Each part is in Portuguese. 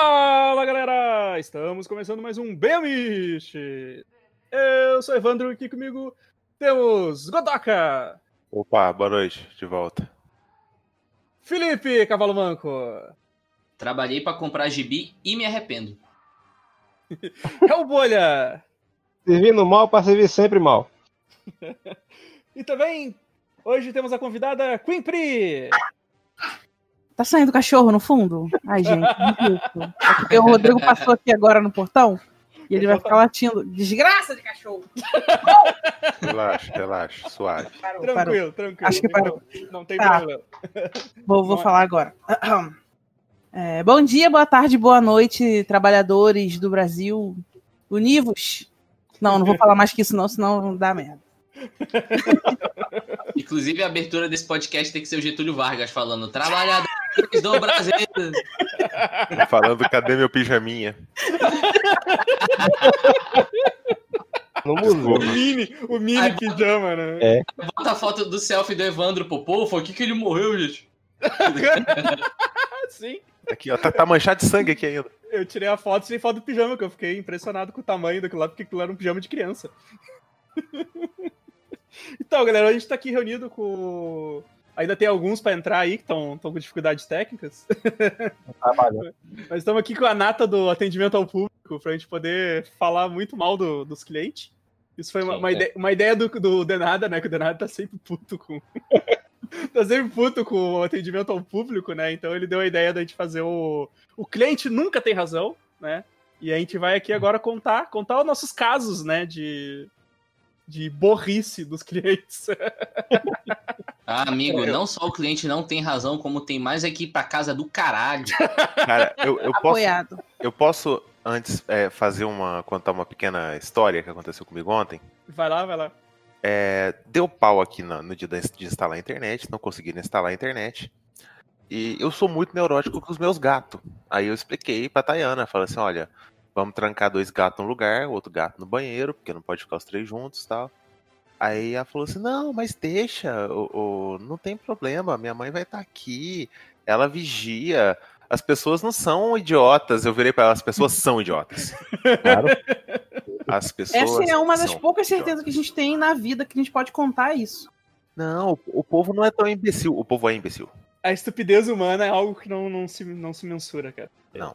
Fala galera! Estamos começando mais um Bemish! Eu sou Evandro e aqui comigo temos Godoka! Opa, boa noite, de volta. Felipe Cavalo Manco! Trabalhei para comprar gibi e me arrependo. É o Bolha! Servindo mal para servir sempre mal. e também, hoje temos a convidada Queen Pri! Tá saindo cachorro no fundo? Ai, gente, é porque o Rodrigo passou aqui agora no portão e ele vai ficar latindo. Desgraça de cachorro! Relaxa, relaxa, suave. Parou, tranquilo, parou. tranquilo. Acho que parou. Não tem tá. problema. Vou, vou falar agora. É, bom dia, boa tarde, boa noite, trabalhadores do Brasil. Univos. Não, não vou falar mais que isso, não, senão dá merda. Inclusive, a abertura desse podcast tem que ser o Getúlio Vargas falando: Trabalhadores do Brasil. Falando, cadê meu pijaminha? O mini, o mini Aí, pijama, né? É. Bota a foto do selfie do Evandro Popô, foi aqui que ele morreu, gente. Sim. Aqui, ó, tá, tá, manchado de sangue aqui ainda. Eu tirei a foto sem foto do pijama, que eu fiquei impressionado com o tamanho daquilo lá, porque aquilo era um pijama de criança. então, galera, a gente tá aqui reunido com. Ainda tem alguns para entrar aí que estão com dificuldades técnicas. Mas estamos aqui com a nata do atendimento ao público pra gente poder falar muito mal do, dos clientes. Isso foi uma, Sim, uma, é. ideia, uma ideia do, do Denada, né? Que o Denada tá sempre puto com. tá sempre puto com o atendimento ao público, né? Então ele deu a ideia da gente fazer o. O cliente nunca tem razão, né? E a gente vai aqui agora contar, contar os nossos casos, né? De, de borrice dos clientes. Ah, amigo, não só o cliente não tem razão, como tem mais aqui pra casa do caralho. Cara, eu, eu posso. Eu posso, antes, é, fazer uma. contar uma pequena história que aconteceu comigo ontem. Vai lá, vai lá. É, deu pau aqui no, no dia de instalar a internet, não consegui instalar a internet. E eu sou muito neurótico com os meus gatos. Aí eu expliquei pra Tayana, falei assim, olha, vamos trancar dois gatos no lugar, outro gato no banheiro, porque não pode ficar os três juntos e tal. Aí ela falou assim: não, mas deixa, o, o não tem problema, minha mãe vai estar tá aqui, ela vigia. As pessoas não são idiotas. Eu virei para ela, as pessoas são idiotas. Claro. As pessoas. Essa é uma das poucas certezas que a gente tem na vida que a gente pode contar isso. Não, o, o povo não é tão imbecil. O povo é imbecil. A estupidez humana é algo que não, não, se, não se mensura, cara. Não.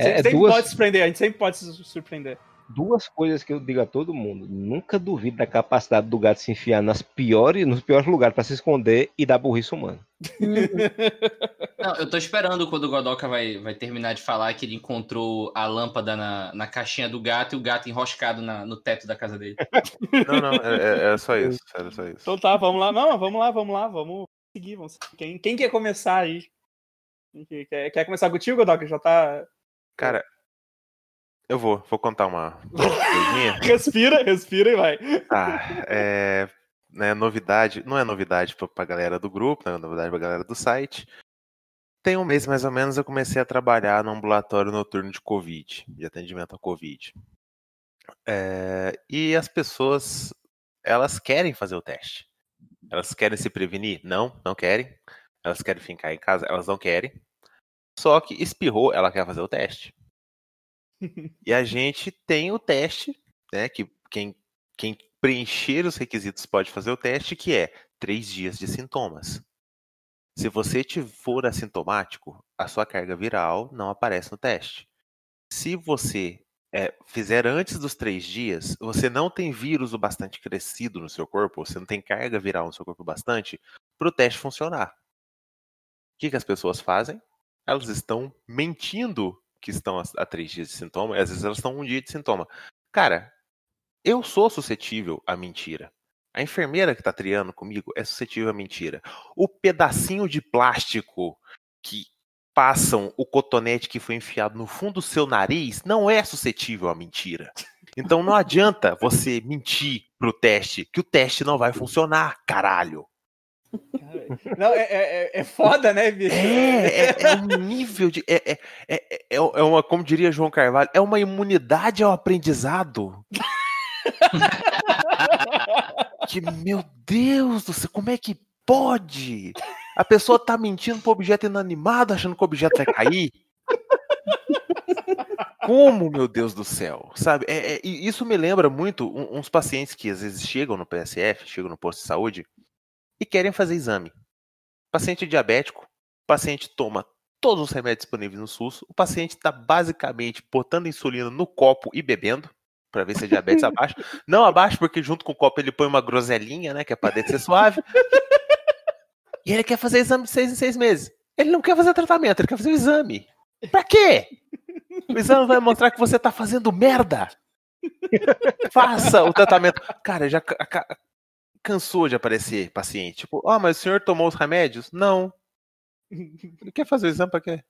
É, sempre duas... pode surpreender, a gente sempre pode se surpreender duas coisas que eu digo a todo mundo. Nunca duvide da capacidade do gato se enfiar nas piores, nos piores lugares para se esconder e dar burrice humana. Não, eu tô esperando quando o Godoka vai, vai terminar de falar que ele encontrou a lâmpada na, na caixinha do gato e o gato enroscado na, no teto da casa dele. Não, não, é, é, é só isso. Era só isso. Então tá, vamos lá. Não, vamos lá, vamos lá, vamos seguir. Vamos... Quem, quem quer começar aí? Quer, quer começar contigo, Godoka? Já tá. Cara, eu vou, vou contar uma. respira, respira e vai. Ah, é. Né, novidade, não é novidade pra, pra galera do grupo, não é novidade pra galera do site. Tem um mês mais ou menos eu comecei a trabalhar no ambulatório noturno de Covid, de atendimento a Covid. É, e as pessoas, elas querem fazer o teste. Elas querem se prevenir? Não, não querem. Elas querem ficar em casa? Elas não querem. Só que espirrou, ela quer fazer o teste e a gente tem o teste, né? Que quem, quem preencher os requisitos pode fazer o teste, que é três dias de sintomas. Se você for assintomático, a sua carga viral não aparece no teste. Se você é, fizer antes dos três dias, você não tem vírus o bastante crescido no seu corpo, você não tem carga viral no seu corpo bastante, para o teste funcionar. O que, que as pessoas fazem? Elas estão mentindo que estão há três dias de sintoma, e às vezes elas estão um dia de sintoma. Cara, eu sou suscetível à mentira. A enfermeira que está triando comigo é suscetível à mentira. O pedacinho de plástico que passam o cotonete que foi enfiado no fundo do seu nariz não é suscetível à mentira. Então não adianta você mentir pro teste, que o teste não vai funcionar, caralho. Não, é, é, é foda, né, bicho? É, é, é um nível de. É, é, é, é uma, como diria João Carvalho, é uma imunidade ao aprendizado. que, meu Deus do céu, como é que pode? A pessoa tá mentindo pro objeto inanimado, achando que o objeto vai cair. Como, meu Deus do céu, sabe? É, é, isso me lembra muito uns pacientes que às vezes chegam no PSF, chegam no posto de saúde e querem fazer exame. Paciente diabético, paciente toma todos os remédios disponíveis no SUS, o paciente está basicamente botando insulina no copo e bebendo para ver se a diabetes abaixa. Não abaixa porque junto com o copo ele põe uma groselinha, né, que é para descer suave. E ele quer fazer exame de seis em seis meses. Ele não quer fazer tratamento, ele quer fazer o exame. Pra quê? O exame vai mostrar que você tá fazendo merda. Faça o tratamento. Cara, já cansou de aparecer paciente. Tipo, ah, oh, mas o senhor tomou os remédios? Não. Ele quer fazer o exame pra quê?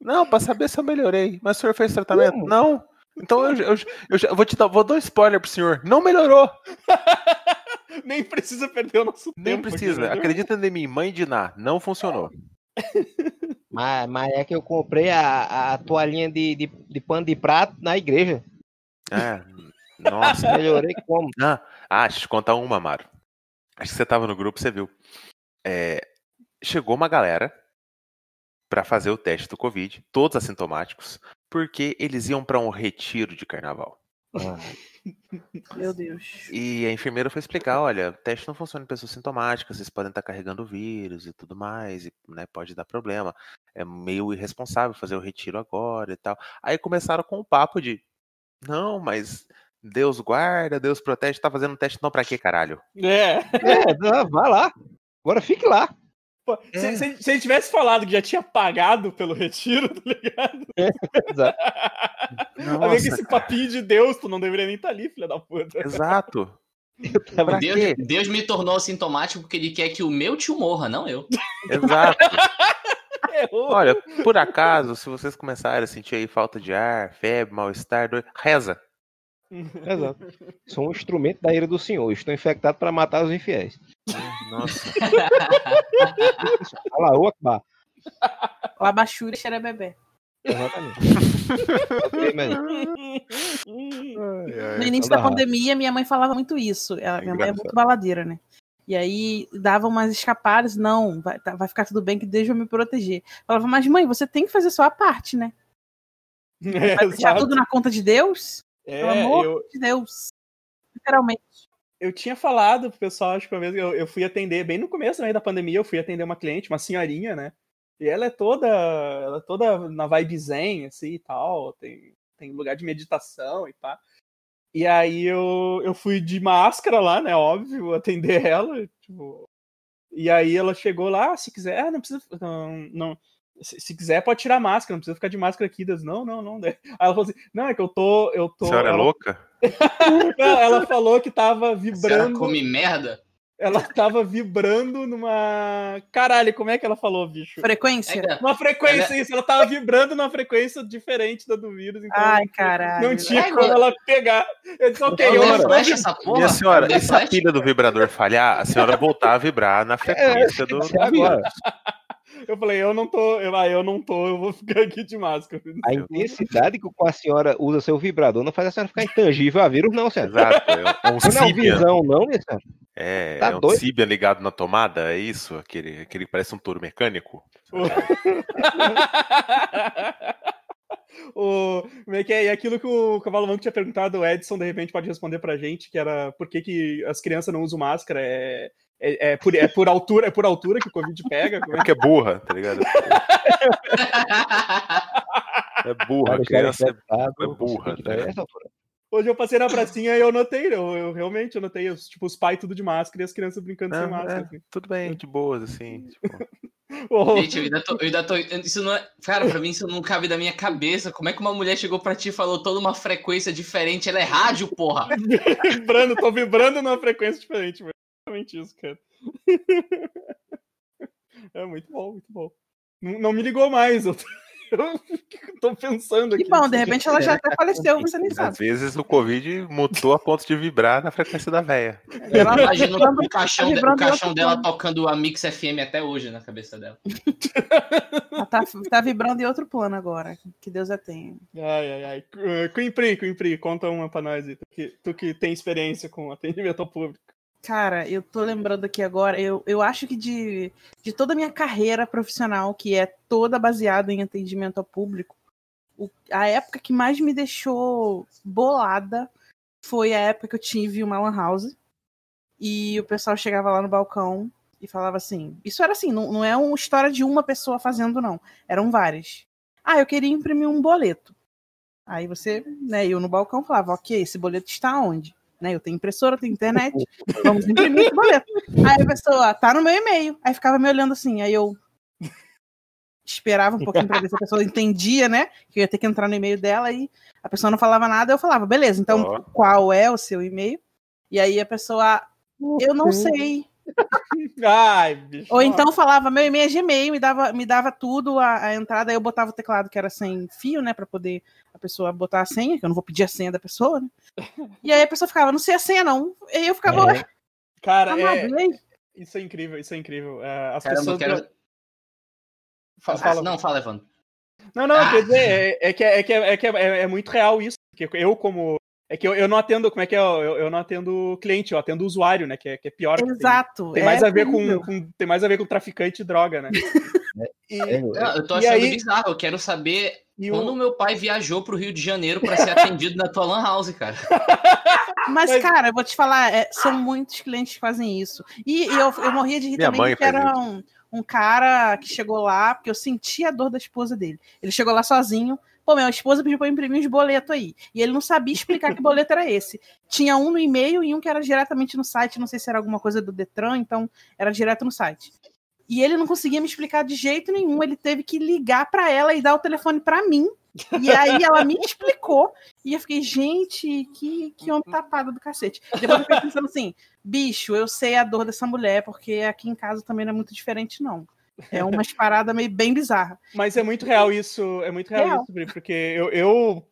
Não, pra saber se eu melhorei. Mas o senhor fez tratamento? Como? Não. Então eu, eu, eu, eu, vou te dar, vou dar um spoiler pro senhor. Não melhorou. Nem precisa perder o nosso Nem tempo. Nem precisa. Aqui, Acredita em mim, mãe de Ná. Não funcionou. Mas, mas é que eu comprei a, a toalhinha de, de, de pano de prato na igreja. É. Nossa. Melhorei como? Ah, ah, deixa eu te contar uma, Maro. Acho que você tava no grupo, você viu. É, chegou uma galera para fazer o teste do Covid, todos assintomáticos, porque eles iam para um retiro de carnaval. Meu Deus. E a enfermeira foi explicar: olha, o teste não funciona em pessoas sintomáticas, vocês podem estar carregando o vírus e tudo mais, e né, pode dar problema. É meio irresponsável fazer o retiro agora e tal. Aí começaram com o papo de: não, mas Deus guarda, Deus protege, tá fazendo um teste não pra quê, caralho? É. é vai lá. Agora fique lá. Pô, é. se, se, se, ele tivesse falado que já tinha pagado pelo retiro, tá ligado? É, exato. Nossa, ver que esse papinho de Deus, tu não deveria nem estar tá ali, filha da puta. Exato. Deus, Deus, me tornou sintomático porque ele quer que o meu tio morra, não eu. Exato. Olha, por acaso, se vocês começarem a sentir aí falta de ar, febre, mal-estar, reza. Exato. Sou um instrumento da ira do Senhor. Estou infectado para matar os infiéis. Nossa. Olha lá, Akbar. O Abachura cheira bebê. Exatamente. no início da pandemia, minha mãe falava muito isso. Ela, minha mãe é muito baladeira, né? E aí dava umas escapadas, não, vai, tá, vai ficar tudo bem que Deus vai me proteger. Falava, mas mãe, você tem que fazer só a parte, né? É, vai deixar exato. tudo na conta de Deus? É, Pelo amor eu... de Deus. Literalmente. Eu tinha falado pro pessoal, acho que uma vez eu, eu fui atender, bem no começo né, da pandemia, eu fui atender uma cliente, uma senhorinha, né? E ela é toda, ela é toda na vibe zen, assim e tal, tem, tem lugar de meditação e pá. E aí eu, eu fui de máscara lá, né? Óbvio, atender ela. Tipo, e aí ela chegou lá, ah, se quiser, ah, não precisa. Não, não, se, se, quiser, pode tirar a máscara, não precisa ficar de máscara aqui. Das, não, não, não. Aí ela falou assim: não, é que eu tô. Eu tô a senhora ela... é louca? não, ela falou que tava vibrando. Você come merda? Ela tava vibrando numa. Caralho, como é que ela falou, bicho? Frequência? É, uma frequência, ela... isso. Ela tava vibrando numa frequência diferente da do vírus. Então Ai, caralho. Não tinha é, como ela pegar. Eu disse, ok, eu não flash essa porra. Minha senhora, se a pilha do vibrador falhar, a senhora voltar a vibrar na frequência é, do, do vírus. Eu falei, eu não tô, eu, ah, eu não tô, eu vou ficar aqui de máscara. A intensidade que a senhora usa seu vibrador não faz a senhora ficar intangível a vírus, não, senhora. Exato. É um não é visão, não, minha senhora. É, tá é um doido? Sibia ligado na tomada, é isso? Aquele, aquele parece um touro mecânico? o, como é que é? E aquilo que o Cavalo Manco tinha perguntado, o Edson de repente pode responder pra gente, que era por que, que as crianças não usam máscara? É, é, é, por, é por altura, é por altura que o Covid pega. É porque é burra, tá ligado? é burra, a criança é, é burra. Tá Hoje eu passei na pracinha e eu notei, eu, eu realmente eu notei, os, tipo, os pais tudo de máscara e as crianças brincando sem máscara. É, assim. Tudo bem, de boas, assim. Tipo... Gente, eu ainda, tô, eu ainda tô. Isso não é. Cara, pra mim isso não cabe da minha cabeça. Como é que uma mulher chegou pra ti e falou toda uma frequência diferente? Ela é rádio, porra! vibrando, tô vibrando numa frequência diferente, mano exatamente isso, cara. é muito bom, muito bom. Não, não me ligou mais. Eu tô, eu tô pensando aqui. Que bom, de repente ela já até faleceu, você nem sabe. Às vezes o Covid mutou a ponto de vibrar na frequência da véia. Ela imagina o caixão, de, o caixão dela tocando a Mix FM até hoje na cabeça dela. Ela tá, tá vibrando em outro plano agora. Que Deus a tenha. Ai, ai, ai. Quimpri, Quimpri, conta uma pra nós aí. Tu que, tu que tem experiência com atendimento ao público. Cara, eu tô lembrando aqui agora, eu, eu acho que de, de toda a minha carreira profissional, que é toda baseada em atendimento ao público, o, a época que mais me deixou bolada foi a época que eu tive uma lan house e o pessoal chegava lá no balcão e falava assim. Isso era assim, não, não é uma história de uma pessoa fazendo, não. Eram várias. Ah, eu queria imprimir um boleto. Aí você, né, eu no balcão falava, ok, esse boleto está onde? Né, eu tenho impressora, tenho internet, vamos imprimir esse boleto. Aí a pessoa, tá no meu e-mail. Aí ficava me olhando assim, aí eu esperava um pouquinho para ver se a pessoa entendia, né? Que eu ia ter que entrar no e-mail dela e a pessoa não falava nada, eu falava, beleza, então oh. qual é o seu e-mail? E aí a pessoa, eu não sei. Ai, bicho. Ou então falava, meu e-mail é Gmail, me dava, me dava tudo, a, a entrada, aí eu botava o teclado que era sem fio, né, para poder a pessoa botar a senha, que eu não vou pedir a senha da pessoa, né? E aí a pessoa ficava, não sei a senha não. E aí eu ficava, é. Cara, é, isso é incrível, isso é incrível. É, as Caramba, pessoas... Quero... Fala, fala. Não, fala, Evandro. Não, não, ah. quer dizer, é, é, que, é, que, é, que é, é muito real isso. Porque eu, como é que eu, eu não atendo, como é que é? Eu, eu não atendo cliente, eu atendo usuário, né? Que é, que é pior. Exato. Tem, tem mais é a ver com, com, Tem mais a ver com traficante de droga, né? E, é, eu tô achando aí, bizarro, eu quero saber quando o meu pai viajou pro Rio de Janeiro para ser atendido na tua lan house, cara. Mas, Mas, cara, eu vou te falar, é, são muitos clientes que fazem isso. E, e eu, eu morria de rir também mãe que era um, um cara que chegou lá, porque eu senti a dor da esposa dele. Ele chegou lá sozinho, Pô, minha esposa pediu eu imprimir uns boletos aí. E ele não sabia explicar que boleto era esse. Tinha um no e-mail e um que era diretamente no site. Não sei se era alguma coisa do Detran, então era direto no site. E ele não conseguia me explicar de jeito nenhum. Ele teve que ligar para ela e dar o telefone para mim. E aí ela me explicou. E eu fiquei, gente, que, que homem tapado do cacete. Depois eu fiquei pensando assim, bicho, eu sei a dor dessa mulher, porque aqui em casa também não é muito diferente, não. É uma parada meio bem bizarra. Mas é muito real isso, é muito real, real. isso, porque eu, eu,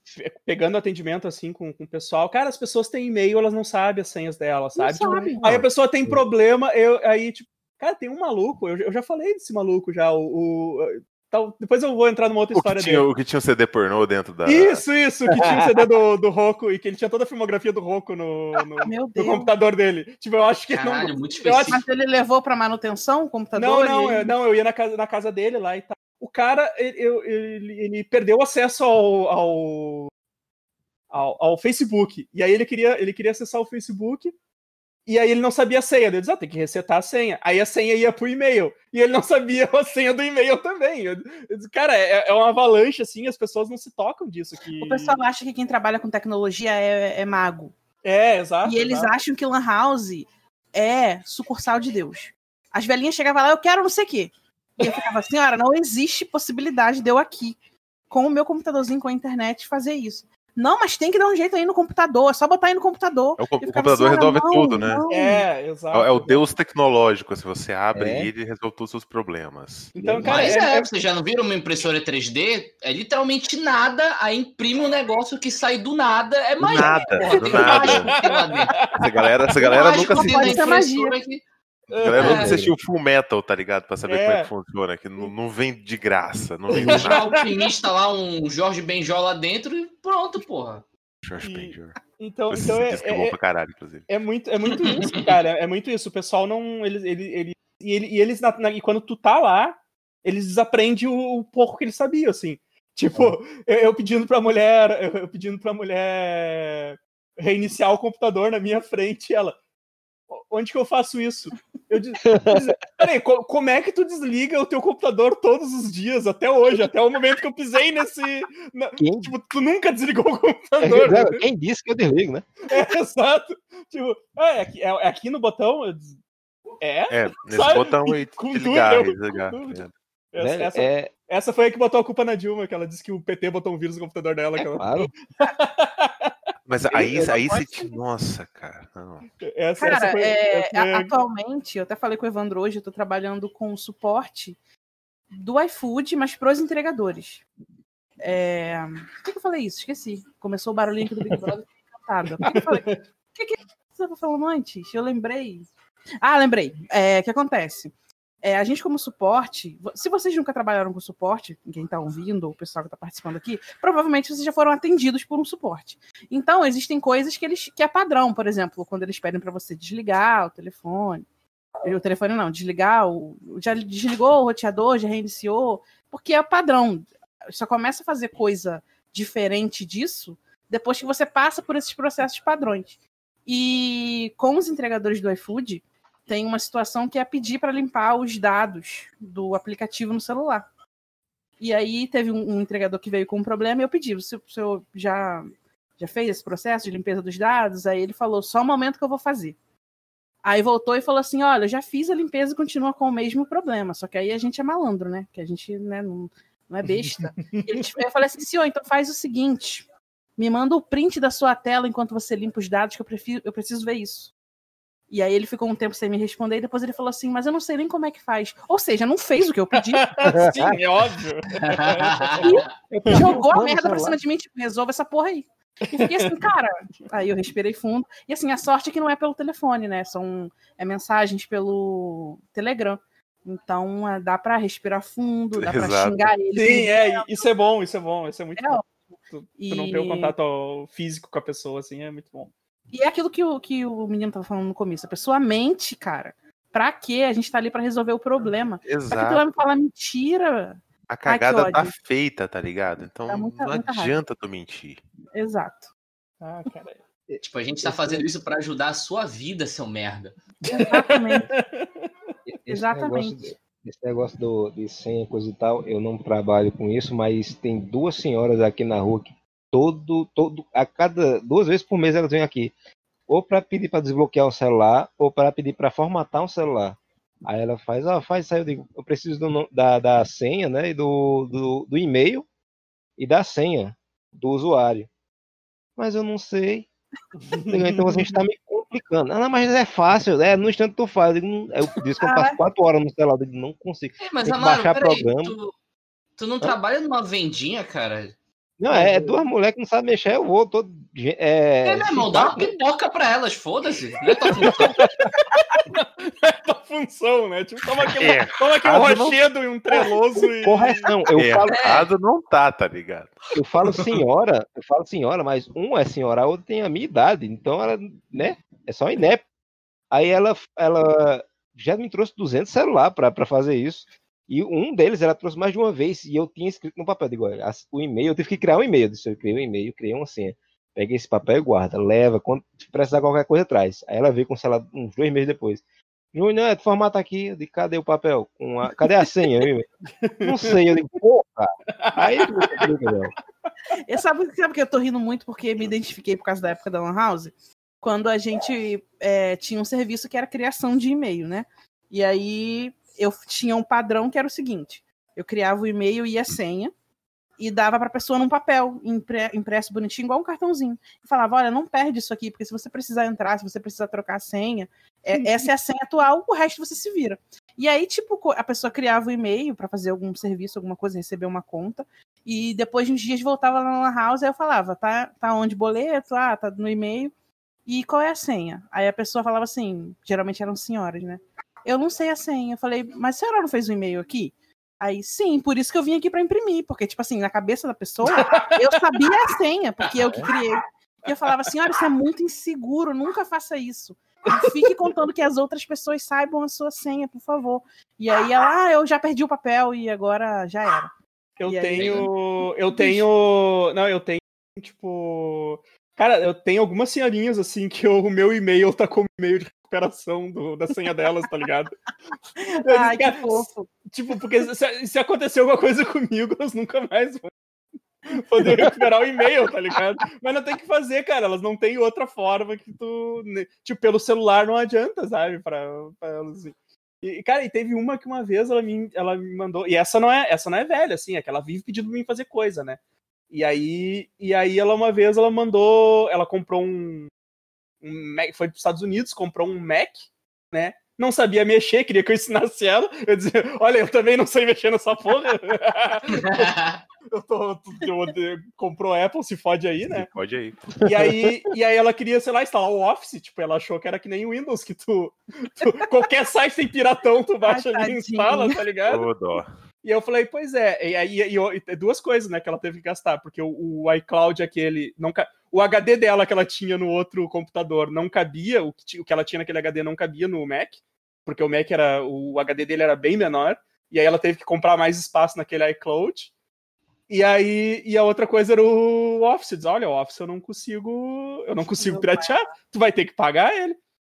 pegando atendimento assim com, com o pessoal, cara, as pessoas têm e-mail, elas não sabem as senhas delas, sabe? Tipo, sabe. Aí a pessoa tem problema, eu, aí, tipo, cara, tem um maluco, eu, eu já falei desse maluco já, o, o então, depois eu vou entrar numa outra o história tinha, dele. O que tinha um CD pornô dentro da. Isso, isso, que tinha o um CD do, do Roku e que ele tinha toda a filmografia do Roku no, no, no computador dele. Tipo, eu acho que. Caralho, não, muito específico. Acho... Mas ele levou pra manutenção o computador? Não, não, eu, não, eu ia na casa, na casa dele lá e tal. O cara, ele, ele, ele perdeu acesso ao, ao, ao, ao Facebook. E aí ele queria, ele queria acessar o Facebook e aí ele não sabia a senha. Ele disse, ah, tem que resetar a senha. Aí a senha ia pro e-mail. E ele não sabia a senha do e-mail também. Eu, eu disse, cara, é, é, uma avalanche, assim, as pessoas não se tocam disso. Que... O pessoal acha que quem trabalha com tecnologia é, é mago. É, exato. E eles exato. acham que Lan House é sucursal de Deus. As velhinhas chegavam lá, eu quero não sei o quê. E eu ficava, senhora, não existe possibilidade de eu aqui, com o meu computadorzinho com a internet, fazer isso. Não, mas tem que dar um jeito aí no computador, é só botar aí no computador. É, o, o computador assim, resolve não, tudo, né? Não. É, exato. É, é, o Deus tecnológico, se você abre é. ele, resolve todos os seus problemas. Então, cara, mas é, é, vocês já não viram uma impressora 3D? É literalmente nada, aí imprime um negócio que sai do nada, é magia. Nada, porra, do nada. Essa galera, essa galera nunca se... magia. Que... Galera, não assistiu Full Metal, tá ligado? Pra saber é. como é que funciona. Que não, não vem de graça. Não vem de nada. alquimista lá, um Jorge Benjó lá dentro e pronto, porra. Jorge Benjó. Então, então é, é, é, caralho, inclusive. é muito, é muito isso, cara. É muito isso. O pessoal não. Eles, ele, ele, e, ele, e eles, na, na, e quando tu tá lá, eles desaprendem o, o pouco que eles sabiam, assim. Tipo, eu, eu, pedindo pra mulher, eu, eu pedindo pra mulher reiniciar o computador na minha frente, ela onde que eu faço isso? Eu disse, peraí, como é que tu desliga o teu computador todos os dias, até hoje, até o momento que eu pisei nesse. Na, tipo, tu nunca desligou o computador. É, né? Quem disse que eu desligo, né? É, exato. Tipo, é, aqui, é, é aqui no botão. Disse, é? É, nesse sabe? botão aí, desligar, desligar. É. Essa, essa, é... essa, foi a que botou a culpa na Dilma, que ela disse que o PT botou um vírus no computador dela. É, claro. Mas aí, aí se. Nossa, cara. Não. Essa, cara, essa foi, é, essa foi... atualmente, eu até falei com o Evandro hoje, eu tô trabalhando com suporte do iFood, mas pros entregadores. É... Por que, que eu falei isso? Esqueci. Começou o barulhinho aqui do Big Brother, encantada. Por que, que eu falei? O que, que você estava falando antes? Eu lembrei. Ah, lembrei. É, o que acontece? É, a gente, como suporte, se vocês nunca trabalharam com suporte, quem está ouvindo, ou o pessoal que está participando aqui, provavelmente vocês já foram atendidos por um suporte. Então, existem coisas que, eles, que é padrão, por exemplo, quando eles pedem para você desligar o telefone. O telefone não, desligar, o, já desligou o roteador, já reiniciou, porque é padrão. Só começa a fazer coisa diferente disso depois que você passa por esses processos padrões. E com os entregadores do iFood, tem uma situação que é pedir para limpar os dados do aplicativo no celular. E aí teve um, um, entregador que veio com um problema e eu pedi, o senhor já, já fez esse processo de limpeza dos dados? Aí ele falou, só um momento que eu vou fazer. Aí voltou e falou assim, olha, eu já fiz a limpeza e continua com o mesmo problema, só que aí a gente é malandro, né? Que a gente né, não, não é besta. Ele, eu falei assim, senhor, então faz o seguinte, me manda o print da sua tela enquanto você limpa os dados, que eu, prefiro, eu preciso ver isso. E aí ele ficou um tempo sem me responder, e depois ele falou assim, mas eu não sei nem como é que faz. Ou seja, não fez o que eu pedi. Sim, é óbvio. E jogou a merda pra cima de mim, tipo, resolve essa porra aí. E fiquei assim, cara. Aí eu respirei fundo. E assim, a sorte é que não é pelo telefone, né? São é mensagens pelo Telegram. Então é, dá para respirar fundo, dá para xingar ele. Sim, é, isso é bom, isso é bom, isso é muito é bom. Tu, e... tu não ter o contato físico com a pessoa, assim, é muito bom. E é aquilo que o, que o menino tava falando no começo. A pessoa mente, cara. Pra quê? A gente tá ali para resolver o problema. Exato. Pra que tu vai me falar mentira? A cagada Ai, tá feita, tá ligado? Então muita, não muita adianta raiva. tu mentir. Exato. Ah, cara. Tipo, a gente tá fazendo isso para ajudar a sua vida, seu merda. Exatamente. esse Exatamente. Negócio, esse negócio do, de senha, coisa e tal, eu não trabalho com isso, mas tem duas senhoras aqui na rua que todo, todo, a cada duas vezes por mês elas vêm aqui, ou para pedir para desbloquear o celular, ou para pedir para formatar um celular. Aí ela faz, ó, oh, faz aí, eu digo, eu preciso do, da, da senha, né, e do, do, do e-mail e da senha do usuário. Mas eu não sei. Então você está me complicando. Ah, mas é fácil, é, no instante tu faz. Eu, digo, eu disse que eu passo quatro horas no celular, eu digo, não consigo. É, mas, Amaro, baixar programa. Tu, tu não trabalha numa vendinha, cara? Não, é, é duas mulheres que não sabem mexer, eu vou todo. É, é meu irmão, dá uma pipoca pra elas, foda-se. Não é tua função. é tua função, né? Tipo, toma aqui, é, toma aqui um rochedo não... e um treloso e. Correção, eu é, falo. Errado não tá, tá ligado? Eu falo senhora, eu falo senhora, mas um é senhora, a outra tem a minha idade, então ela, né? É só inep. Aí ela, ela já me trouxe 200 celular pra, pra fazer isso. E um deles ela trouxe mais de uma vez e eu tinha escrito no papel, digo, o e-mail, eu tive que criar um e-mail, eu criei um e-mail, criei uma senha. Peguei esse papel e guarda, leva, quando precisar qualquer coisa traz. Aí ela veio com o celular uns dois meses depois. Júnior, é, formata aqui, eu digo, cadê o papel? Com a... Cadê a senha? não sei, eu digo, porra! Aí eu sabe, sabe que eu tô rindo muito porque me identifiquei por causa da época da Lan House? Quando a gente é, tinha um serviço que era criação de e-mail, né? E aí eu tinha um padrão que era o seguinte: eu criava o e-mail e a senha e dava para a pessoa num papel impresso bonitinho, igual um cartãozinho. E falava: olha, não perde isso aqui, porque se você precisar entrar, se você precisar trocar a senha, é, essa é a senha atual, o resto você se vira. E aí, tipo, a pessoa criava o e-mail para fazer algum serviço, alguma coisa, receber uma conta, e depois de uns dias voltava lá na house, aí eu falava: tá, tá onde boleto? Ah, tá no e-mail. E qual é a senha? Aí a pessoa falava assim: geralmente eram senhoras, né? Eu não sei a senha. Eu falei, mas a senhora não fez um e-mail aqui? Aí, sim, por isso que eu vim aqui para imprimir, porque, tipo assim, na cabeça da pessoa, eu sabia a senha, porque eu que criei. E eu falava, senhora, isso é muito inseguro, nunca faça isso. E fique contando que as outras pessoas saibam a sua senha, por favor. E aí ela, ah, eu já perdi o papel e agora já era. Eu e tenho. Aí... Eu tenho. Não, eu tenho, tipo. Cara, eu tenho algumas senhorinhas assim que o meu e-mail tá como e-mail de recuperação do, da senha delas, tá ligado? Ai, que fofo. Tipo, porque se, se acontecer alguma coisa comigo, elas nunca mais vão poder recuperar o e-mail, tá ligado? Mas não tem que fazer, cara. Elas não tem outra forma que tu. Tipo, pelo celular não adianta, sabe? Pra, pra elas assim. E, cara, e teve uma que uma vez ela me, ela me mandou. E essa não é essa não é velha, assim, é que ela vive pedindo pra mim fazer coisa, né? E aí, e aí ela uma vez ela mandou. Ela comprou um, um Mac, foi para os Estados Unidos, comprou um Mac, né? Não sabia mexer, queria que eu ensinasse ela. Eu dizia, olha, eu também não sei mexer nessa porra. eu tô, eu, eu, comprou Apple, se fode aí, né? Se fode aí. E aí, e aí ela queria, sei lá, instalar o Office, tipo, ela achou que era que nem o Windows, que tu, tu qualquer site tem piratão, tu baixa Ai, ali e instala, tá ligado? Oh, dó. E eu falei, pois é, e aí e, e, duas coisas, né, que ela teve que gastar, porque o, o iCloud aquele não o HD dela que ela tinha no outro computador não cabia, o que, o que ela tinha naquele HD não cabia no Mac, porque o Mac era o HD dele era bem menor, e aí ela teve que comprar mais espaço naquele iCloud. E aí, e a outra coisa era o Office. Diz, olha, o Office eu não consigo, eu não consigo piratear, tu vai ter que pagar ele.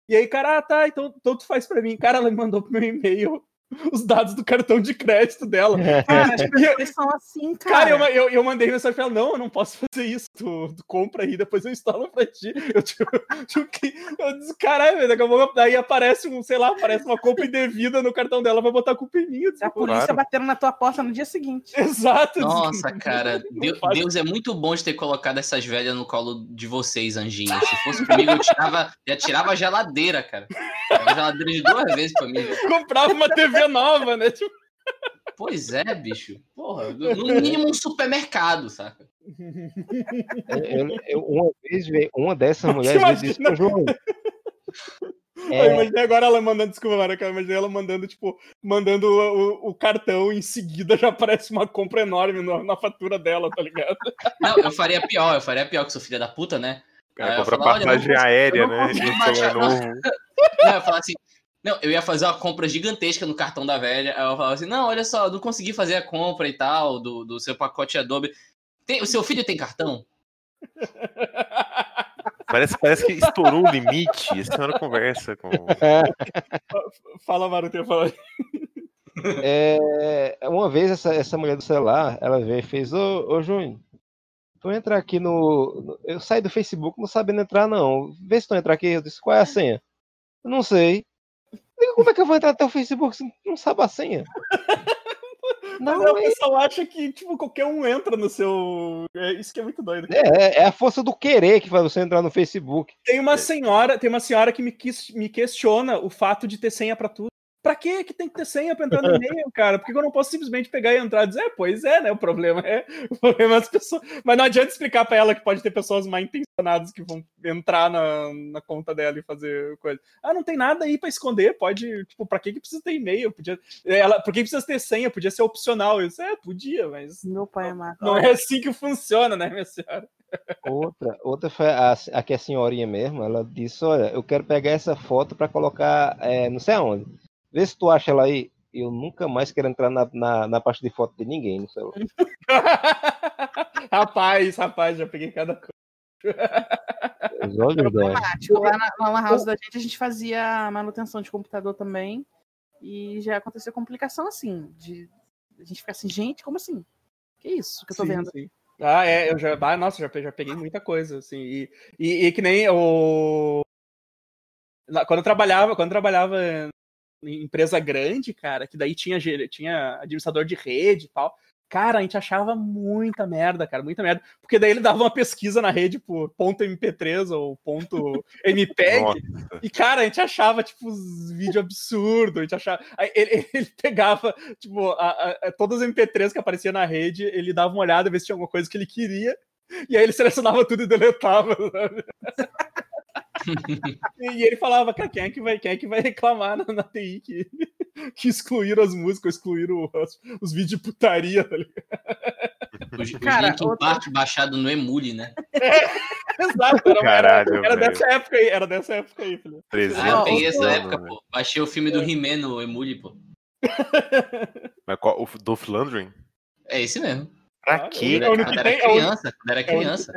E aí, cara, ah, tá, então, então tu faz pra mim. Cara, ela me mandou pro meu e-mail os dados do cartão de crédito dela. Cara, eles são assim, cara. Cara, eu, eu, eu mandei mensagem pra ela, não, eu não posso fazer isso. Tu, tu compra aí, depois eu instalo pra ti. Eu, tipo, eu disse, caralho, daqui a pouco daí aparece um, sei lá, aparece uma compra indevida no cartão dela, vai botar culpa em mim. Disse, a polícia claro. batendo na tua porta no dia seguinte. Exato. Nossa, cara, Deus, Deus, é muito bom de ter colocado essas velhas no colo de vocês, anjinhos. Se fosse comigo, eu tirava, já tirava a geladeira, cara. A geladeira de duas vezes pra mim. Comprava uma TV nova, né? Tipo... Pois é, bicho. Porra, no mínimo um supermercado, saca? Eu, eu, uma vez, uma dessas mulheres disse pro João. É... Eu imaginei agora ela mandando, desculpa, Mara, eu imaginei ela mandando, tipo, mandando o, o, cartão em seguida já aparece uma compra enorme na, na, fatura dela, tá ligado? Não, eu faria pior, eu faria pior que sou filha da puta, né? Cara, compra passagem aérea, né? Baixar, não. não, eu ia falar assim, não, eu ia fazer uma compra gigantesca no cartão da velha. Aí eu falava assim: não, olha só, não consegui fazer a compra e tal do, do seu pacote Adobe. Tem, o seu filho tem cartão? Parece, parece que estourou o limite. Essa senhora conversa com. Fala, Mário, tem falar. É, uma vez essa, essa mulher do celular, ela veio e fez: Ô, ô Júnior, tu entrar aqui no, no, Eu saí do Facebook não sabendo entrar, não. Vê se tu entrar aqui. Eu disse: qual é a senha? Eu não sei. Como é que eu vou entrar até o Facebook se não sabe a senha? Não, Mas é... o pessoal acha que tipo, qualquer um entra no seu. É, isso que é muito doido. É, é a força do querer que faz você entrar no Facebook. Tem uma senhora, tem uma senhora que me, quis, me questiona o fato de ter senha para tudo. Pra que que tem que ter senha pra entrar no e-mail, cara? Por que eu não posso simplesmente pegar e entrar e dizer, é, pois é, né? O problema é, o problema é as pessoas. Mas não adianta explicar pra ela que pode ter pessoas mal intencionadas que vão entrar na, na conta dela e fazer coisa. Ah, não tem nada aí pra esconder, pode. Tipo, pra que que precisa ter e-mail? Podia. Ela, por que precisa ter senha? Podia ser opcional. Eu disse, é, podia, mas. Meu pai é mato. Não é assim que funciona, né, minha senhora? Outra, outra foi a, aqui a senhorinha mesmo, ela disse, olha, eu quero pegar essa foto para colocar é, não sei aonde. Vê se tu acha ela aí. Eu nunca mais quero entrar na, na, na parte de foto de ninguém no celular. rapaz, rapaz, já peguei cada coisa. Os olhos Lá na, lá na house da gente, a gente fazia manutenção de computador também. E já aconteceu complicação assim. De a gente ficar assim, gente, como assim? Que isso que eu tô sim, vendo? Sim. Ah, é, eu já. Ah, nossa, já, já peguei muita coisa, assim. E, e, e que nem o. Quando eu trabalhava, quando eu trabalhava empresa grande, cara, que daí tinha, tinha administrador de rede e tal. Cara, a gente achava muita merda, cara, muita merda. Porque daí ele dava uma pesquisa na rede por ponto MP3 ou ponto MPEG. e, cara, a gente achava, tipo, os vídeos absurdos. A gente achava. Ele, ele pegava, tipo, a, a, todas as MP3 que apareciam na rede, ele dava uma olhada, ver se tinha alguma coisa que ele queria. E aí ele selecionava tudo e deletava. E ele falava, cara, quem é que vai, quem é que vai reclamar na, na TI que, que excluíram as músicas, excluíram os, os vídeos de putaria, tá ligado? cara, Linkin outra... Park baixado no Emule, né? É, exato, era, Caralho, era, era dessa época aí, era dessa época aí, filho. Ah, eu peguei essa época, pô. Baixei o filme do He-Man no Emule, pô. Mas qual, o Dolph Lundgren? É esse mesmo. Pra quê? Quando era é criança, quando era criança.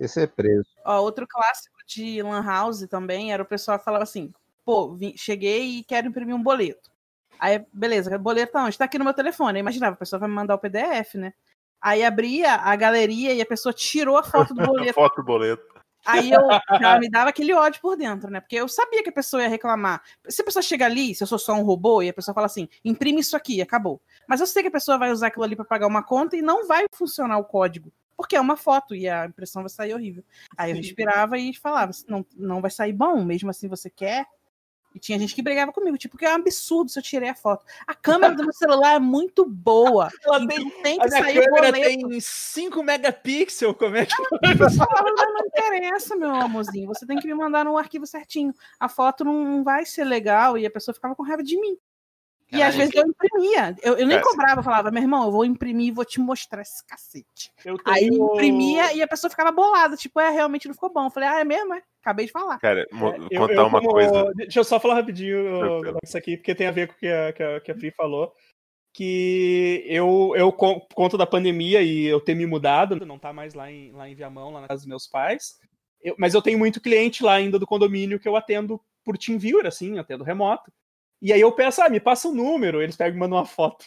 Esse é preso. Ó, outro clássico de Lan House também era o pessoal que falava assim: pô, vim, cheguei e quero imprimir um boleto. Aí, beleza, boleto onde? Tá aqui no meu telefone. Aí imaginava, a pessoa vai me mandar o PDF, né? Aí abria a galeria e a pessoa tirou a foto do boleto. foto do boleto. Aí eu já me dava aquele ódio por dentro, né? Porque eu sabia que a pessoa ia reclamar. Se a pessoa chega ali, se eu sou só um robô, e a pessoa fala assim, imprime isso aqui, acabou. Mas eu sei que a pessoa vai usar aquilo ali para pagar uma conta e não vai funcionar o código. Porque é uma foto e a impressão vai sair horrível. Aí eu respirava e falava, não, não vai sair bom, mesmo assim você quer. E tinha gente que brigava comigo, tipo, que é um absurdo se eu tirei a foto. A câmera do meu celular é muito boa. Ela então tem, tem que sair câmera tem 5 megapixels, como é que não, não interessa, meu amorzinho. Você tem que me mandar no arquivo certinho. A foto não vai ser legal e a pessoa ficava com raiva de mim. E às vezes eu imprimia. Eu, eu nem cobrava, falava, meu irmão, eu vou imprimir e vou te mostrar esse cacete. Tenho... Aí imprimia e a pessoa ficava bolada, tipo, é, realmente não ficou bom. Eu falei, ah, é mesmo? É? Acabei de falar. Cara, é, contar eu, eu, uma como... coisa. Deixa eu só falar rapidinho isso aqui, porque tem a ver com o que a, que a, que a Pri falou. que eu, eu por conta da pandemia e eu ter me mudado, não tá mais lá em, lá em Viamão, lá na casa dos meus pais, eu, mas eu tenho muito cliente lá ainda do condomínio que eu atendo por TeamViewer, assim, atendo remoto. E aí eu peço, ah, me passa o um número, eles pegam e mandam uma foto.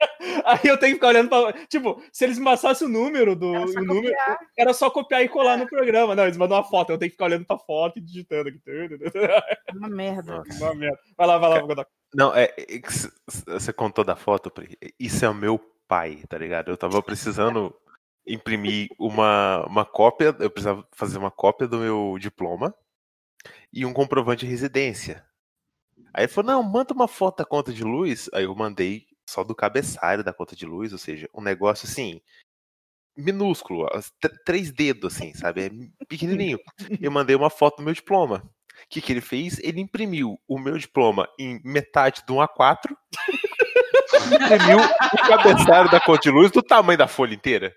Aí eu tenho que ficar olhando pra. Tipo, se eles me passassem o número do. Era só, o número, era só copiar e colar é. no programa. Não, eles mandam uma foto, eu tenho que ficar olhando pra foto e digitando aqui. Uma merda. Uma merda. Vai lá, vai lá, Godok. Não, é, é Você contou da foto, isso é o meu pai, tá ligado? Eu tava precisando imprimir uma, uma cópia, eu precisava fazer uma cópia do meu diploma e um comprovante de residência. Aí ele falou: não, manda uma foto da conta de luz. Aí eu mandei só do cabeçalho da conta de luz, ou seja, um negócio assim, minúsculo, três dedos, assim, sabe? É pequenininho. Eu mandei uma foto do meu diploma. O que, que ele fez? Ele imprimiu o meu diploma em metade do 1 A4, imprimiu o cabeçalho da conta de luz do tamanho da folha inteira.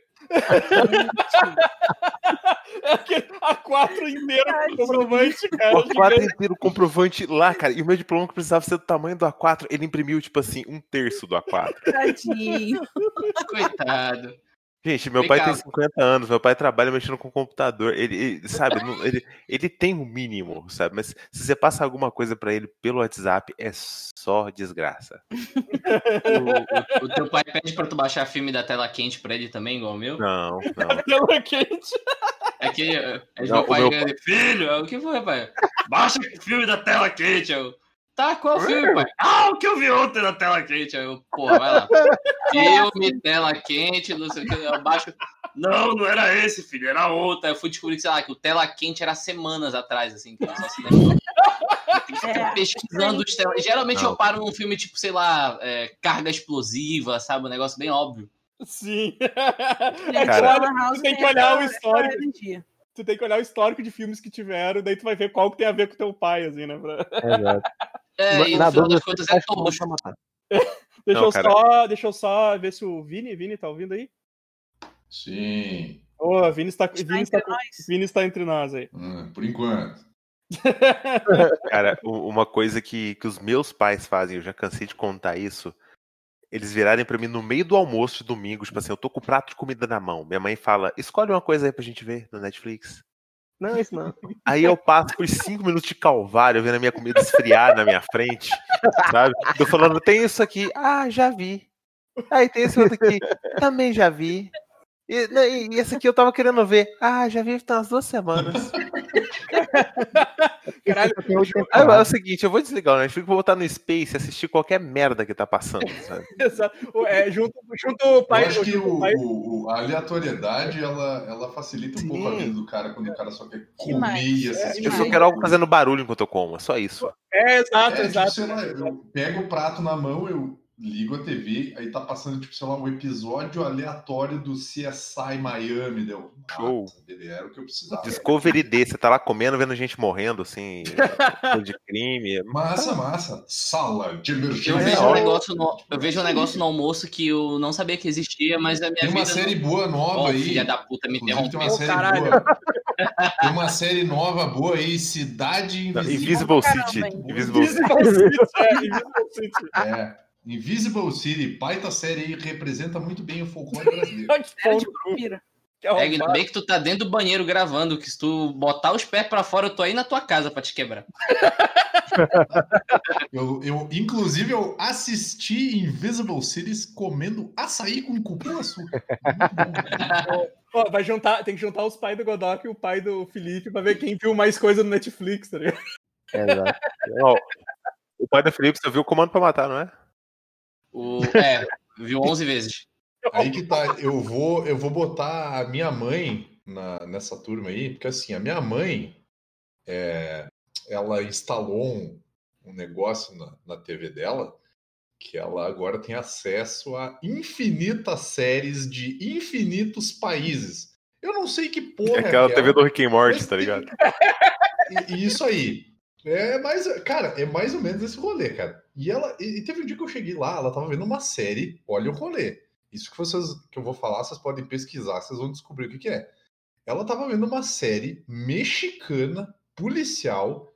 É aquele A4 inteiro com comprovante, cara. O A4 inteiro comprovante lá, cara. E o meu diploma que precisava ser do tamanho do A4, ele imprimiu, tipo assim, um terço do A4. Tadinho. Coitado. Gente, meu pai tem 50 anos, meu pai trabalha mexendo com computador. Ele, ele sabe, ele, ele tem o um mínimo, sabe? Mas se você passa alguma coisa para ele pelo WhatsApp, é só desgraça. o, o, o, teu pai pede pra tu baixar filme da tela quente pra ele também, igual o meu? Não, não. tela quente. É que é, não, meu pai meu... Ganha, filho, o que foi, pai? Baixa filme da tela quente. Eu, Tá, qual filme, pai? Ah, o que eu vi ontem na tela quente. Aí eu, porra, vai lá. Filme, tela quente, não sei o que, eu baixo. Não, não era esse, filho, era outra. Eu fui descobrir que, sei lá, que o tela quente era semanas atrás, assim, que só se lembra. Tem que ficar é, pesquisando os telas. Geralmente não. eu paro num filme, tipo, sei lá, é, carga explosiva, sabe? Um negócio bem óbvio. Sim. Cara, tu tem que olhar o histórico. Tu tem que olhar o histórico de filmes que tiveram, daí tu vai ver qual que tem a ver com teu pai, assim, né? Pra... Exato. É, e no final das contas é deixa, Não, eu só, deixa eu só ver se o Vini, Vini, tá ouvindo aí? Sim. Ô, oh, Vini está, está, Vini, está, Vini está entre nós aí. Hum, por enquanto. Cara, uma coisa que, que os meus pais fazem, eu já cansei de contar isso. Eles virarem para mim no meio do almoço de domingo, tipo assim, eu tô com o prato de comida na mão. Minha mãe fala: escolhe uma coisa aí pra gente ver no Netflix. Não, isso não. Aí eu passo por cinco minutos de calvário vendo a minha comida esfriar na minha frente, sabe? Tô falando, tem isso aqui. Ah, já vi. Aí tem esse outro aqui. Também já vi. E, né, e, esse aqui eu tava querendo ver. Ah, já vi tem umas duas semanas. Caralho, é, é o seguinte, eu vou desligar o Netflix, vou botar no Space e assistir qualquer merda que tá passando. Sabe? Exato. É, junto, junto o pai. Eu acho que o, pai... o, a aleatoriedade ela, ela facilita um pouco a vida do cara quando o cara só quer comer e assistir. Eu só quero algo fazendo barulho enquanto eu como, é só isso. É, exato, é, exato. Tipo, lá, eu pego o prato na mão, eu ligo a TV, aí tá passando, tipo, sei lá, um episódio aleatório do CSI Miami, deu. Show. era o que eu precisava. Discovery D, você tá lá comendo, vendo gente morrendo, assim, de crime. Massa, massa. Sala de emergência. Eu vejo, um negócio no, eu vejo um negócio no almoço que eu não sabia que existia, mas a minha Tem uma série não... boa nova oh, aí. Filha da puta, me interrompeu. Tem uma série boa. Tem uma série nova boa aí, Cidade Invisível. Invisible City. Invisible City. Invisible City. É. Invisible City, baita série aí, representa muito bem o folclore brasileiro. é, ainda bem que tu tá dentro do banheiro gravando, que se tu botar os pés para fora, eu tô aí na tua casa para te quebrar. eu, eu, inclusive, eu assisti Invisible Cities comendo açaí com cupuaçu. Pô, vai juntar, tem que juntar os pais do Godok e o pai do Felipe pra ver quem viu mais coisa no Netflix, tá ligado? Exato. o pai do Felipe, você viu o Comando pra Matar, não é? O, é, viu 11 vezes. Aí que tá, eu vou, eu vou botar a minha mãe na, nessa turma aí, porque assim, a minha mãe, é, ela instalou um, um negócio na, na TV dela, que ela agora tem acesso a infinitas séries de infinitos países. Eu não sei que porra. É aquela é TV do Rick and Morty, tá ligado? E, isso aí. É mais, cara, é mais ou menos esse rolê, cara. E ela, e teve um dia que eu cheguei lá, ela tava vendo uma série, olha o rolê. Isso que vocês que eu vou falar, vocês podem pesquisar, vocês vão descobrir o que, que é. Ela tava vendo uma série mexicana, policial,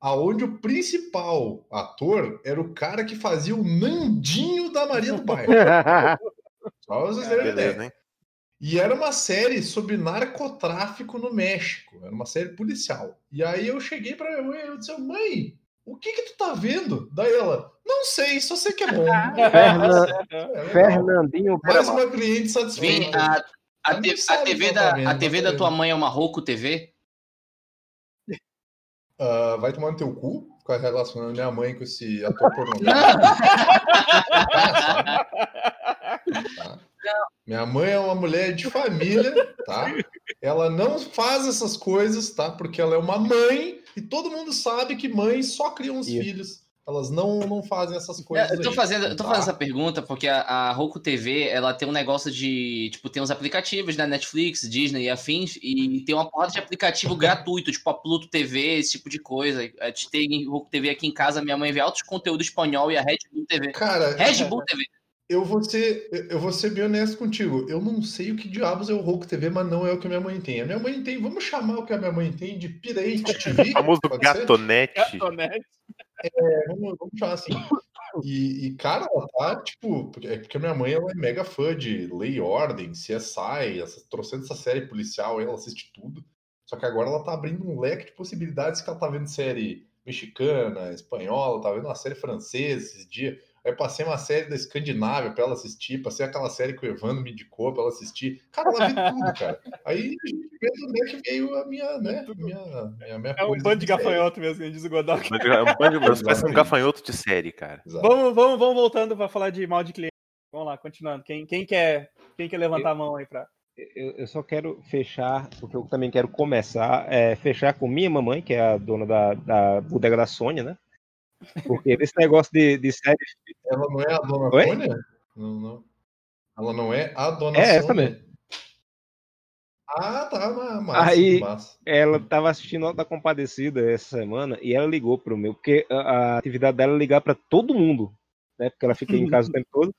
aonde o principal ator era o cara que fazia o Nandinho da Maria do Bairro. Só vocês terem ideia. Hein? E era uma série sobre narcotráfico no México. Era uma série policial. E aí eu cheguei pra minha mãe e eu disse, mãe, o que que tu tá vendo? Daí ela, não sei, só sei que é bom. é, Fernandinho Mais uma cliente satisfeita. A, a, te, a, TV, da, tá a TV da tua mãe é uma Roku TV? Uh, ah, vai tomar no teu cu? Ficar relacionando minha mãe com esse ator pornográfico. tá. Minha mãe é uma mulher de família, tá? Ela não faz essas coisas, tá? Porque ela é uma mãe e todo mundo sabe que mães só criam os Isso. filhos. Elas não, não fazem essas coisas. Eu tô, aí, fazendo, eu tô tá? fazendo essa pergunta porque a, a Roku TV ela tem um negócio de. Tipo, tem uns aplicativos né? Netflix, Disney e afins, e tem uma porta de aplicativo gratuito, tipo a Pluto TV, esse tipo de coisa. A gente tem Roku TV aqui em casa, minha mãe vê altos conteúdo espanhol e a Red Bull TV. Cara, Red Bull TV eu vou ser, eu vou ser bem honesto contigo. Eu não sei o que diabos é o Roku TV, mas não é o que a minha mãe tem. A minha mãe tem, vamos chamar o que a minha mãe tem de Pirate TV. O famoso gatonete. gatonete. É, vamos, vamos chamar assim. E, e, cara, ela tá, tipo, é porque a minha mãe ela é mega fã de Lei e Ordem, CSI, essa, trouxendo essa série policial, ela assiste tudo. Só que agora ela tá abrindo um leque de possibilidades que ela tá vendo série mexicana, espanhola, tá vendo uma série francesa esses dias. Aí passei uma série da Escandinávia pra ela assistir, passei aquela série que o Evandro me indicou pra ela assistir. Cara, ela viu tudo, cara. Aí, onde é que veio a minha, né? Minha, minha, minha é um bando de gafanhoto mesmo, diz o Godok. É um bando de parece um gafanhoto de série, cara. Vamos, vamos, vamos voltando pra falar de mal de cliente. Vamos lá, continuando. Quem, quem, quer, quem quer levantar eu, a mão aí pra. Eu, eu, só quero fechar, porque eu também quero começar, é, fechar com minha mamãe, que é a dona da, da bodega da Sônia, né? Porque esse negócio de, de série. Ela não é a dona Oi? Sônia? Não, não. Ela não é a dona é, Sônia. É, essa mesmo. Ah, tá, massa, Aí, massa. ela tava assistindo Alta Compadecida essa semana e ela ligou pro meu, porque a, a atividade dela é ligar para todo mundo, né? Porque ela fica em casa o tempo todo.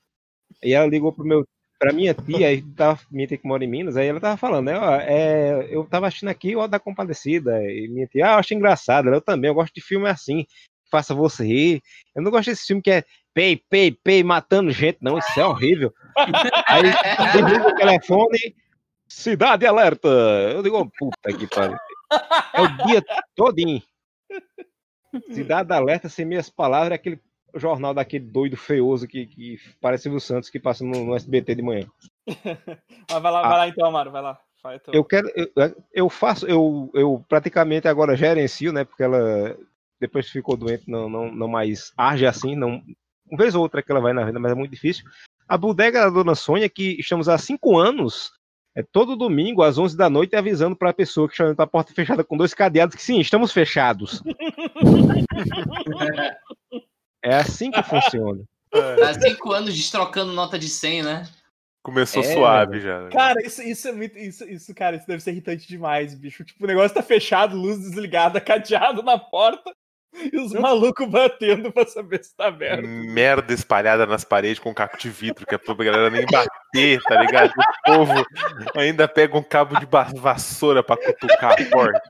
E ela ligou pro meu, pra minha tia, aí tava, minha tia que mora em Minas, aí ela tava falando, né? Ó, é, eu tava assistindo aqui o Alta Compadecida, e minha tia, ah, eu acho engraçado, eu também, eu gosto de filme assim faça você rir. Eu não gosto desse filme que é pei, pei, pei, matando gente, não, isso é horrível. Aí desliga o telefone, cidade alerta. Eu digo, puta que pariu. É o dia todinho. Cidade alerta, sem minhas palavras, é aquele jornal daquele doido feioso que, que parece o Santos que passa no, no SBT de manhã. Mas vai lá, ah, vai lá então, Amaro, vai lá. Eu quero, eu, eu faço, eu, eu praticamente agora gerencio, né? Porque ela depois que ficou doente, não, não, não mais age assim, não, uma vez ou outra que ela vai na venda, mas é muito difícil. A bodega da Dona Sônia, que estamos há cinco anos, é todo domingo, às 11 da noite, avisando para a pessoa que está a porta fechada com dois cadeados que sim, estamos fechados. é assim que funciona. Há cinco anos destrocando nota de 100, né? Começou é, suave já. Né? Cara, isso, isso é muito. Isso, isso, cara, isso deve ser irritante demais, bicho. Tipo, o negócio tá fechado, luz desligada, cadeado na porta. E os malucos batendo pra saber se tá aberto. Merda espalhada nas paredes com um caco de vidro, que é pra galera nem bater, tá ligado? O povo ainda pega um cabo de vassoura pra cutucar a porta.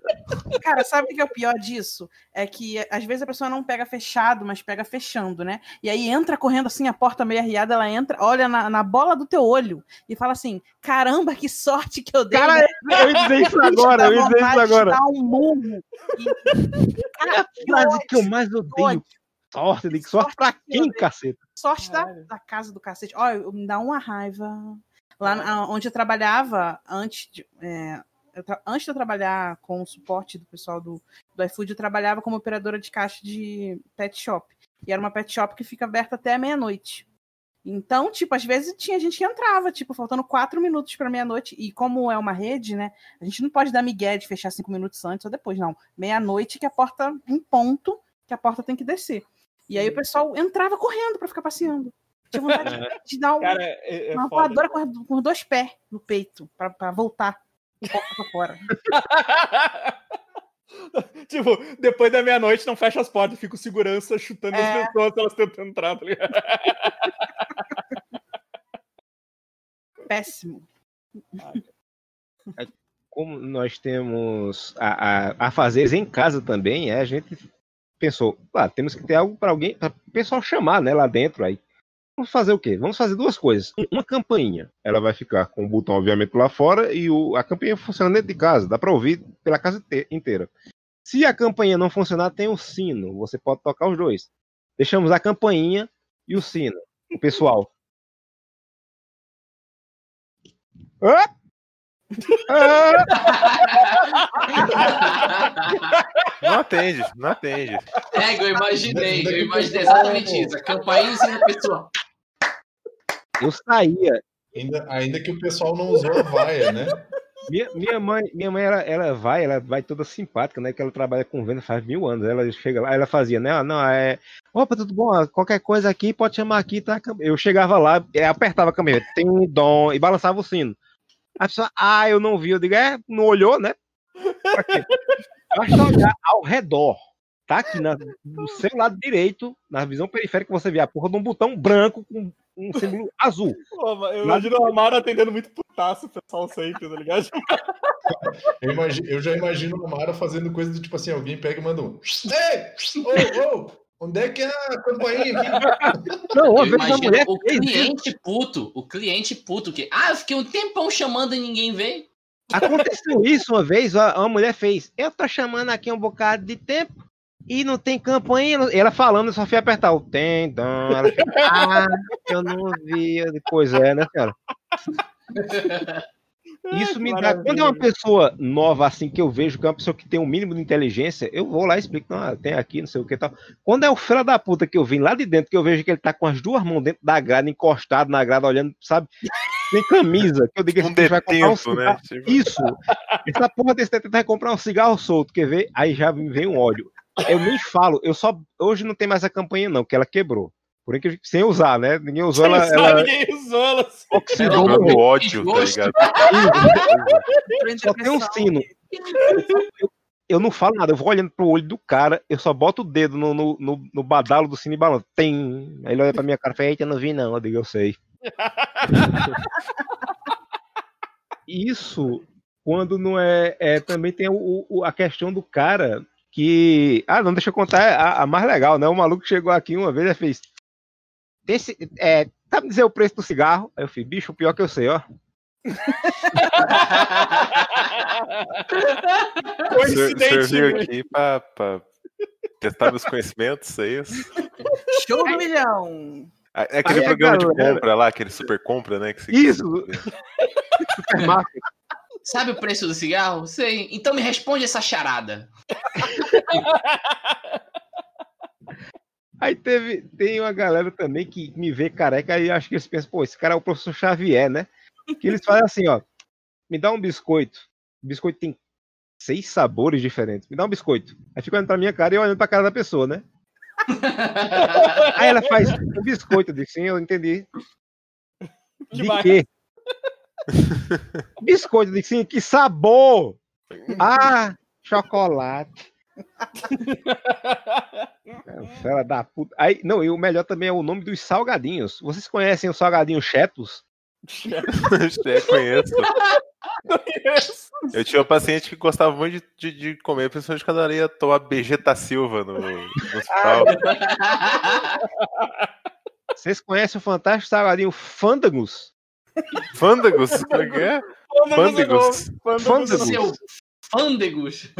Cara, sabe o que é o pior disso? É que às vezes a pessoa não pega fechado, mas pega fechando, né? E aí entra correndo assim, a porta meio arriada, ela entra, olha na, na bola do teu olho e fala assim: caramba, que sorte que eu dei. Cara, né? eu ia dizer isso agora, eu ia dizer isso agora. Dar um murro. E, cara, frase que eu mais odeio. Sorte, de sorte pra quem, caceta? Sorte da, da casa do cacete. Olha, me dá uma raiva. Lá onde eu trabalhava, antes de, é, eu antes de eu trabalhar com o suporte do pessoal do, do iFood, eu trabalhava como operadora de caixa de pet shop. E era uma pet shop que fica aberta até meia-noite. Então, tipo, às vezes tinha gente que entrava, tipo, faltando quatro minutos para meia-noite. E como é uma rede, né? A gente não pode dar migué de fechar cinco minutos antes ou depois, não. Meia-noite que a porta, em ponto, que a porta tem que descer. E aí o pessoal entrava correndo para ficar passeando. Tinha vontade de dar um, Cara, é, é uma voadora com, com dois pés no peito para voltar porta pra fora. tipo, depois da meia-noite não fecha as portas, fica o segurança chutando é... as pessoas elas tentam entrar, tá Péssimo. É, como nós temos a, a, a fazer em casa também, é, a gente pensou, ah, temos que ter algo para alguém, para o pessoal chamar, né, lá dentro. Aí, vamos fazer o quê? Vamos fazer duas coisas. Uma campainha, ela vai ficar com o botão, obviamente, lá fora e o, a campainha funciona dentro de casa, dá para ouvir pela casa inteira. Se a campainha não funcionar, tem o sino, você pode tocar os dois. Deixamos a campainha e o sino. O pessoal. Não atende, não atende. É, eu imaginei, eu imaginei exatamente isso. A campainha e pessoa. Eu saía. Ainda, ainda que o pessoal não usou a vaia, né? Minha, minha mãe, minha mãe ela, ela vai, ela vai toda simpática, né? Que ela trabalha com venda faz mil anos. Ela chega lá, ela fazia, né? Ah, não, é. Opa, tudo bom? Qualquer coisa aqui, pode chamar aqui, tá? Eu chegava lá, apertava a câmera, tem um dom, e balançava o sino. A pessoa, ah, eu não vi. Eu digo, é, não olhou, né? Basta olhar ao redor. Tá aqui na, no seu lado direito, na visão periférica, você vê a porra de um botão branco com um símbolo azul. Pô, eu imagino o Amaro atendendo muito putaço o pessoal sempre, tá ligado? eu, imagino, eu já imagino o Amaro fazendo coisa do tipo assim, alguém pega e manda um. Ei! Ô, ô! Onde é que é a campainha aqui? Não, eu imagino o cliente puto, o cliente puto que, ah, eu fiquei um tempão chamando e ninguém veio. Aconteceu isso uma vez, uma mulher fez, eu tô chamando aqui um bocado de tempo e não tem campainha, ela falando, eu só fui apertar o tem, dan, ela fica, ah, eu não vi, depois é, né, cara? Isso me dá. Quando é uma pessoa nova, assim, que eu vejo que é uma pessoa que tem um mínimo de inteligência, eu vou lá e explico, não, tem aqui, não sei o que tal. Quando é o filho da puta que eu vim lá de dentro, que eu vejo que ele tá com as duas mãos dentro da grade, encostado na grade, olhando, sabe? Tem camisa, que eu digo, um vai comprar um cigarro. Né? Tipo... Isso! Essa porra desse tempo vai comprar um cigarro solto, quer ver? Aí já vem um óleo. Eu nem falo, eu só. Hoje não tem mais a campanha, não, que ela quebrou. Por que sem usar, né? Ninguém usou ela. ela... Ninguém usou ela. Oxidou no ódio, tá ligado? só tem um sino. Eu, eu, não falo nada, eu vou olhando pro olho do cara, eu só boto o dedo no, no, no, no badalo do sino e balanço. Tem. Aí ele olha pra minha cara e fala, eita, eu não vi não. Eu digo, eu sei. Isso, quando não é. é também tem o, o, a questão do cara que. Ah, não, deixa eu contar a, a mais legal, né? O maluco chegou aqui uma vez e fez. Desse, é, tá me dizer o preço do cigarro? Aí eu falei, bicho, pior que eu sei, ó. Serviu aqui pra, pra testar meus conhecimentos, é isso? Show do milhão! É aquele Aí programa de compra lá, aquele super compra, né? Que Isso! Sabe o preço do cigarro? Sei. Então me responde essa charada. Aí teve, tem uma galera também que me vê careca e acho que eles pensam, pô, esse cara é o professor Xavier, né? Que eles fazem assim, ó, me dá um biscoito. O biscoito tem seis sabores diferentes. Me dá um biscoito. Aí fica olhando pra minha cara e eu olhando pra cara da pessoa, né? Aí ela faz um biscoito. Eu disse, sim, eu entendi. De quê? biscoito. Eu disse, sim, que sabor! Ah, chocolate. Fela da puta. Aí, não, e o melhor também é o nome dos salgadinhos. Vocês conhecem o salgadinho Chetos? é, conheço. Eu tinha um paciente que gostava muito de, de, de comer, principalmente quando ela ia tomar Vegeta Silva no, no hospital. Vocês conhecem o fantástico salgadinho Fândagos? Fândagos? Como é que é? Fândagos. Fândagos. Fândagos.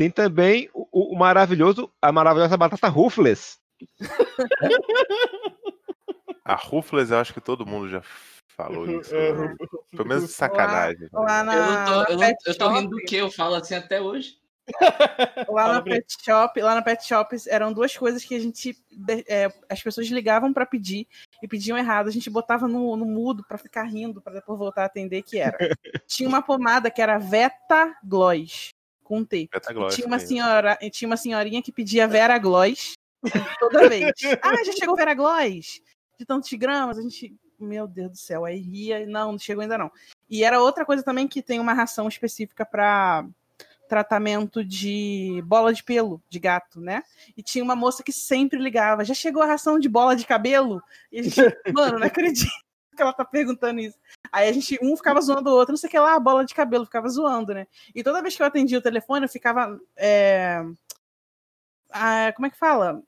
Tem também o, o maravilhoso, a maravilhosa batata Ruffles. A Ruffles, eu acho que todo mundo já falou isso. Né? Pelo menos de sacanagem. Lá, lá na, eu, tô, eu, não, eu tô rindo do que eu falo assim até hoje. Lá na Pet Shop, lá na Pet Shops eram duas coisas que a gente é, as pessoas ligavam para pedir e pediam errado. A gente botava no, no mudo para ficar rindo para depois voltar a atender que era. Tinha uma pomada que era Veta Gloss com T. Gloss, tinha uma senhora, tinha uma senhorinha que pedia Vera Gloss toda vez. ah, já chegou Vera Gloss de tantos gramas, a gente meu Deus do céu, aí ria, não, não chegou ainda não. E era outra coisa também que tem uma ração específica para tratamento de bola de pelo de gato, né? E tinha uma moça que sempre ligava: já chegou a ração de bola de cabelo? E a gente, mano, não acredito que ela tá perguntando isso. Aí a gente, um ficava zoando o outro, não sei o que lá, bola de cabelo, ficava zoando, né? E toda vez que eu atendia o telefone, eu ficava. É... ah, como é que fala?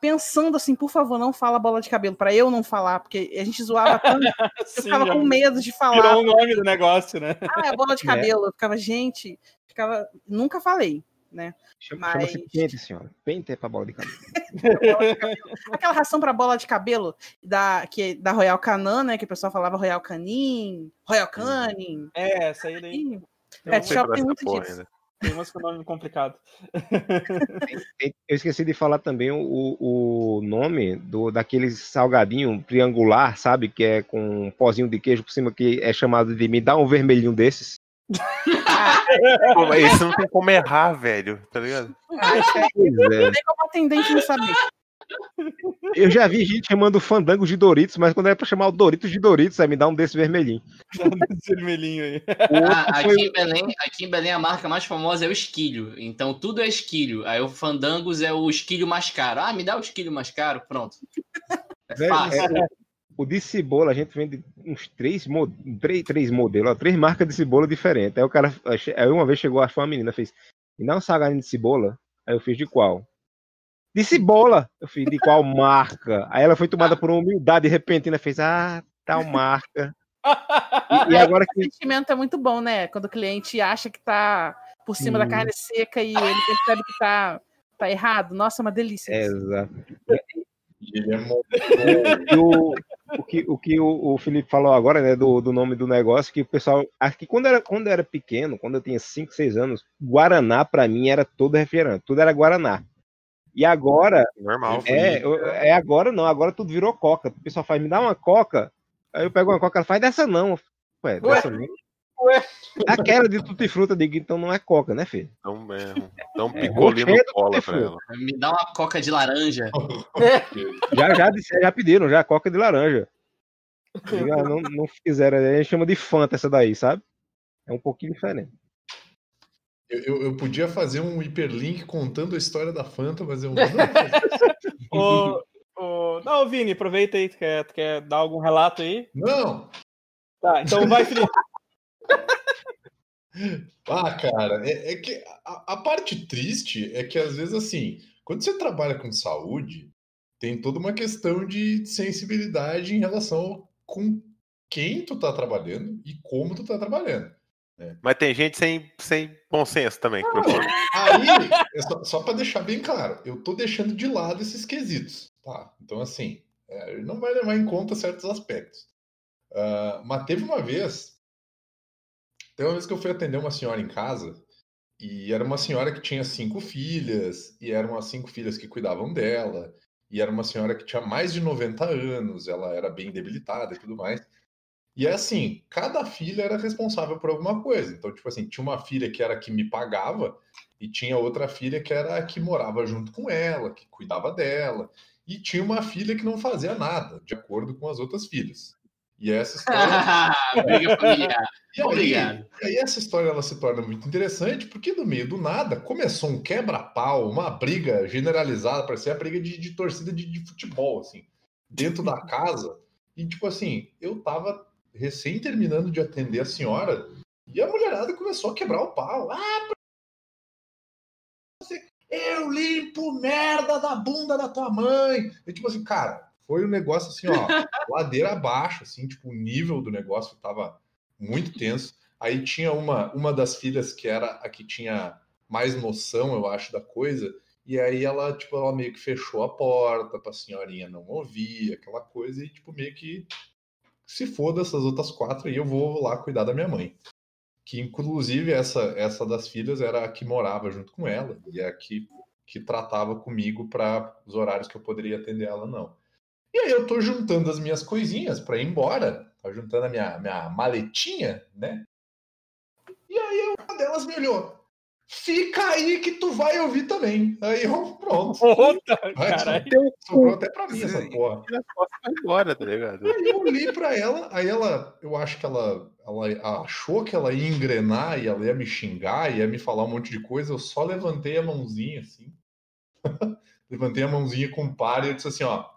Pensando assim, por favor, não fala bola de cabelo, para eu não falar, porque a gente zoava tanto, eu ficava com medo de falar. Virou o nome do negócio, né? Ah, é bola de é. cabelo. É. Eu ficava, gente, ficava, nunca falei né? Chama, Mas... Chama-se pente, senhora. Pente é pra bola de cabelo. Aquela ração para bola de cabelo da, que, da Royal Canin, né? Que o pessoal falava Royal Canin, Royal Canin. É, essa aí daí. Pet Shop tem muito disso. Ainda. Tem umas com nome complicado. Eu esqueci de falar também o, o nome do daquele salgadinho triangular, sabe? Que é com um pozinho de queijo por cima, que é chamado de me dá um vermelhinho desses. Mas isso não tem como errar, velho, tá ligado? É. Não tem como atendente não saber. Eu já vi gente chamando fandango de Doritos, mas quando é pra chamar o Doritos de Doritos, aí me dá um desse vermelhinho. desse vermelhinho aí. Ah, aqui, em Belém, aqui em Belém a marca mais famosa é o esquilho. Então tudo é esquilho. Aí o fandangos é o esquilho mais caro. Ah, me dá o esquilho mais caro, pronto. É fácil. É, o de cebola, a gente vende uns três, três, três modelos, ó, três marcas de cebola diferentes. Aí o cara, aí uma vez chegou, acho que uma menina fez, me dá um salgadinho de cebola. Aí eu fiz de qual? De cebola! Eu fiz de qual marca? Aí ela foi tomada por uma humildade repentina, fez, ah, tal marca. E, e agora que. O sentimento é muito bom, né? Quando o cliente acha que tá por cima hum. da carne seca e ele percebe que tá, tá errado. Nossa, é uma delícia. É, exato. É muito o, o que, o, que o, o, Felipe falou agora, né, do, do nome do negócio, que o pessoal. Aqui, quando era, quando era pequeno, quando eu tinha 5, 6 anos, Guaraná, para mim, era todo refrigerante, tudo era Guaraná. E agora. Normal. É, é agora não, agora tudo virou Coca. O pessoal faz, me dá uma Coca. Aí eu pego uma Coca, ela faz dessa não. Ué, dessa não. Aquela de tutti fruta, digo, então não é coca, né, filho? Então, é, dá um é, picolinho é, cola pra ela. Me dá uma coca de laranja. já, já, já pediram, já, coca de laranja. não, não fizeram, a gente chama de Fanta essa daí, sabe? É um pouquinho diferente. Eu, eu, eu podia fazer um hiperlink contando a história da Fanta, mas eu não ô, Não, Vini, aproveita aí, tu quer, tu quer dar algum relato aí? Não! Tá, então vai, Felipe. Ah, cara, é, é que a, a, parte triste é que às vezes assim, quando você trabalha com saúde, tem toda uma questão de sensibilidade em relação com quem tu tá trabalhando e como tu tá trabalhando. Né? Mas tem gente sem, sem bom senso também. Não, aí, é só, só para deixar bem claro, eu tô deixando de lado esses quesitos, tá? Então assim, é, não vai levar em conta certos aspectos. Uh, mas teve uma vez tem uma vez que eu fui atender uma senhora em casa e era uma senhora que tinha cinco filhas e eram as cinco filhas que cuidavam dela e era uma senhora que tinha mais de 90 anos, ela era bem debilitada e tudo mais. E é assim, cada filha era responsável por alguma coisa. Então, tipo assim, tinha uma filha que era a que me pagava e tinha outra filha que era a que morava junto com ela, que cuidava dela. E tinha uma filha que não fazia nada, de acordo com as outras filhas. E essa história. Briga familiar. E aí, Obrigado. E aí essa história ela se torna muito interessante, porque no meio do nada começou um quebra-pau, uma briga generalizada, parecia a briga de, de torcida de, de, futebol, assim, dentro da casa. E tipo assim, eu tava recém terminando de atender a senhora, e a mulherada começou a quebrar o pau. Ah, eu limpo merda da bunda da tua mãe. E tipo assim, cara, foi um negócio assim, ó, ladeira abaixo, assim, tipo, o nível do negócio tava muito tenso. Aí tinha uma, uma das filhas que era a que tinha mais noção, eu acho, da coisa, e aí ela, tipo, ela meio que fechou a porta pra senhorinha não ouvir, aquela coisa, e, tipo, meio que se foda essas outras quatro e eu vou lá cuidar da minha mãe. Que, inclusive, essa, essa das filhas era a que morava junto com ela, e é a que, que tratava comigo para os horários que eu poderia atender ela, não. E aí eu tô juntando as minhas coisinhas para ir embora, tô juntando a minha, minha maletinha, né? E aí uma delas me olhou. Fica aí que tu vai ouvir também. Aí eu, pronto. Puta, caralho. Sobrou até pra mim essa porra. Vai embora, tá ligado? Aí eu li pra ela, aí ela, eu acho que ela, ela achou que ela ia engrenar e ela ia me xingar, ia me falar um monte de coisa, eu só levantei a mãozinha assim. levantei a mãozinha com o par e eu disse assim, ó,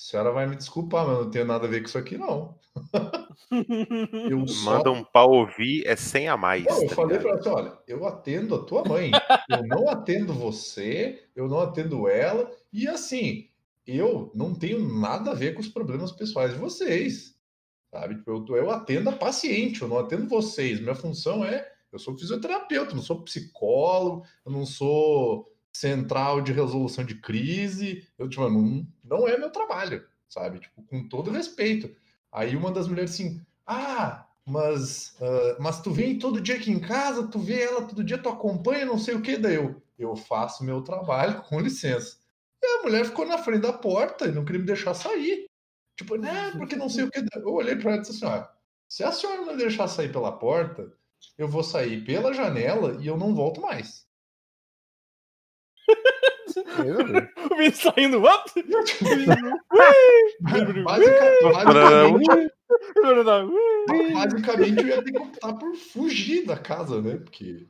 senhora vai me desculpar, mas não tenho nada a ver com isso aqui, não. eu só... Manda um pau ouvir, é sem a mais. Não, eu tá falei para ela assim, olha, eu atendo a tua mãe, eu não atendo você, eu não atendo ela, e assim, eu não tenho nada a ver com os problemas pessoais de vocês, sabe? Tipo, eu, eu atendo a paciente, eu não atendo vocês, minha função é, eu sou fisioterapeuta, não sou psicólogo, eu não sou central de resolução de crise, eu, tipo, não, não é meu trabalho, sabe? Tipo, com todo respeito. Aí uma das mulheres assim, ah, mas, uh, mas tu vem todo dia aqui em casa, tu vê ela todo dia, tu acompanha, não sei o que, daí eu, eu faço meu trabalho, com licença. E a mulher ficou na frente da porta e não queria me deixar sair. Tipo, né, porque não sei o que. Eu olhei para ela e disse assim, ó, se a senhora não deixar sair pela porta, eu vou sair pela janela e eu não volto mais. O Vini saindo. What? basicamente, basicamente, eu ia ter que optar por fugir da casa, né? Porque.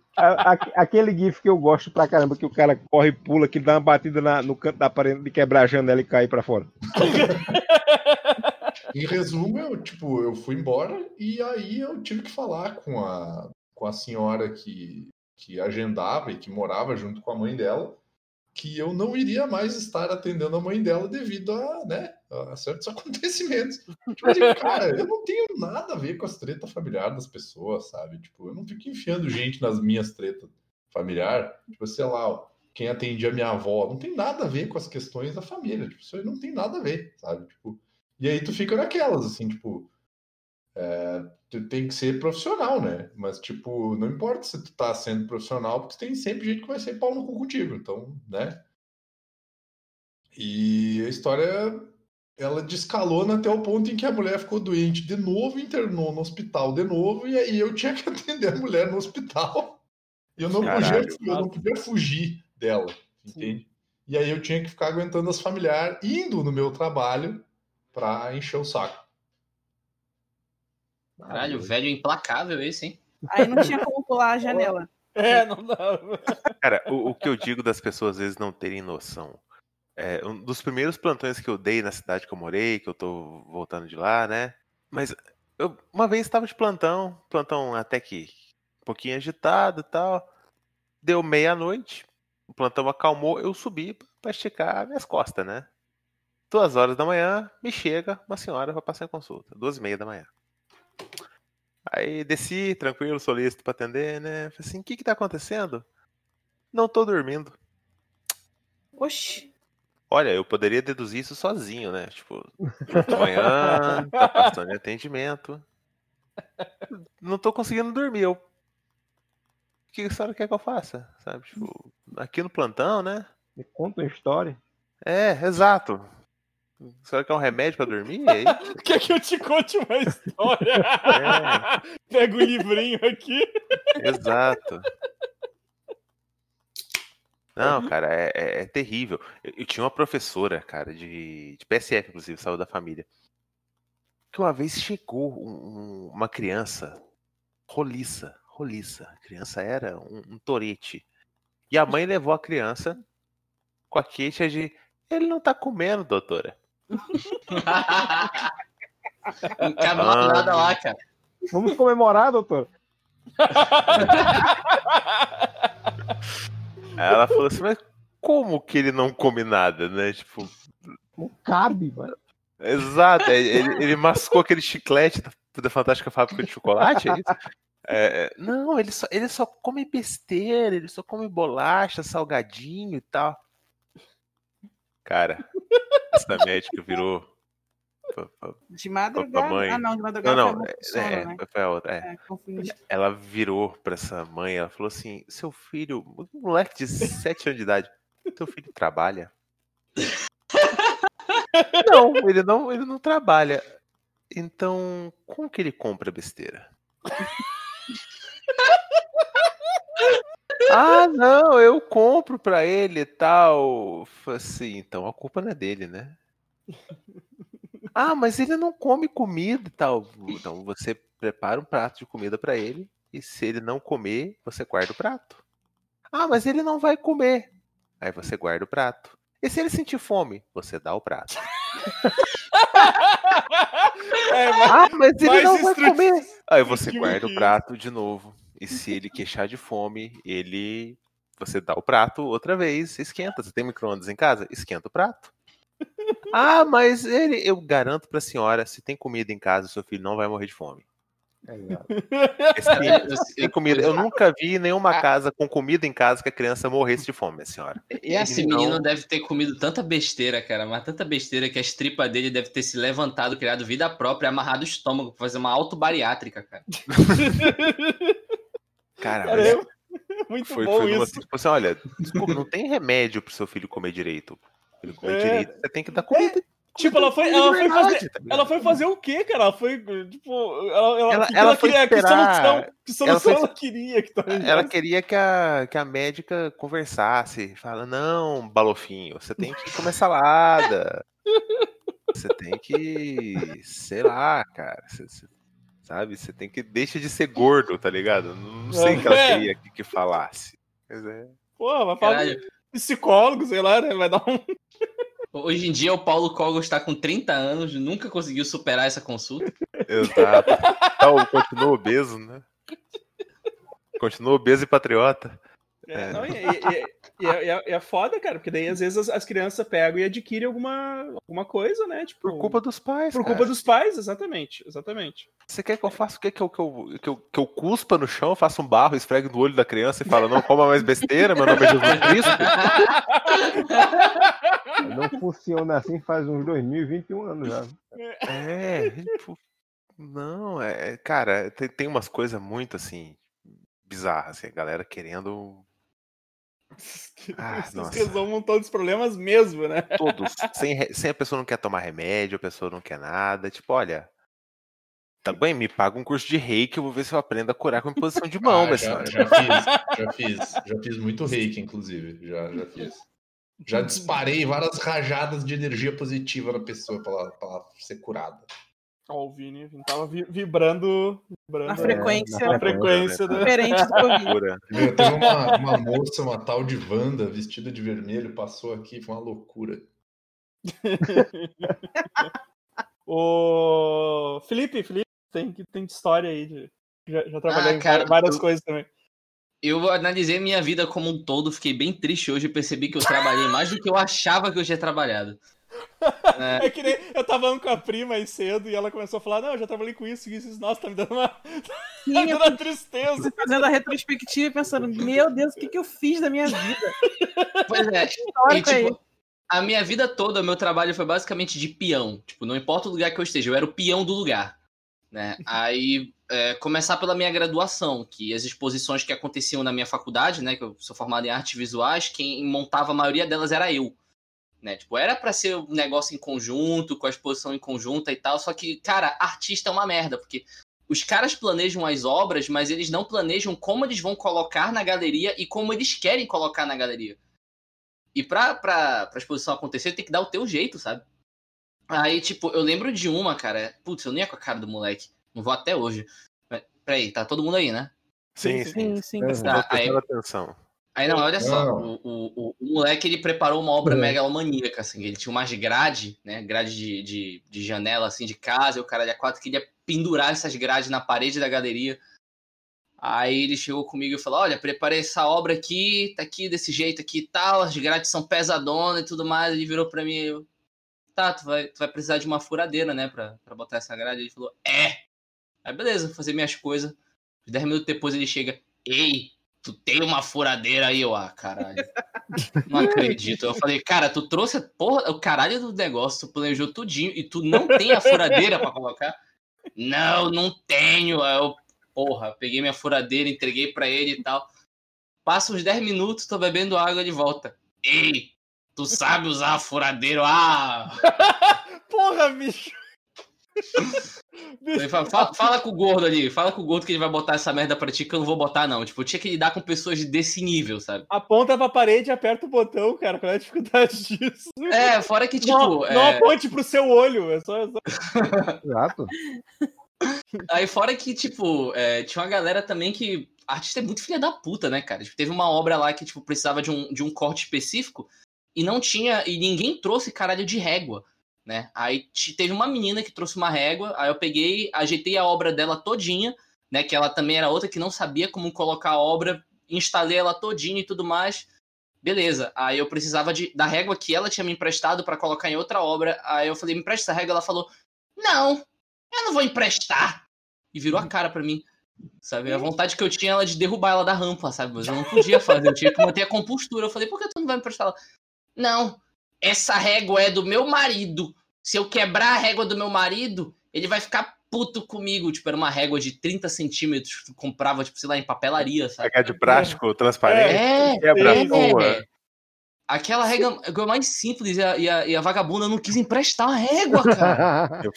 Aquele GIF que eu gosto pra caramba, que o cara corre e pula, que dá uma batida na, no canto da parede de quebrar a janela e cair pra fora. em resumo, eu, tipo, eu fui embora e aí eu tive que falar com a, com a senhora que, que agendava e que morava junto com a mãe dela que eu não iria mais estar atendendo a mãe dela devido a, né, a certos acontecimentos. Tipo assim, cara, eu não tenho nada a ver com as tretas familiares das pessoas, sabe? Tipo, eu não fico enfiando gente nas minhas tretas familiares. Tipo, sei lá, quem atendia minha avó, não tem nada a ver com as questões da família. Tipo, isso aí não tem nada a ver, sabe? Tipo, e aí tu fica naquelas, assim, tipo, é, tu tem que ser profissional, né? Mas, tipo, não importa se tu tá sendo profissional, porque tem sempre gente que vai ser pau no cu contigo, então, né? E a história, ela descalou até o ponto em que a mulher ficou doente de novo, internou no hospital de novo, e aí eu tinha que atender a mulher no hospital. E eu não, podia, eu não podia fugir dela, entende? Sim. E aí eu tinha que ficar aguentando as familiares, indo no meu trabalho para encher o saco. Caralho, velho implacável esse, hein? Aí não tinha como pular a janela. É, não dava. Cara, o, o, que eu digo das pessoas às vezes não terem noção. É, um dos primeiros plantões que eu dei na cidade que eu morei, que eu tô voltando de lá, né? Mas eu uma vez estava de plantão, plantão até que um pouquinho agitado e tal. Deu meia-noite, o plantão acalmou, eu subi para esticar minhas costas, né? Duas horas da manhã, me chega uma senhora para passar em consulta. Duas e meia da manhã. Aí desci, tranquilo, solícito pra atender, né? Falei assim, o que que tá acontecendo? Não tô dormindo. Oxi. Olha, eu poderia deduzir isso sozinho, né? Tipo, de manhã, tá passando em atendimento. Não tô conseguindo dormir. Eu... O que a senhora quer que eu faça? Sabe? Tipo, aqui no plantão, né? Me conta uma história. É, exato. Será que é um remédio pra dormir? É Quer que eu te conte uma história? É. Pega o livrinho aqui. Exato. Não, cara, é, é, é terrível. Eu, eu, tinha uma professora, cara, de, de PSF, inclusive, saúde da família, que uma vez chegou um, uma criança roliça, roliça. A criança era um, um torete. E a mãe levou a criança com a queixa de ele não tá comendo, doutora. Não cabe ah, nada lá, cara. Vamos comemorar, doutor. Ela falou assim, mas como que ele não come nada, né? Tipo. Não cabe, mano. Exato, ele, ele mascou aquele chiclete da Fantástica Fábrica de Chocolate, é isso? É, é, não, ele só, ele só come besteira, ele só come bolacha, salgadinho e tal. Cara, essa médica virou. De madrugada? Mãe. Ah, não, de madrugada não, não, foi, sono, é, né? foi a outra. É. É, ela virou pra essa mãe, ela falou assim: seu filho, um moleque de 7 anos de idade, teu filho trabalha? não, ele não, ele não trabalha. Então, como que ele compra besteira? Ah, não, eu compro pra ele e tal. Assim, então a culpa não é dele, né? Ah, mas ele não come comida e tal. Então você prepara um prato de comida para ele e se ele não comer, você guarda o prato. Ah, mas ele não vai comer. Aí você guarda o prato. E se ele sentir fome, você dá o prato. é, mas, ah, mas ele não vai comer. Aí você guarda o prato de novo. E se ele queixar de fome, ele. Você dá o prato outra vez, esquenta. Você tem micro-ondas em casa? Esquenta o prato. Ah, mas ele, eu garanto pra senhora, se tem comida em casa, seu filho não vai morrer de fome. Esse, comida. Eu nunca vi nenhuma casa com comida em casa que a criança morresse de fome, senhora. E esse então... menino deve ter comido tanta besteira, cara, mas tanta besteira que as tripas dele deve ter se levantado, criado vida própria, amarrado o estômago pra fazer uma autobariátrica, cara. cara, mas... muito foi, bom foi isso. Tipo assim, olha, desculpa, não tem remédio pro seu filho comer direito. Ele comer é. direito, você tem que dar comida. É. Tipo, ela foi, ela foi, fazer, tá ela foi fazer o quê, cara? Ela foi, tipo, ela, ela, ela, que ela queria, esperar... que solução, que solução ela, foi, ela queria? Que ela queria que a, que a médica conversasse. Fala, não, balofinho, você tem que comer salada. você tem que, sei lá, cara, você, você, sabe? Você tem que, deixa de ser gordo, tá ligado? Não sei o que ela é. queria que, que falasse. Mas é... Pô, vai falar psicólogo, sei lá, né? Vai dar um... Hoje em dia o Paulo Cogos está com 30 anos, nunca conseguiu superar essa consulta. Exato. Então, continua obeso, né? Continua obeso e patriota. É, é. Não, e, e, e, é, é, foda, cara, porque daí às vezes as, as, crianças pegam e adquirem alguma, alguma coisa, né? Tipo, por culpa dos pais. Por cara. culpa dos pais, exatamente. Exatamente. Você quer que eu faça o quê? Que eu, que, eu, que, eu, que eu cuspa no chão, faça um barro, esfregue no olho da criança e fala, não coma mais besteira, meu nome é Jesus Cristo? Não funciona assim faz uns 2021 anos já. É, tipo, não, é, cara, tem, tem umas coisas muito assim bizarras, assim, a galera querendo ah, Vocês resolvam todos os problemas mesmo, né? Todos. Sem, sem a pessoa não quer tomar remédio, a pessoa não quer nada. Tipo, olha, Tá bem, me paga um curso de reiki, eu vou ver se eu aprendo a curar com imposição de mão, ah, já, já, fiz, já fiz, já fiz muito reiki, inclusive, já, já fiz. Já disparei várias rajadas de energia positiva na pessoa pra ela, pra ela ser curada. Ó, o Vini tava vibrando, vibrando na frequência, na frequência da... diferente do Covid. Meu, teve uma, uma moça, uma tal de Wanda, vestida de vermelho, passou aqui, foi uma loucura. o Felipe, Felipe, tem que tem história aí de já, já trabalhei ah, cara, em várias eu, coisas também. Eu analisei minha vida como um todo, fiquei bem triste hoje e percebi que eu trabalhei mais do que eu achava que eu tinha trabalhado. É. é. que nem eu tava falando com a prima aí cedo e ela começou a falar: Não, eu já trabalhei com isso, isso, isso. Nossa, tá me dando uma, Sim, tá me dando uma tristeza. Fazendo a retrospectiva e pensando: Meu Deus, o que, que eu fiz da minha vida? Pois é, e, tipo, a minha vida toda, o meu trabalho foi basicamente de peão. Tipo, não importa o lugar que eu esteja, eu era o peão do lugar. Né? Aí, é, começar pela minha graduação, que as exposições que aconteciam na minha faculdade, né, que eu sou formado em artes visuais, quem montava a maioria delas era eu né? Tipo, era para ser um negócio em conjunto, com a exposição em conjunto e tal, só que, cara, artista é uma merda, porque os caras planejam as obras, mas eles não planejam como eles vão colocar na galeria e como eles querem colocar na galeria. E pra, pra, pra exposição acontecer, tem que dar o teu jeito, sabe? Aí, tipo, eu lembro de uma, cara. Putz, eu nem ia com a cara do moleque. Não vou até hoje. Peraí, tá todo mundo aí, né? Sim, sim, sim. sim. Tá, aí, atenção. Aí não, olha só, o, o, o, moleque ele preparou uma obra uhum. megalomaníaca, assim, ele tinha umas grade, né, grade de, de, de janela, assim, de casa, e o cara de quatro queria pendurar essas grades na parede da galeria. Aí ele chegou comigo e falou, olha, preparei essa obra aqui, tá aqui desse jeito aqui e tal, as grades são pesadonas e tudo mais, ele virou pra mim, eu, tá, tu vai, tu vai precisar de uma furadeira, né, pra, pra botar essa grade, ele falou, é! Aí beleza, fazer minhas coisas, dez minutos depois ele chega, ei, tu tem uma furadeira aí, eu, ah, caralho. Não acredito. Eu falei, cara, tu trouxe a porra, o caralho do negócio, tu planejou tudinho e tu não tem a furadeira para colocar? Não, não tenho. Aí eu, porra, peguei minha furadeira, entreguei para ele e tal. Passa uns 10 minutos, tô bebendo água de volta. Ei, tu sabe usar a furadeira? Ah! porra, bicho! Fala, fala, com o gordo ali, fala com o gordo que ele vai botar essa merda pra ti que eu não vou botar, não. Tipo, tinha que lidar com pessoas desse nível, sabe? Aponta pra parede e aperta o botão, cara. Qual é a dificuldade disso? É, fora que, tipo. Não, é... não aponte pro seu olho. É só. É só... Exato. Aí, fora que, tipo, é, tinha uma galera também que. Artista é muito filha da puta, né, cara? Tipo, teve uma obra lá que, tipo, precisava de um, de um corte específico e não tinha. E ninguém trouxe caralho de régua. Né? Aí teve uma menina que trouxe uma régua, aí eu peguei, ajeitei a obra dela todinha, né? Que ela também era outra que não sabia como colocar a obra, instalei ela todinha e tudo mais. Beleza. Aí eu precisava de, da régua que ela tinha me emprestado para colocar em outra obra. Aí eu falei, me empresta essa régua. Ela falou, não, eu não vou emprestar. E virou a cara para mim. Sabe? A vontade que eu tinha era de derrubar ela da rampa, sabe? Mas eu não podia fazer, eu tinha que manter a compostura. Eu falei, por que tu não vai emprestar ela? Não, essa régua é do meu marido. Se eu quebrar a régua do meu marido, ele vai ficar puto comigo. Tipo, era uma régua de 30 centímetros que comprava, tipo, sei lá, em papelaria, sabe? Régua de plástico, transparente. É, quebra é, é. Aquela régua mais simples e a, e, a, e a, vagabunda não quis emprestar a régua, cara.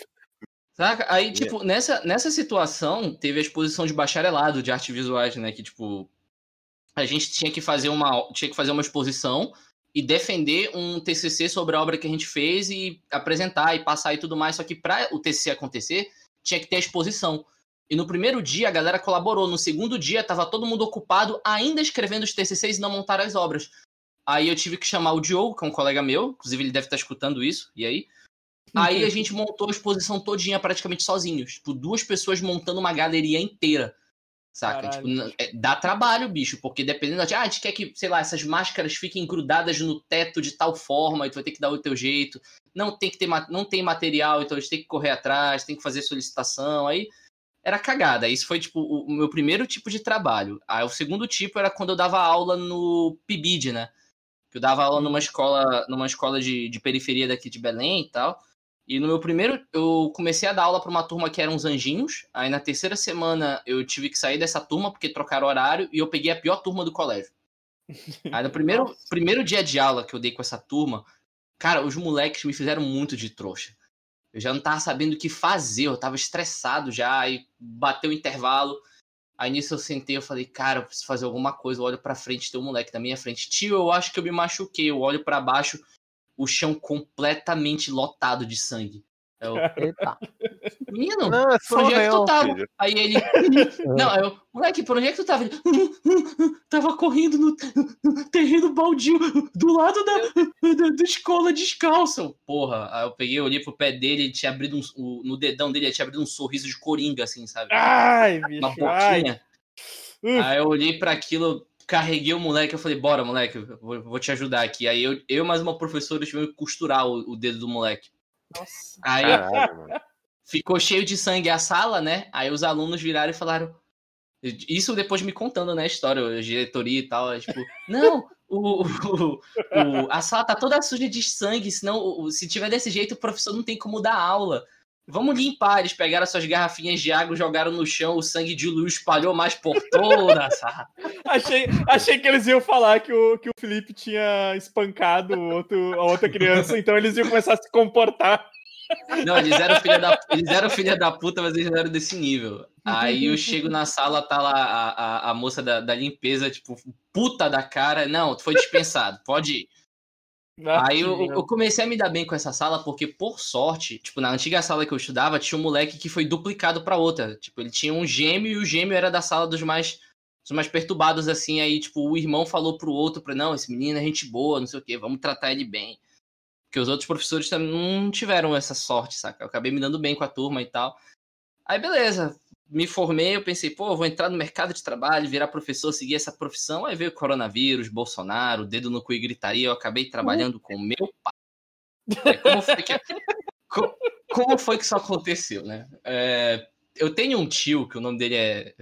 Saca? Aí, tipo, nessa, nessa situação, teve a exposição de bacharelado de arte visuais, né? Que, tipo, a gente tinha que fazer uma, tinha que fazer uma exposição e defender um TCC sobre a obra que a gente fez e apresentar e passar e tudo mais. Só que para o TCC acontecer, tinha que ter a exposição. E no primeiro dia a galera colaborou, no segundo dia estava todo mundo ocupado ainda escrevendo os TCCs e não montaram as obras. Aí eu tive que chamar o Diogo, que é um colega meu, inclusive ele deve estar escutando isso, e aí? Aí a gente montou a exposição todinha praticamente sozinhos. Tipo, duas pessoas montando uma galeria inteira. Saca? Tipo, é, dá trabalho, bicho, porque dependendo de. Ah, a gente quer que, sei lá, essas máscaras fiquem grudadas no teto de tal forma, e tu vai ter que dar o teu jeito. Não tem que ter não tem material, então a gente tem que correr atrás, tem que fazer solicitação. Aí era cagada. Isso foi, tipo, o, meu primeiro tipo de trabalho. Aí o segundo tipo era quando eu dava aula no PIBID, né? Eu dava aula numa escola, numa escola de, de periferia daqui de Belém e tal. E no meu primeiro, eu comecei a dar aula para uma turma que eram os anjinhos. Aí na terceira semana eu tive que sair dessa turma porque trocaram horário e eu peguei a pior turma do colégio. Aí no primeiro, primeiro dia de aula que eu dei com essa turma, cara, os moleques me fizeram muito de trouxa. Eu já não tava sabendo o que fazer, eu tava estressado já, aí bateu o intervalo. Aí nisso eu sentei, eu falei, cara, eu preciso fazer alguma coisa. Eu olho pra frente, tem um moleque na minha frente. Tio, eu acho que eu me machuquei. Eu olho para baixo, o chão completamente lotado de sangue. Eu, Eita. Menino, não, é por onde é que tu tava? Filho. Aí ele. não, eu, moleque, por onde é que tu tava? tava correndo no terreno baldio do lado da, da, da, escola descalço. Porra, aí eu peguei, olhei pro pé dele, ele tinha abrido um, no dedão dele, ele tinha abrido um sorriso de coringa, assim, sabe? Ai, bicho, Uma boquinha. Ai. Aí eu olhei para aquilo, carreguei o moleque, eu falei, bora, moleque, vou, vou te ajudar aqui. Aí eu, eu mais uma professora tivemos que costurar o, o, dedo do moleque. Nossa. Aí Caralho, ficou cheio de sangue a sala, né? Aí os alunos viraram e falaram. Isso depois me contando, né, a história, a diretoria e tal. Tipo, não, o, o, o, a sala tá toda suja de sangue, senão, se tiver desse jeito, o professor não tem como dar aula. Vamos limpar. Eles pegaram suas garrafinhas de água, jogaram no chão, o sangue diluiu, espalhou mais por toda a sala. achei, achei que eles iam falar que o, que o Felipe tinha espancado outro, a outra criança, então eles iam começar a se comportar. Não, eles eram filha da, eles eram filha da puta, mas eles não eram desse nível. Aí eu chego na sala, tá lá a, a, a moça da, da limpeza, tipo, puta da cara. Não, tu foi dispensado, pode ir. Aí eu, eu, comecei a me dar bem com essa sala, porque, por sorte, tipo, na antiga sala que eu estudava, tinha um moleque que foi duplicado para outra. Tipo, ele tinha um gêmeo e o gêmeo era da sala dos mais, dos mais perturbados, assim. Aí, tipo, o irmão falou pro outro, pra, não, esse menino é gente boa, não sei o quê, vamos tratar ele bem. Porque os outros professores também não tiveram essa sorte, saca? Eu acabei me dando bem com a turma e tal. Aí, beleza me formei, eu pensei, pô, vou entrar no mercado de trabalho, virar professor, seguir essa profissão. Aí veio o coronavírus, Bolsonaro, dedo no cu e gritaria. Eu acabei trabalhando com o meu pai. Como foi que, como foi que isso aconteceu, né? É, eu tenho um tio que o nome dele é.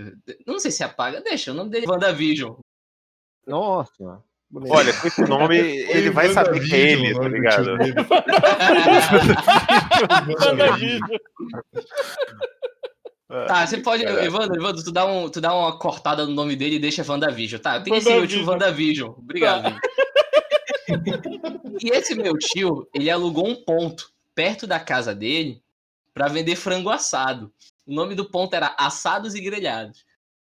Não sei se apaga, deixa, o nome dele é WandaVision. Nossa. Bonito. Olha, com esse nome, ele vai saber que é ele, tá ligado? Tá, você pode. Caraca. Evandro, Evandro, tu dá, um, tu dá uma cortada no nome dele e deixa WandaVision. Tá, tem que ser meu tio WandaVision. Obrigado. Tá. e esse meu tio, ele alugou um ponto perto da casa dele para vender frango assado. O nome do ponto era Assados e Grelhados.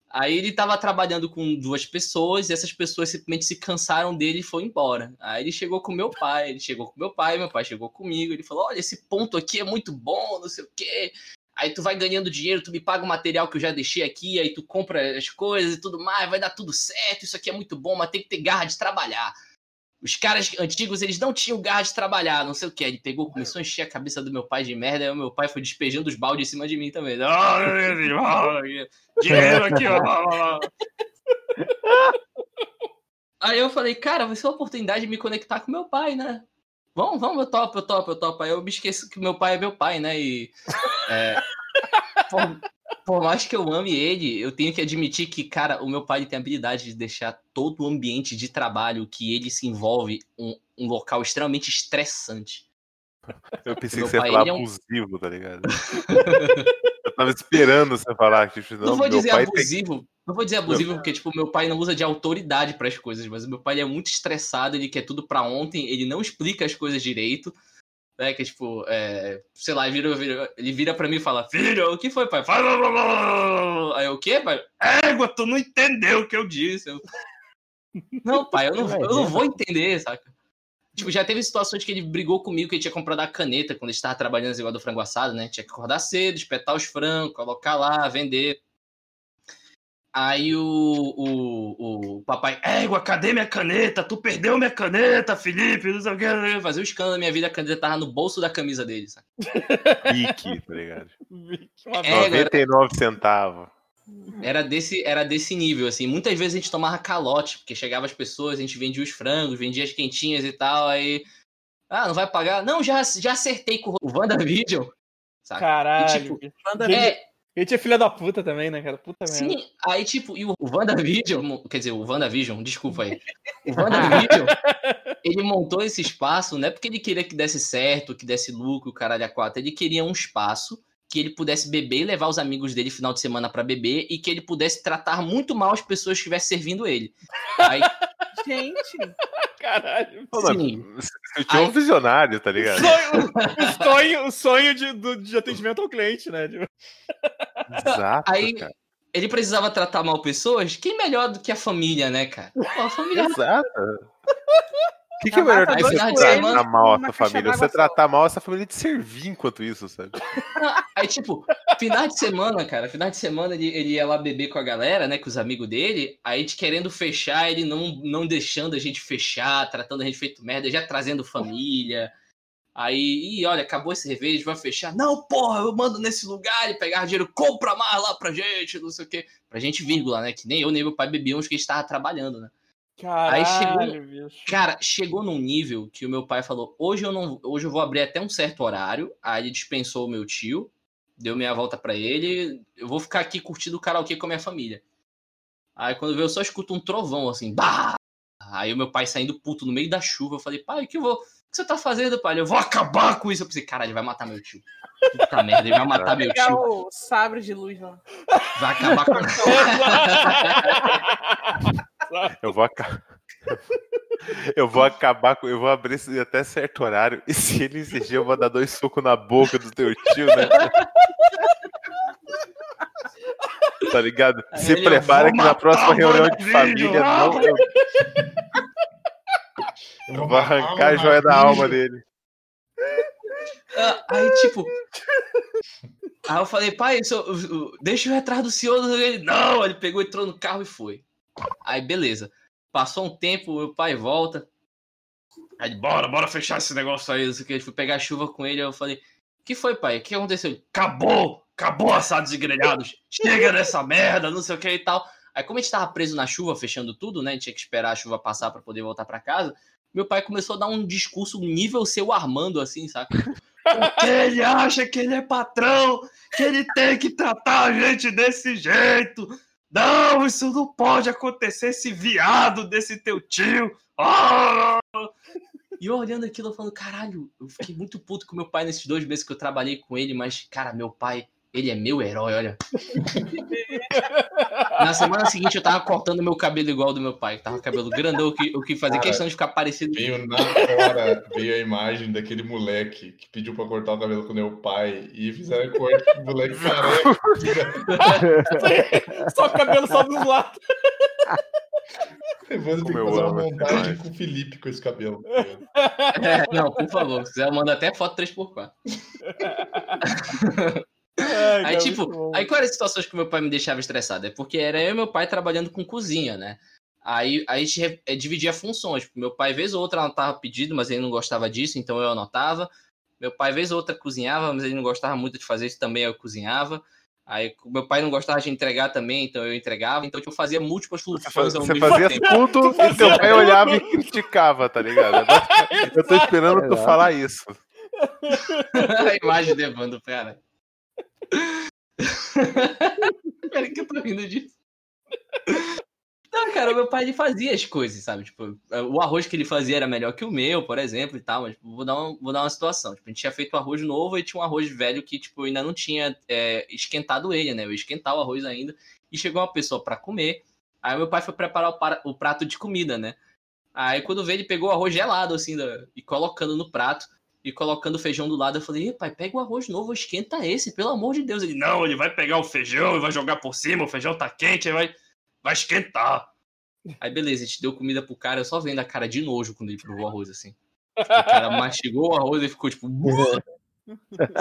Aí ele tava trabalhando com duas pessoas e essas pessoas simplesmente se cansaram dele e foram embora. Aí ele chegou com meu pai, ele chegou com meu pai, meu pai chegou comigo, ele falou: "Olha, esse ponto aqui é muito bom, não sei o quê aí tu vai ganhando dinheiro, tu me paga o material que eu já deixei aqui, aí tu compra as coisas e tudo mais, vai dar tudo certo, isso aqui é muito bom, mas tem que ter garra de trabalhar. os caras antigos, eles não tinham garra de trabalhar, não sei o que. Ele pegou, começou a encher a cabeça do meu pai de merda, e o meu pai foi despejando os baldes em cima de mim também. Dinheiro aqui, ó. Aí eu falei, cara, vai ser uma oportunidade de me conectar com meu pai, né? Vamos, vamos, eu topo, eu topo, eu topo. Aí eu me esqueço que meu pai é meu pai, né? E. É, por, por, mais que eu ame ele, eu tenho que admitir que, cara, o meu pai tem a habilidade de deixar todo o ambiente de trabalho que ele se envolve um, um local extremamente estressante. Eu pensei que você ia falar abusivo, é um... tá ligado? eu tava esperando você falar que não, não vou dizer abusivo, tem... não vou dizer abusivo porque tipo meu pai não usa de autoridade para as coisas, mas o meu pai é muito estressado, ele quer tudo para ontem, ele não explica as coisas direito. Né, que tipo, é, sei lá, ele vira, ele vira pra mim e fala: Filho, o que foi, pai? Aí eu, o quê, pai? Égua, tu não entendeu o que eu disse. Eu... Não, pai, eu não, eu não vou entender, saca? Tipo, já teve situações que ele brigou comigo que ele tinha comprado a caneta quando ele estava trabalhando igual do frango assado, né? Tinha que acordar cedo, espetar os frangos, colocar lá, vender. Aí o, o, o papai, égua, cadê minha caneta? Tu perdeu minha caneta, Felipe, não sei o que. Fazer o escândalo da minha vida, a caneta tava no bolso da camisa dele, sabe? Vicky, tá ligado? É, 99 centavos. Era desse, era desse nível, assim. Muitas vezes a gente tomava calote, porque chegava as pessoas, a gente vendia os frangos, vendia as quentinhas e tal, aí. Ah, não vai pagar? Não, já, já acertei com o WandaVision. Sabe? Caralho. E, tipo, Wanda... é... Ele tinha filha da puta também, né, cara? Puta Sim, merda. aí, tipo, e o WandaVision, quer dizer, o WandaVision, desculpa aí. O WandaVision, ele montou esse espaço, não é porque ele queria que desse certo, que desse lucro, o caralho a quatro. Ele queria um espaço que ele pudesse beber e levar os amigos dele final de semana para beber e que ele pudesse tratar muito mal as pessoas que estivessem servindo ele. Aí... Gente! Caralho. Sim. Eu tinha um visionário, tá ligado? O sonho, o sonho de, do, de atendimento ao cliente, né? Exato. Aí, cara. ele precisava tratar mal pessoas, quem melhor do que a família, né, cara? Pô, a família. Exato. O que, que é melhor do que você tratar mal essa família? Você tratar mal essa família de servir enquanto isso, sabe? Aí, tipo, final de semana, cara, final de semana ele, ele ia lá beber com a galera, né, com os amigos dele, aí a gente querendo fechar, ele não, não deixando a gente fechar, tratando a gente feito merda, já trazendo família. Aí, e olha, acabou esse revejo, vai fechar. Não, porra, eu mando nesse lugar e pegar dinheiro, compra mais lá pra gente, não sei o quê. Pra gente, vírgula, né? Que nem eu nem meu pai bebíamos que a gente tava trabalhando, né? Caralho, aí chegou, bicho. cara, chegou num nível que o meu pai falou: hoje eu não, hoje eu vou abrir até um certo horário. Aí ele dispensou o meu tio, deu meia volta para ele. Eu vou ficar aqui curtindo o karaokê com a minha família. Aí quando veio, eu só escuto um trovão assim, bah! Aí o meu pai saindo puto no meio da chuva. Eu falei, pai, o que, eu vou, o que você tá fazendo, pai? Eu vou acabar com isso. Eu pensei, cara, ele vai matar meu tio. Puta merda, ele vai matar meu tio. o sabre de luz lá. Vai acabar com. Eu vou acabar. Eu vou acabar com. Eu vou abrir até certo horário. E se ele exigir, eu vou dar dois socos na boca do teu tio, né? Tá ligado? Se ele prepara que na próxima reunião de família não. Eu, eu vou arrancar a joia da alma dele. Ah, aí, tipo. Aí eu falei, pai, isso, deixa eu ir atrás do senhor. Ele, não, ele pegou, entrou no carro e foi. Aí, beleza. Passou um tempo, meu pai volta. Aí, bora, bora fechar esse negócio aí. Não que. Fui pegar chuva com ele. Eu falei, que foi, pai? O que aconteceu? acabou! Acabou assados e grelhados. Chega dessa merda, não sei o que e tal. Aí, como a gente tava preso na chuva, fechando tudo, né? A gente tinha que esperar a chuva passar para poder voltar para casa. Meu pai começou a dar um discurso nível seu Armando, assim, saca? Porque ele acha que ele é patrão, que ele tem que tratar a gente desse jeito. Não, isso não pode acontecer, esse viado desse teu tio. Ah! E eu olhando aquilo, falando, caralho, eu fiquei muito puto com meu pai nesses dois meses que eu trabalhei com ele, mas, cara, meu pai ele é meu herói, olha. Na semana seguinte eu tava cortando meu cabelo igual do meu pai. Tava cabelo grandão, o que, o que fazia Cara, questão de ficar parecido. Veio na hora, veio a imagem daquele moleque que pediu pra cortar o cabelo com meu pai e fizeram corte com o moleque careca. só o cabelo só dos lados. Evandro tem que fazer uma montagem com o Felipe com esse cabelo. É, não, por favor, se quiser, manda até foto 3x4. Ai, aí, tipo, aí qual era a situação que meu pai me deixava estressado? É porque era eu e meu pai trabalhando com cozinha, né? Aí, aí a gente é, dividia funções. Tipo, meu pai, vez ou outra, anotava pedido, mas ele não gostava disso, então eu anotava. Meu pai, vez ou outra, cozinhava, mas ele não gostava muito de fazer isso, também eu cozinhava. Aí meu pai não gostava de entregar também, então eu entregava. Então tipo, eu fazia múltipas funções ao Você mesmo fazia tempo. tudo e teu pai olhava e criticava, tá ligado? Eu tô esperando tu falar isso. A imagem de Evandro, cara. Peraí que eu tô rindo disso. Não, cara, meu pai ele fazia as coisas, sabe? Tipo, o arroz que ele fazia era melhor que o meu, por exemplo, e tal, mas tipo, vou, dar uma, vou dar uma situação. Tipo, a gente tinha feito um arroz novo e tinha um arroz velho que, tipo, ainda não tinha é, esquentado ele, né? Eu ia esquentar o arroz ainda. E chegou uma pessoa para comer. Aí meu pai foi preparar o, para, o, prato de comida, né? Aí quando veio, ele pegou o arroz gelado, assim, da, e colocando no prato e colocando o feijão do lado. Eu falei, pai, pega o arroz novo, esquenta esse, pelo amor de Deus. Ele, não, ele vai pegar o feijão e vai jogar por cima, o feijão tá quente, vai, vai esquentar. Aí beleza, a gente deu comida pro cara, eu só vendo a cara de nojo quando ele provou o arroz, assim. O cara mastigou o arroz e ficou tipo.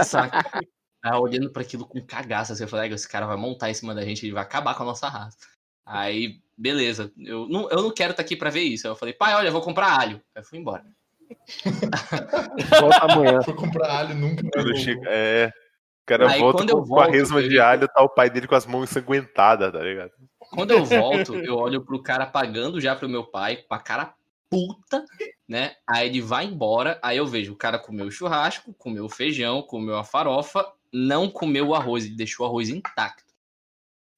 Saca? Aí olhando para aquilo com cagaça, assim, eu falei, esse cara vai montar em cima da gente, ele vai acabar com a nossa raça. Aí, beleza, eu não, eu não quero estar tá aqui para ver isso. Aí eu falei, pai, olha, eu vou comprar alho. Aí eu fui embora. Volta amanhã. Foi comprar alho nunca. É. O cara Aí, volta com, com a resma de alho, tá o pai dele com as mãos ensanguentadas, tá ligado? Quando eu volto, eu olho pro cara pagando já pro meu pai, com a cara puta, né? Aí ele vai embora, aí eu vejo o cara comeu o churrasco, comeu o feijão, comeu a farofa, não comeu o arroz, ele deixou o arroz intacto.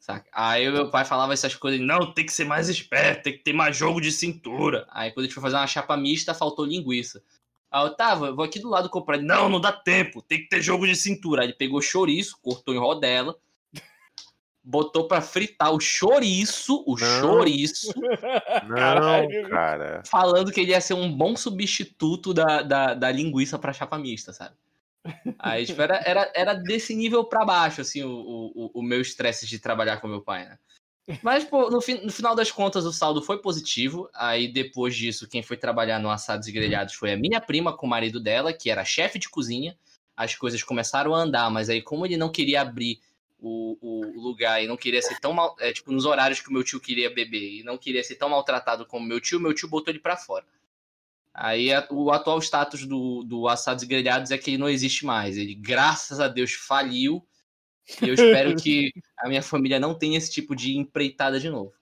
Saca? Aí meu pai falava essas coisas, não, tem que ser mais esperto, tem que ter mais jogo de cintura. Aí quando a gente foi fazer uma chapa mista, faltou linguiça. Aí eu tava, vou aqui do lado comprar. Não, não dá tempo, tem que ter jogo de cintura. Aí ele pegou chouriço, cortou em rodela, botou para fritar o chouriço, o não. chouriço. Não, cara. Falando que ele ia ser um bom substituto da, da, da linguiça pra chapa mista, sabe? Aí, tipo, era, era, era desse nível para baixo, assim, o, o, o meu estresse de trabalhar com meu pai, né? Mas, pô, no, no, final das contas, o saldo foi positivo. Aí, depois disso, quem foi trabalhar no Assados e Grelhados foi a minha prima com o marido dela, que era chefe de cozinha. As coisas começaram a andar, mas aí, como ele não queria abrir o, o lugar e não queria ser tão mal. É, tipo, nos horários que o meu tio queria beber e não queria ser tão maltratado como meu tio, meu tio botou ele para fora. Aí o atual status do, do Assados e Grelhados é que ele não existe mais. Ele, graças a Deus, faliu e eu espero que a minha família não tenha esse tipo de empreitada de novo.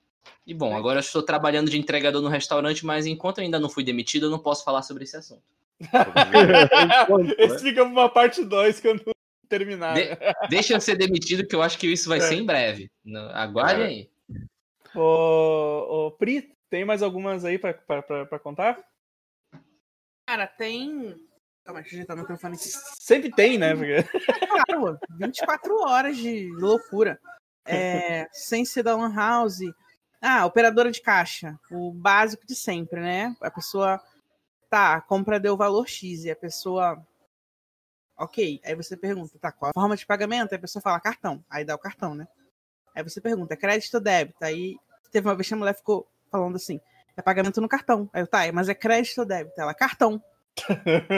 E bom, agora eu estou trabalhando de entregador no restaurante, mas enquanto eu ainda não fui demitido, eu não posso falar sobre esse assunto. esse fica para uma parte 2 quando terminar. De, deixa eu ser demitido, que eu acho que isso vai é. ser em breve. Aguarde é. aí. Ô, ô, Pri, tem mais algumas aí para contar? Cara, tem Calma, deixa eu ajeitar o microfone aqui. Sempre tem, né? Porque... Claro, 24 horas de loucura. É, sem ser da Lan House. Ah, operadora de caixa. O básico de sempre, né? A pessoa. Tá, a compra deu valor X e a pessoa. Ok. Aí você pergunta, tá, qual a forma de pagamento? Aí a pessoa fala cartão. Aí dá o cartão, né? Aí você pergunta, é crédito ou débito? Aí teve uma vez que a mulher ficou falando assim: é pagamento no cartão. Aí eu, tá, mas é crédito ou débito? Ela, cartão.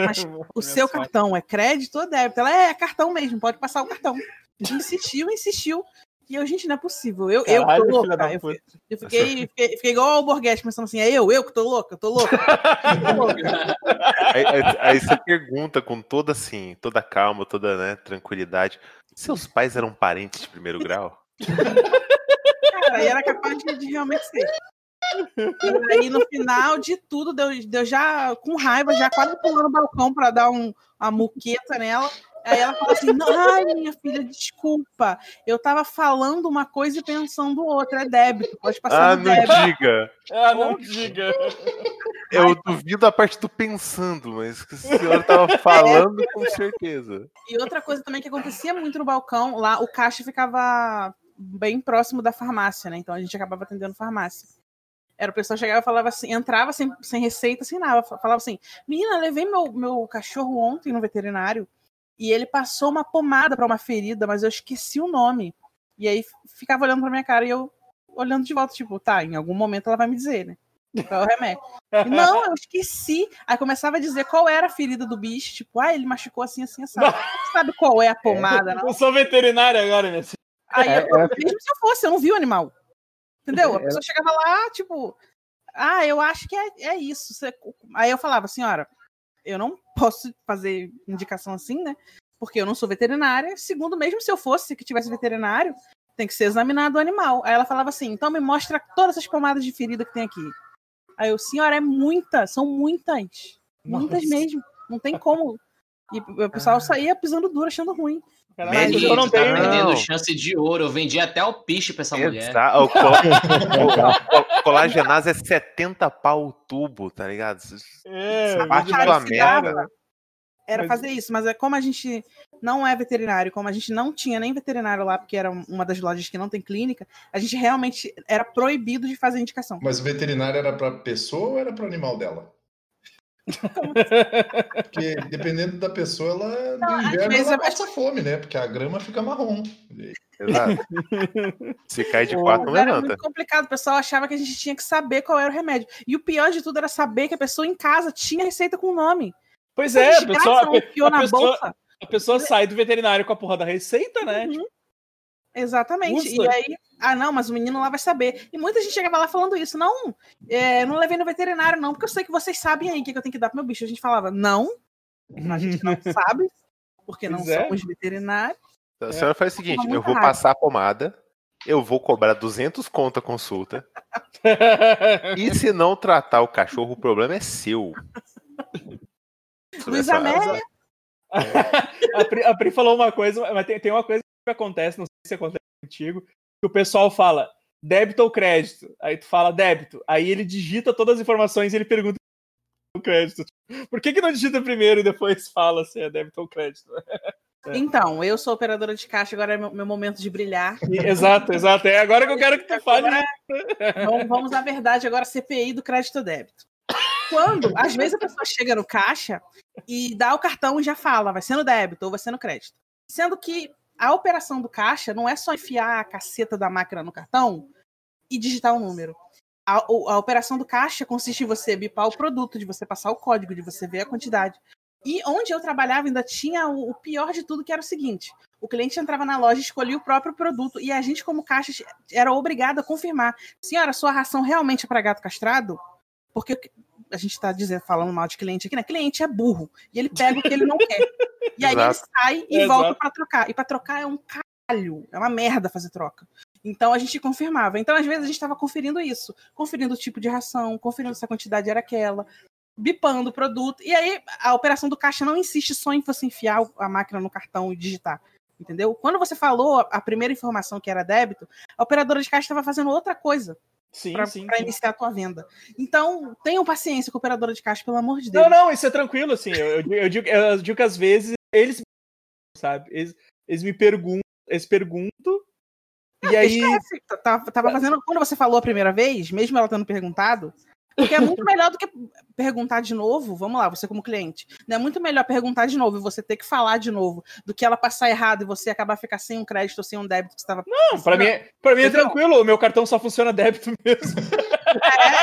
Mas o seu cartão é crédito ou débito? Ela é, é cartão mesmo, pode passar o cartão. Insistiu, insistiu. E eu, gente, não é possível. Eu, Caralho, eu tô louca. Eu, eu, fiquei, fiquei, fiquei, igual o Borghetti, pensando assim, é eu, eu que tô louca, eu tô louca. aí, aí, aí, você pergunta com toda assim, toda calma, toda né, tranquilidade. Seus pais eram parentes de primeiro grau? Cara, aí era capaz de, de realmente ser. E aí, no final de tudo, deu, deu já com raiva, já quase pulando no balcão para dar um, uma muqueta nela. Aí ela falou assim: ai, minha filha, desculpa. Eu tava falando uma coisa e pensando outra. É débito, pode passar ah, no débito. não diga. Ah, não diga. Eu duvido a parte do pensando, mas que a senhora tava falando com certeza. E outra coisa também que acontecia muito no balcão, lá o caixa ficava bem próximo da farmácia, né? Então a gente acabava atendendo farmácia. Era o pessoal chegava e falava assim, entrava sem, sem receita, sem nada. Falava assim: Menina, levei meu, meu cachorro ontem no veterinário e ele passou uma pomada para uma ferida, mas eu esqueci o nome. E aí ficava olhando pra minha cara e eu olhando de volta, tipo, tá, em algum momento ela vai me dizer, né? Qual é o remédio? E, não, eu esqueci. Aí começava a dizer qual era a ferida do bicho, tipo, ah, ele machucou assim, assim, assim. Não. Sabe qual é a pomada, não? Eu sou veterinário agora, minha Aí, eu, é, é... mesmo se eu fosse, eu não vi o animal. Entendeu? A pessoa chegava lá, tipo, ah, eu acho que é, é isso. Você... Aí eu falava, senhora, eu não posso fazer indicação assim, né? Porque eu não sou veterinária. Segundo, mesmo se eu fosse que tivesse veterinário, tem que ser examinado o animal. Aí ela falava assim: então me mostra todas as pomadas de ferida que tem aqui. Aí eu, senhora, é muita, são muitas. Muitas Nossa. mesmo. Não tem como. E o pessoal saía pisando duro, achando ruim. Caralho, eu não tenho. Tá vendendo chance de ouro. Eu vendi até o piche pra essa mulher. O, o, colagenase é 70 pau o tubo, tá ligado? É, parte da merda. Era fazer isso, mas é como a gente não é veterinário, como a gente não tinha nem veterinário lá, porque era uma das lojas que não tem clínica, a gente realmente era proibido de fazer indicação. Mas o veterinário era para pessoa ou era para animal dela? Porque dependendo da pessoa, ela não, no inverno ela passa fome, né? Porque a grama fica marrom. Exato. Se cai de quatro, não levanta. Era muito complicado. O pessoal achava que a gente tinha que saber qual era o remédio. E o pior de tudo era saber que a pessoa em casa tinha receita com o nome. Pois é, a pessoa, a, a, pessoa, a pessoa sai do veterinário com a porra da receita, né? Uhum. Tipo, Exatamente. E aí, ah, não, mas o menino lá vai saber. E muita gente chegava lá falando isso. Não, é, não levei no veterinário, não, porque eu sei que vocês sabem aí o que, eu tenho que dar pro meu bicho. A gente falava, não, a gente não sabe, porque não é. somos veterinários. Então, a senhora faz o seguinte: eu vou passar a pomada, eu vou cobrar 200 conto a consulta. e se não tratar o cachorro, o problema é seu. Luiz Amélia. a, Pri, a Pri falou uma coisa, mas tem, tem uma coisa que acontece, não sei se acontece contigo, que o pessoal fala débito ou crédito. Aí tu fala débito. Aí ele digita todas as informações e ele pergunta o crédito. Por que, que não digita primeiro e depois fala se é débito ou crédito? Então, eu sou operadora de caixa, agora é meu, meu momento de brilhar. Exato, exato. É agora que eu quero que tu fale. Vamos, vamos à verdade, agora CPI do crédito débito. Quando, às vezes, a pessoa chega no caixa e dá o cartão e já fala, vai ser no débito ou vai ser no crédito. Sendo que a operação do caixa não é só enfiar a caceta da máquina no cartão e digitar o um número. A, a, operação do caixa consiste em você bipar o produto, de você passar o código, de você ver a quantidade. E onde eu trabalhava ainda tinha o, o pior de tudo, que era o seguinte: o cliente entrava na loja, escolhia o próprio produto e a gente, como caixa, era obrigado a confirmar: senhora, sua ração realmente é para gato castrado? Porque a gente está dizendo, falando mal de cliente aqui, né? Cliente é burro. E ele pega o que ele não quer. E aí Exato. ele sai e volta para trocar. E para trocar é um calho, é uma merda fazer troca. Então a gente confirmava. Então, às vezes, a gente estava conferindo isso, conferindo o tipo de ração, conferindo se a quantidade era aquela, bipando o produto. E aí a operação do caixa não insiste só em você enfiar a máquina no cartão e digitar. Entendeu? Quando você falou a primeira informação que era débito, a operadora de caixa estava fazendo outra coisa para iniciar a tua venda. Então, tenham paciência com a operadora de caixa, pelo amor de Deus. Não, não, isso é tranquilo, assim. Eu, eu, eu, digo, eu digo que às vezes eles, sabe, eles, eles me perguntam, eles perguntam, e aí. Esquece. Tava, tava fazendo. Quando você falou a primeira vez, mesmo ela tendo perguntado, porque é muito melhor do que perguntar de novo. Vamos lá, você como cliente. Né? É muito melhor perguntar de novo e você ter que falar de novo do que ela passar errado e você acabar ficar sem um crédito ou sem um débito que estava. Não, para mim, é, pra mim é tranquilo. O meu cartão só funciona débito mesmo.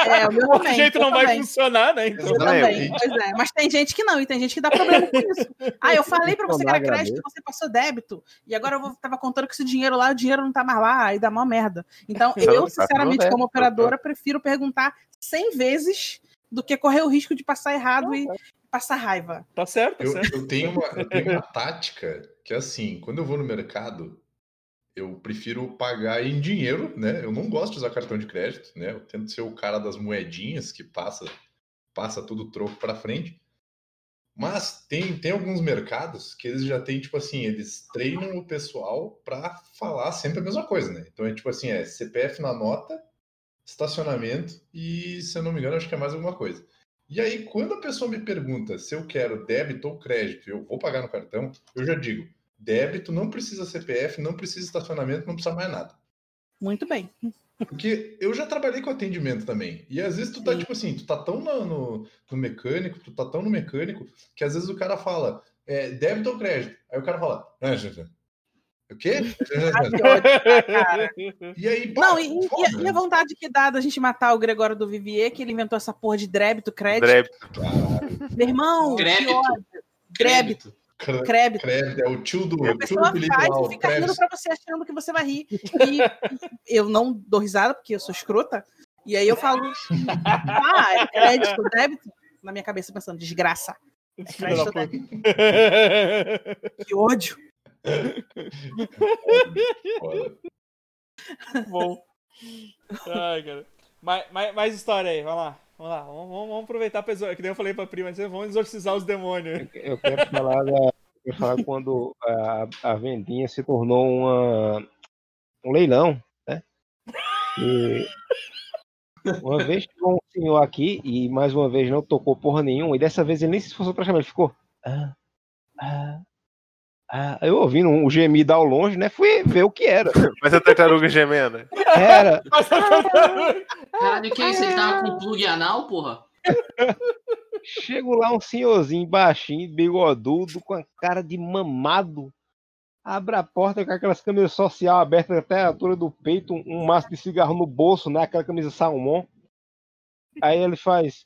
É, é, o meu também. jeito não também. vai funcionar, né? Então. Eu também, pois é. Mas tem gente que não, e tem gente que dá problema com isso. Ah, eu falei para você que era crédito, você passou débito, e agora eu vou, tava contando que esse dinheiro lá, o dinheiro não tá mais lá, aí dá uma merda. Então, eu, tá sinceramente, como operadora, prefiro perguntar 100 vezes do que correr o risco de passar errado e passar raiva. Tá certo, tá eu, certo. Eu, tenho uma, eu tenho uma tática que é assim, quando eu vou no mercado, eu prefiro pagar em dinheiro, né? Eu não gosto de usar cartão de crédito, né? Eu tento ser o cara das moedinhas que passa passa tudo troco para frente. Mas tem, tem alguns mercados que eles já têm, tipo assim, eles treinam o pessoal para falar sempre a mesma coisa, né? Então é tipo assim, é CPF na nota, estacionamento e, se eu não me engano, acho que é mais alguma coisa. E aí, quando a pessoa me pergunta se eu quero débito ou crédito, eu vou pagar no cartão, eu já digo, Débito não precisa CPF, não precisa estacionamento, não precisa mais nada. Muito bem. Porque eu já trabalhei com atendimento também. E às vezes tu tá, Sim. tipo assim, tu tá tão no, no, no, mecânico, tu tá tão no mecânico, que às vezes o cara fala, é, débito ou crédito? Aí o cara fala, ah, já, já. O quê? e aí, pô, Não, e, e, a vontade que dá da gente matar o Gregório do Vivier, que ele inventou essa porra de débito, crédito. Débito. Meu irmão, crédito. Crédito. Crédito. Crédito, é o tio do. A pessoa tio do faz e fica rindo pra você achando que você vai rir. E eu não dou risada, porque eu sou escrota. E aí eu falo, ah, é crédito, débito? Na minha cabeça pensando, desgraça. É crédito, débito. Que ódio. Bom. Ai, cara. Mais, mais, mais história aí, vamos lá. Vamos lá, vamos, vamos aproveitar, que nem eu falei pra prima, vamos exorcizar os demônios. Eu quero falar, da, eu falar quando a, a vendinha se tornou uma, um leilão, né? E uma vez chegou um senhor aqui e mais uma vez não tocou porra nenhuma, e dessa vez ele nem se esforçou pra chamar, ele ficou. Ah, ah, ah, eu ouvindo um gemido ao longe, né? Fui ver o que era. Mas a tartaruga gemendo. Era. Caralho, que isso? Ele tava com plug anal, porra? Chego lá um senhorzinho baixinho, bigodudo, com a cara de mamado. Abre a porta com aquelas camisas social abertas até a altura do peito, um, um maço de cigarro no bolso, né? Aquela camisa salmão. Aí ele faz.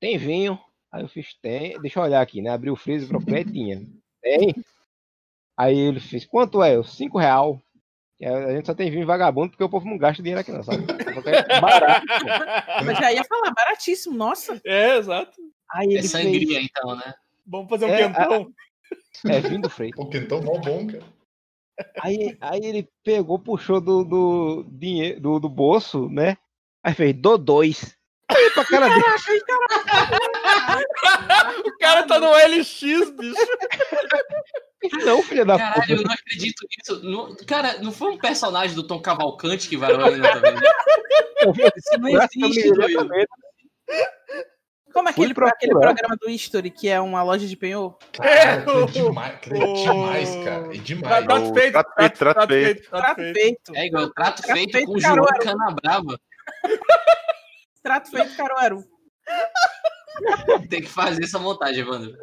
Tem vinho? Aí eu fiz, tem. Deixa eu olhar aqui, né? Abri o freezer, procurei, tinha. Tem. Aí ele fez, quanto é? Cinco real. A gente só tem vinho vagabundo porque o povo não gasta dinheiro aqui, não, sabe? É barato. Mas já ia falar, baratíssimo, nossa. É, exato. Aí ele é sangria, fez... então, né? Vamos fazer um é, quentão. A... É, vinho do freio. O quentão mal bom, cara. Aí, aí ele pegou, puxou do, do, dinheiro, do, do bolso, né? Aí fez, dou dois. Aí pra cara dele. o cara tá no LX, bicho. Não, filha da Caralho, puta. eu não acredito nisso. Não, cara, não foi um personagem do Tom Cavalcante que vai lá tá? Isso não existe, doido. Como é aquele, aquele programa do History, que é uma loja de penhor? é, é demais, é demais, cara. É demais. Trato feito, trato feito, trato feito. Trato feito. É igual, trato feito com o João Canabrava. Trato feito, Caruaru. Tem que fazer essa montagem, Evandro.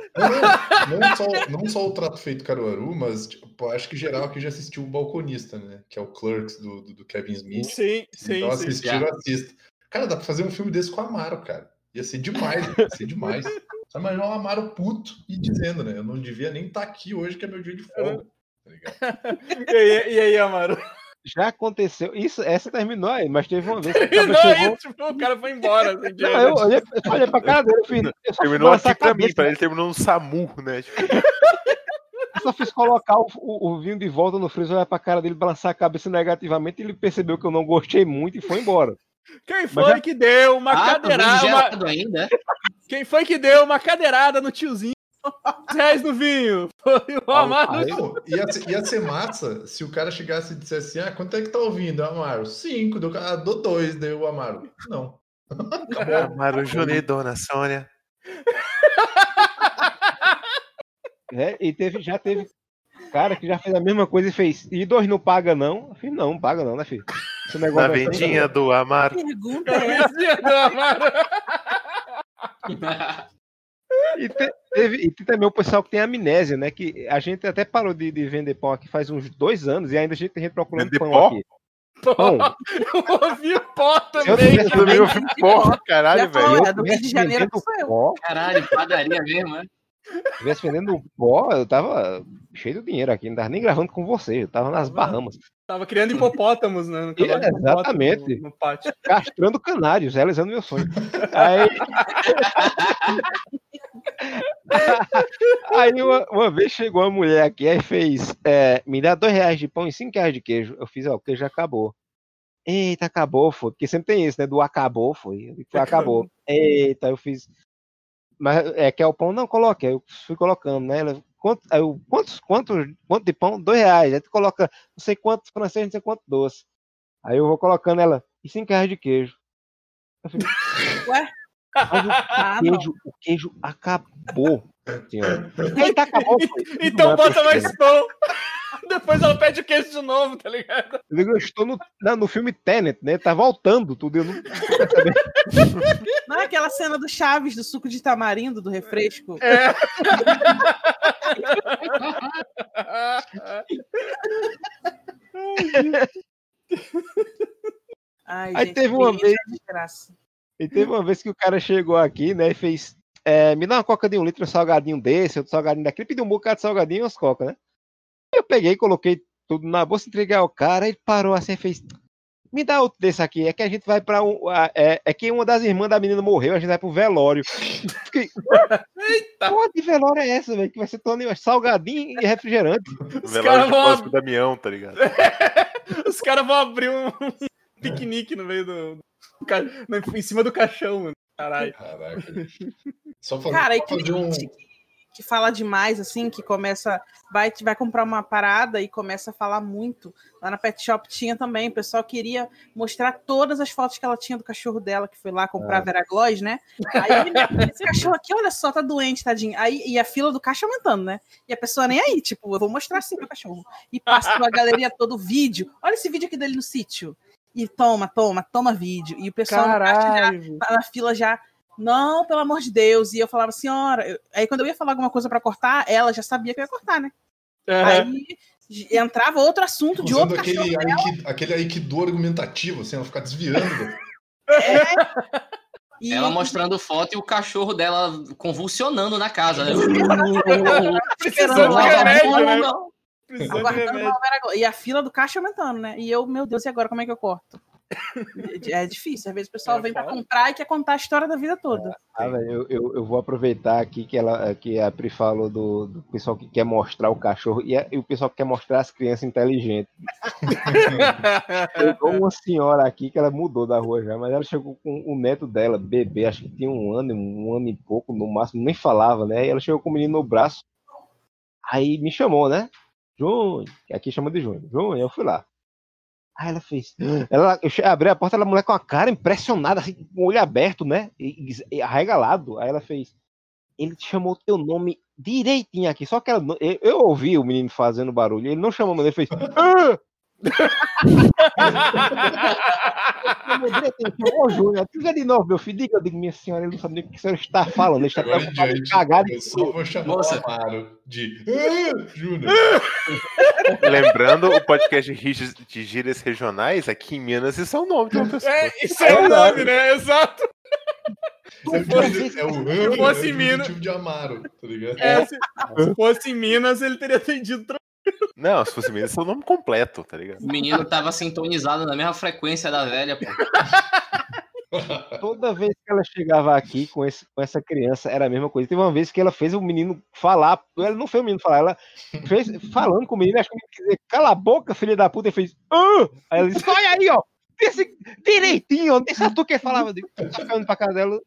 Não, não, só, não só o trato feito Caruaru, mas tipo, acho que geral aqui já assistiu o Balconista, né? Que é o Clerks do, do, do Kevin Smith. Sim, sim. Então sim, assistiram, assista. Cara, dá pra fazer um filme desse com o Amaro, cara. Ia ser demais, ia ser demais. Só imaginar o Amaro puto e dizendo, né? Eu não devia nem estar tá aqui hoje, que é meu dia de folga. Tá e, aí, e aí, Amaro? Já aconteceu. Isso, essa terminou aí, mas teve uma vez que terminou chegou... tipo, o cara foi embora. Assim, não, eu olhei, eu olhei pra cara dele, filho. Terminou aqui pra mim, pra ele terminou no SAMU, né? Tipo... Eu só fiz colocar o, o, o, vinho de volta no freezer, olhar pra cara dele, balançar a cabeça negativamente, e ele percebeu que eu não gostei muito e foi embora. Quem foi já... que deu uma ah, cadeirada? Uma... Ainda? Quem foi que deu uma cadeirada no tiozinho? Reais no vinho. Foi o Amaro. Não, ia, ia ser massa se o cara chegasse e dissesse assim: ah, quanto é que tá ouvindo, Amaro? Cinco. Deu, ah, dou dois, deu o Amaro. Não. Amaro Júnior e Dona Sônia. É, e teve, já teve cara que já fez a mesma coisa e fez. E dois não paga, não? Eu falei, não, paga não, né, filho? Esse negócio Na vendinha do Amaro. Pergunta é essa? do Amaro. E, te, teve, e tem também o pessoal que tem amnésia, né? Que a gente até parou de, de vender pão aqui faz uns dois anos e ainda a gente tem gente procurando vender pão pó? aqui. Pão. Eu ouvi pó também. Eu também ouvi pó, caralho, velho. É do Rio de Janeiro pó. Caralho, padaria mesmo, né? Se tivesse vendendo pó, eu tava cheio de dinheiro aqui, não tava nem gravando com você, eu tava nas Bahamas. Tava criando hipopótamos, né? É, exatamente. No, no pátio. Castrando canários, realizando meu sonho. Aí, aí uma, uma, vez chegou uma mulher aqui e fez: é, me dá dois reais de pão e cinco reais de queijo. Eu fiz, ó, o queijo acabou. Eita, acabou, foi. Porque sempre tem isso, né? Do acabou, foi. Acabou. Eita, eu fiz. Mas é que é o pão, não coloque. Aí eu fui colocando, né? Ela, quanto, eu, quantos, quantos, quanto de pão? Dois reais. Aí tu coloca não sei quantos francês, não sei quanto doce. Aí eu vou colocando ela, e cinco reais de queijo. Eu Ué? Mas o, ah, queijo, o queijo acabou. Eita, acabou. então bota mais pão. Depois ela pede o queijo de novo, tá ligado? Eu estou no, no filme Tenet, né? Tá voltando tudo. Eu não, não é aquela cena do Chaves, do suco de tamarindo, do refresco? É. Ai, Aí gente, teve uma vez. E teve uma vez que o cara chegou aqui, né, e fez. É, me dá uma coca de um litro, um salgadinho desse, outro salgadinho daquele, pediu um bocado de salgadinho e umas coca, né? Eu peguei, coloquei tudo na bolsa, entreguei ao cara, ele parou assim e fez. me dá outro desse aqui. É que a gente vai pra um. É, é que uma das irmãs da menina morreu, a gente vai pro velório. Fiquei, Eita! Porra de velório é essa, velho? Que vai ser todo salgadinho e refrigerante. Os velório de vão... Damião, tá ligado? Os caras vão abrir um piquenique no meio do. Em cima do caixão, mano. Caralho. Caraca. Só Cara, só fazer um que fala demais, assim, que começa. Vai, vai comprar uma parada e começa a falar muito. Lá na Pet Shop tinha também. O pessoal queria mostrar todas as fotos que ela tinha do cachorro dela, que foi lá comprar é. Veragloss, né? Aí, esse cachorro aqui, olha só, tá doente, tadinho. Aí, e a fila do caixa aumentando, né? E a pessoa nem aí, tipo, eu vou mostrar assim pro cachorro. E passa pela galeria todo o vídeo. Olha esse vídeo aqui dele no sítio. E toma, toma, toma vídeo. E o pessoal já, na fila já não, pelo amor de Deus. E eu falava, senhora. Eu... Aí quando eu ia falar alguma coisa para cortar, ela já sabia que eu ia cortar, né? Uhum. Aí entrava outro assunto de outro aquele, aikido, aquele aikido argumentativo, assim, ela ficar desviando. é. E... Ela mostrando foto e o cachorro dela convulsionando na casa, né? Precisando de remédio, né? E a fila do caixa aumentando, né? E eu, meu Deus, e agora como é que eu corto? É difícil, às vezes o pessoal é vem para comprar e quer contar a história da vida toda. Ah, eu, eu, eu, vou aproveitar aqui que, ela, que a Pri falou do, do pessoal que quer mostrar o cachorro e, a, e o pessoal que quer mostrar as crianças inteligentes. Chegou uma senhora aqui que ela mudou da rua já, mas ela chegou com o neto dela, bebê, acho que tinha um ano, um ano e pouco no máximo, nem falava, né? E ela chegou com o menino no braço, aí me chamou, né? Júnior, aqui chama de Júnior. Júnior, eu fui lá. Aí ela fez. Ela, eu abri a porta, ela mulher com a cara impressionada, assim, com o olho aberto, né? E, e, arregalado. Aí ela fez. Ele te chamou teu nome direitinho aqui. Só que ela, eu, eu ouvi o menino fazendo barulho. Ele não chamou, mas ele fez. Ah! Ô, Júnior, diga de novo, meu filho. Diga, eu digo, minha senhora, ele não sabe nem o que você está falando. Ele está cagado. Eu só vou chamar Nossa. o Amaro de Júnior. Lembrando, o podcast de gírias regionais, aqui em Minas, isso é o nome de uma pessoa. É, isso é o nome, né? Exato. Se fosse, é o se fosse em Minas. de Amaro, tá ligado? É, se, se fosse em Minas, ele teria atendido não, se fosse menino, esse é o nome completo, tá ligado? O menino tava sintonizado na mesma frequência da velha, pô. Toda vez que ela chegava aqui com, esse, com essa criança, era a mesma coisa. Teve uma vez que ela fez o menino falar, ela não fez o menino falar, ela fez falando com o menino, acho que ele dizer, cala a boca, filha da puta, e fez, ah! Aí ela disse, olha aí, ó, desse, direitinho, deixa tu que falava, tá ficando pra casa dela,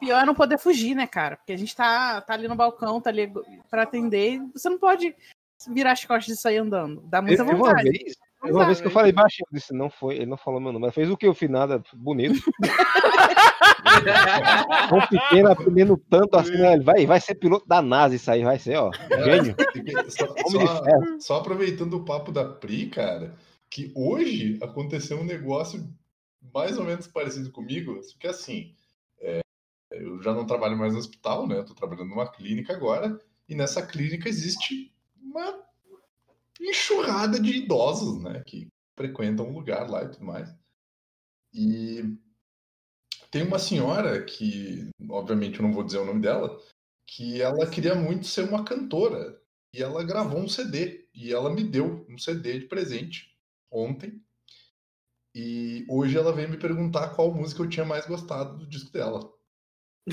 Pior é não poder fugir, né, cara? Porque a gente tá, tá ali no balcão, tá ali pra atender. Você não pode virar as costas e sair andando. Dá muita eu, vontade. Uma vez, uma vez que eu falei baixinho, disse, não foi, ele não falou meu nome, mas fez o que eu fiz nada bonito. Com pequeno aprendendo tanto assim, né? vai, vai ser piloto da NASA isso aí, vai ser, ó, gênio. Só, só, só aproveitando o papo da Pri, cara, que hoje aconteceu um negócio mais ou menos parecido comigo, porque assim, é, eu já não trabalho mais no hospital, né? Eu tô trabalhando numa clínica agora, e nessa clínica existe uma enxurrada de idosos, né? Que frequentam o lugar lá e tudo mais. E tem uma senhora que, obviamente, eu não vou dizer o nome dela, que ela queria muito ser uma cantora. E ela gravou um CD. E ela me deu um CD de presente ontem. E hoje ela veio me perguntar qual música eu tinha mais gostado do disco dela.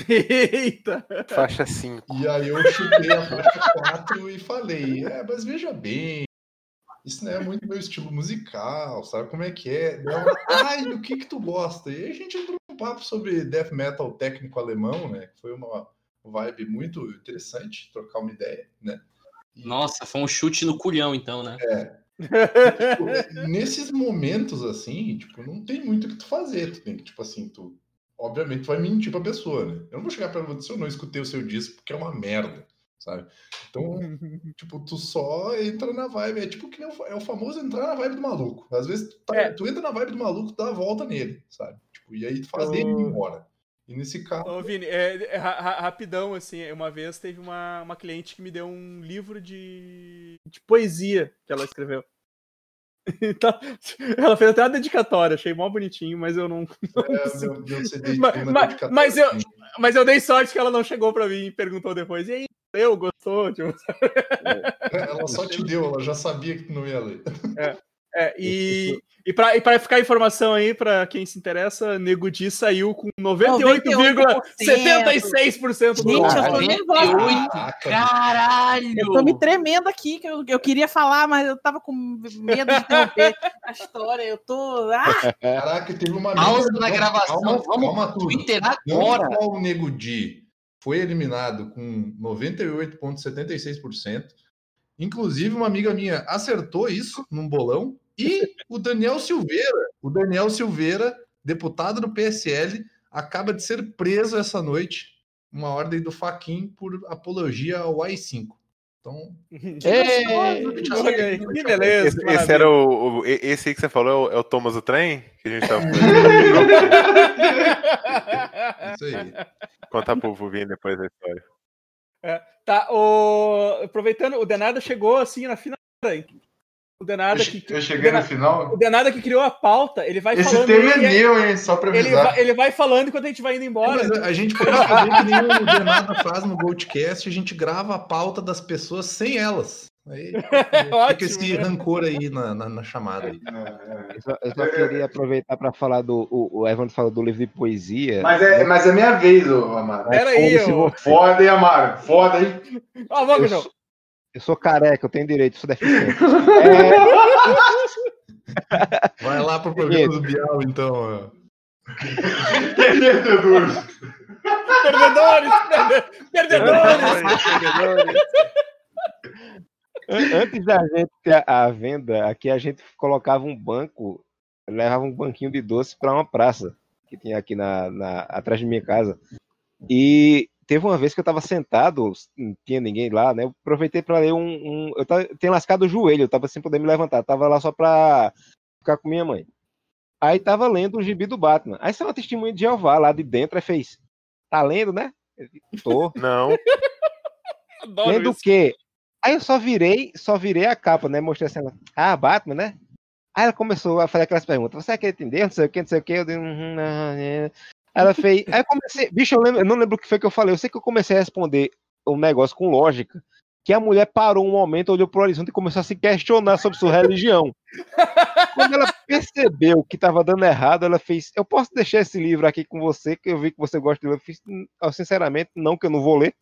Eita! Faixa 5. E aí eu chutei a faixa 4 e falei, é, mas veja bem, isso não é muito meu estilo musical, sabe como é que é? Ela, Ai, do que que tu gosta? E aí a gente entrou num papo sobre death metal técnico alemão, né? Foi uma vibe muito interessante, trocar uma ideia, né? E... Nossa, foi um chute no culhão, então, né? É tipo, nesses momentos assim, tipo, não tem muito o que tu fazer. Tu tem que, tipo assim, tu. Obviamente, tu vai mentir pra pessoa, né? Eu não vou chegar pra você, eu não escutei o seu disco porque é uma merda, sabe? Então, tipo, tu só entra na vibe. É tipo que é o famoso entrar na vibe do maluco. Às vezes, tu, tá, é. tu entra na vibe do maluco, dá a volta nele, sabe? Tipo, e aí tu faz ele ir embora. E nesse caso. Ô, Vini, é, é, rapidão, assim, uma vez teve uma, uma cliente que me deu um livro de, de poesia que ela escreveu. Então, ela fez até uma dedicatória, achei mó bonitinho, mas eu não. É, meu, meu CD mas, mas, mas, eu, mas eu dei sorte que ela não chegou pra mim e perguntou depois. E aí, eu gostou? Tipo... É, ela só te deu, ela já sabia que tu não ia ler. É. É, e, e para e ficar informação aí, para quem se interessa, Nego Di saiu com 98,76% do Gente, eu tô nervosa. Caralho! Eu tô me tremendo aqui, que eu, eu queria falar, mas eu tava com medo de interromper a história. Eu tô. Ah! Caraca, teve uma. Pausa na gravação, calma, vamos calma Twitter agora. Não o Nego Di foi eliminado com 98,76%. Inclusive, uma amiga minha acertou isso num bolão e o Daniel Silveira, o Daniel Silveira, deputado do PSL, acaba de ser preso essa noite, uma ordem do Faquin por apologia ao AI-5. Então, é, que beleza. Esse, esse era o, o, esse aí que você falou é o, é o Thomas do trem que a gente tava Isso aí. Conta pro Vuvim depois da história. É, tá, o... aproveitando, o Denado chegou assim na final. O Denada que. Eu cheguei no final. O Denada que criou a pauta, ele vai Esse falando. Esse tema é meu, hein? Só pra avisar. Ele vai, ele vai falando enquanto a gente vai indo embora. É, a gente pode fazer que nem o Denada faz no Goldcast, a gente grava a pauta das pessoas sem elas. Aí, fica esse né? rancor aí na, na, na chamada. Aí. Eu, só, eu só queria aproveitar para falar do. O, o Evandro falou do livro de poesia. Mas é, mas é minha vez, ô, Amaro. Peraí, eu... Foda, hein, Amaro? Foda, hein? Ó, vamos, eu, eu sou careca, eu tenho direito, sou deficiente. é... Vai lá pro programa do Bial, então. Perdedores! Perdedores! Perdedores! Perdedores! Antes da gente ter a venda, aqui a gente colocava um banco, levava um banquinho de doce para uma praça que tinha aqui na, na, atrás de minha casa. E teve uma vez que eu estava sentado, não tinha ninguém lá, né? Eu aproveitei para ler um. um eu tava, tinha lascado o joelho, eu tava sem poder me levantar, tava lá só para ficar com minha mãe. Aí tava lendo o gibi do Batman. Aí saiu uma testemunha de Jeová lá de dentro, aí fez. Tá lendo, né? Tô. Não. lendo o quê? Aí eu só virei, só virei a capa, né? Mostrei assim, ah, Batman, né? Aí ela começou a fazer aquelas perguntas. Você em Deus? Não sei o que, não sei o que. Eu dei, hum, não, não. Ela fez. Aí eu comecei. Bicho, eu, lembro, eu não lembro o que foi que eu falei. Eu sei que eu comecei a responder um negócio com lógica. Que a mulher parou um momento, olhou pro horizonte e começou a se questionar sobre sua religião. Quando ela percebeu que estava dando errado, ela fez: Eu posso deixar esse livro aqui com você, que eu vi que você gosta de ler. Eu fiz, hum, sinceramente, não, que eu não vou ler.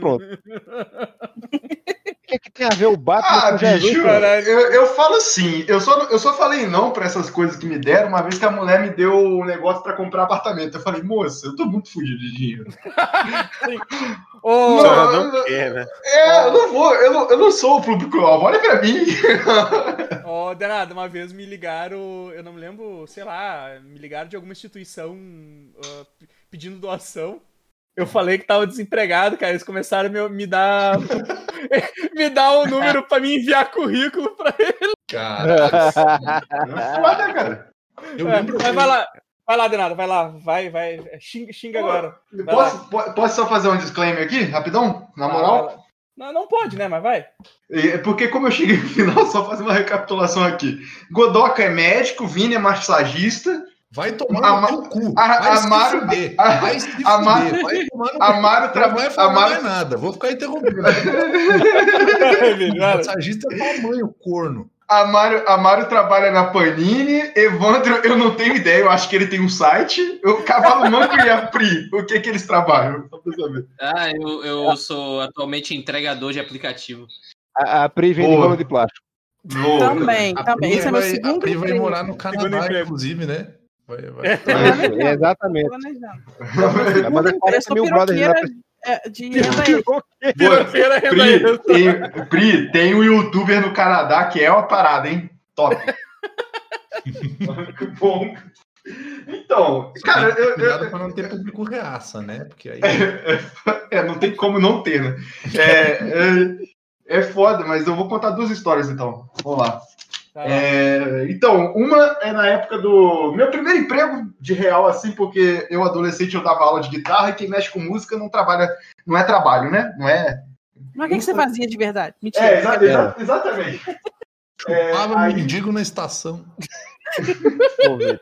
Pronto. O que, é que, tem a ver o Batman ah, com Jesus? Bicho, eu, eu falo assim, eu só, eu só falei não para essas coisas que me deram, uma vez que a mulher me deu um negócio para comprar apartamento. Eu falei, moça, eu tô muito fugido de dinheiro. oh, não, não, não quer, né? É, eu não vou, eu não, eu não sou o público-alvo, olha pra mim. Ó, oh, Denado, uma vez me ligaram, eu não me lembro, sei lá, me ligaram de alguma instituição uh, pedindo doação. Eu falei que tava desempregado, cara. Eles começaram a me, me dar. me dar um número pra me enviar currículo pra ele. Cara. Foda, cara. Eu é, lembro. Mas vai lá. Vai lá, Denado, vai lá. Vai, vai. Xinga, xinga Pô, agora. Posso, posso só fazer um disclaimer aqui, rapidão? Na moral? Não, não pode, né? Mas vai. É porque, como eu cheguei no final, só fazer uma recapitulação aqui. Godoca é médico, Vini é massagista. Vai tomar no teu cu. A, vai Amaro, se fuder. A, vai se fuder. Amaro, vai tomar no Amaro tra... Não vai falar Amaro... nada. Vou ficar interrompendo. Massagista é tamanho, corno. Amaro, Amaro trabalha na Panini. Evandro, eu não tenho ideia. Eu acho que ele tem um site. O Cavalo Manco e a Pri, o que que eles trabalham? Só pra saber. Ah, eu, eu sou atualmente entregador de aplicativo. A, a Pri vende rolo de plástico. Louca. Também, a também. Esse é meu segundo A Pri vai morar no Canadá, inclusive, né? Vai, vai. É, exatamente. Mas parece mil brothers de renda Pri, tem, Pri, tem um youtuber no Canadá que é uma parada, hein? Top. Bom. Então, Só cara, eu, cuidado eu, para não ter público reaça, né? Porque aí é, é, não tem como não ter, né? É, é, é foda, mas eu vou contar duas histórias então. Vamos lá. É, então, uma é na época do meu primeiro emprego de real, assim, porque eu, adolescente, eu dava aula de guitarra e quem mexe com música não trabalha, não é trabalho, né? Não é. Mas o que, que, você fazia de verdade? Mentira. É, exa exa exatamente. Chupava é, aí... mendigo na estação.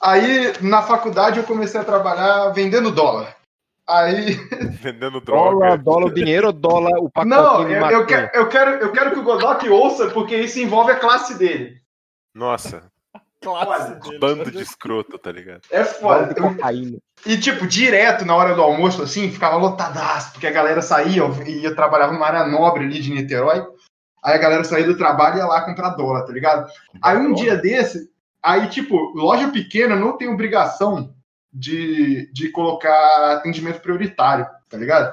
aí, na faculdade, eu comecei a trabalhar vendendo dólar. Aí. Vendendo droga. Dólar, dólar, dinheiro ou dólar, o pacotinho Não, de eu, eu, maconha? quero, eu, quero, eu quero que o Godok ouça, porque isso envolve a classe dele. Nossa, Classe bando de escroto, tá ligado? É foda. E, tipo, direto na hora do almoço, assim, ficava lotadaço, porque a galera saía e ia trabalhar numa área nobre ali de Niterói. Aí a galera saía do trabalho e ia lá comprar dólar, tá ligado? Aí um dia desse, aí, tipo, loja pequena não tem obrigação de, de colocar atendimento prioritário, tá ligado?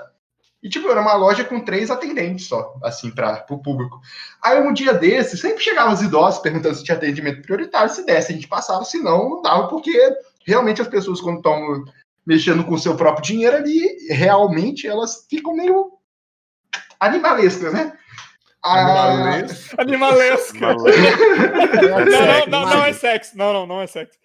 E, tipo, era uma loja com três atendentes só, assim, para o público. Aí um dia desse, sempre chegavam os idosos perguntando se tinha atendimento prioritário, se desse, a gente passava, se não, não dava, porque realmente as pessoas, quando estão mexendo com o seu próprio dinheiro ali, realmente elas ficam meio animalescas, né? Ah, Animalesca. Não, não, não, não é sexo. Não, não, não é sexo.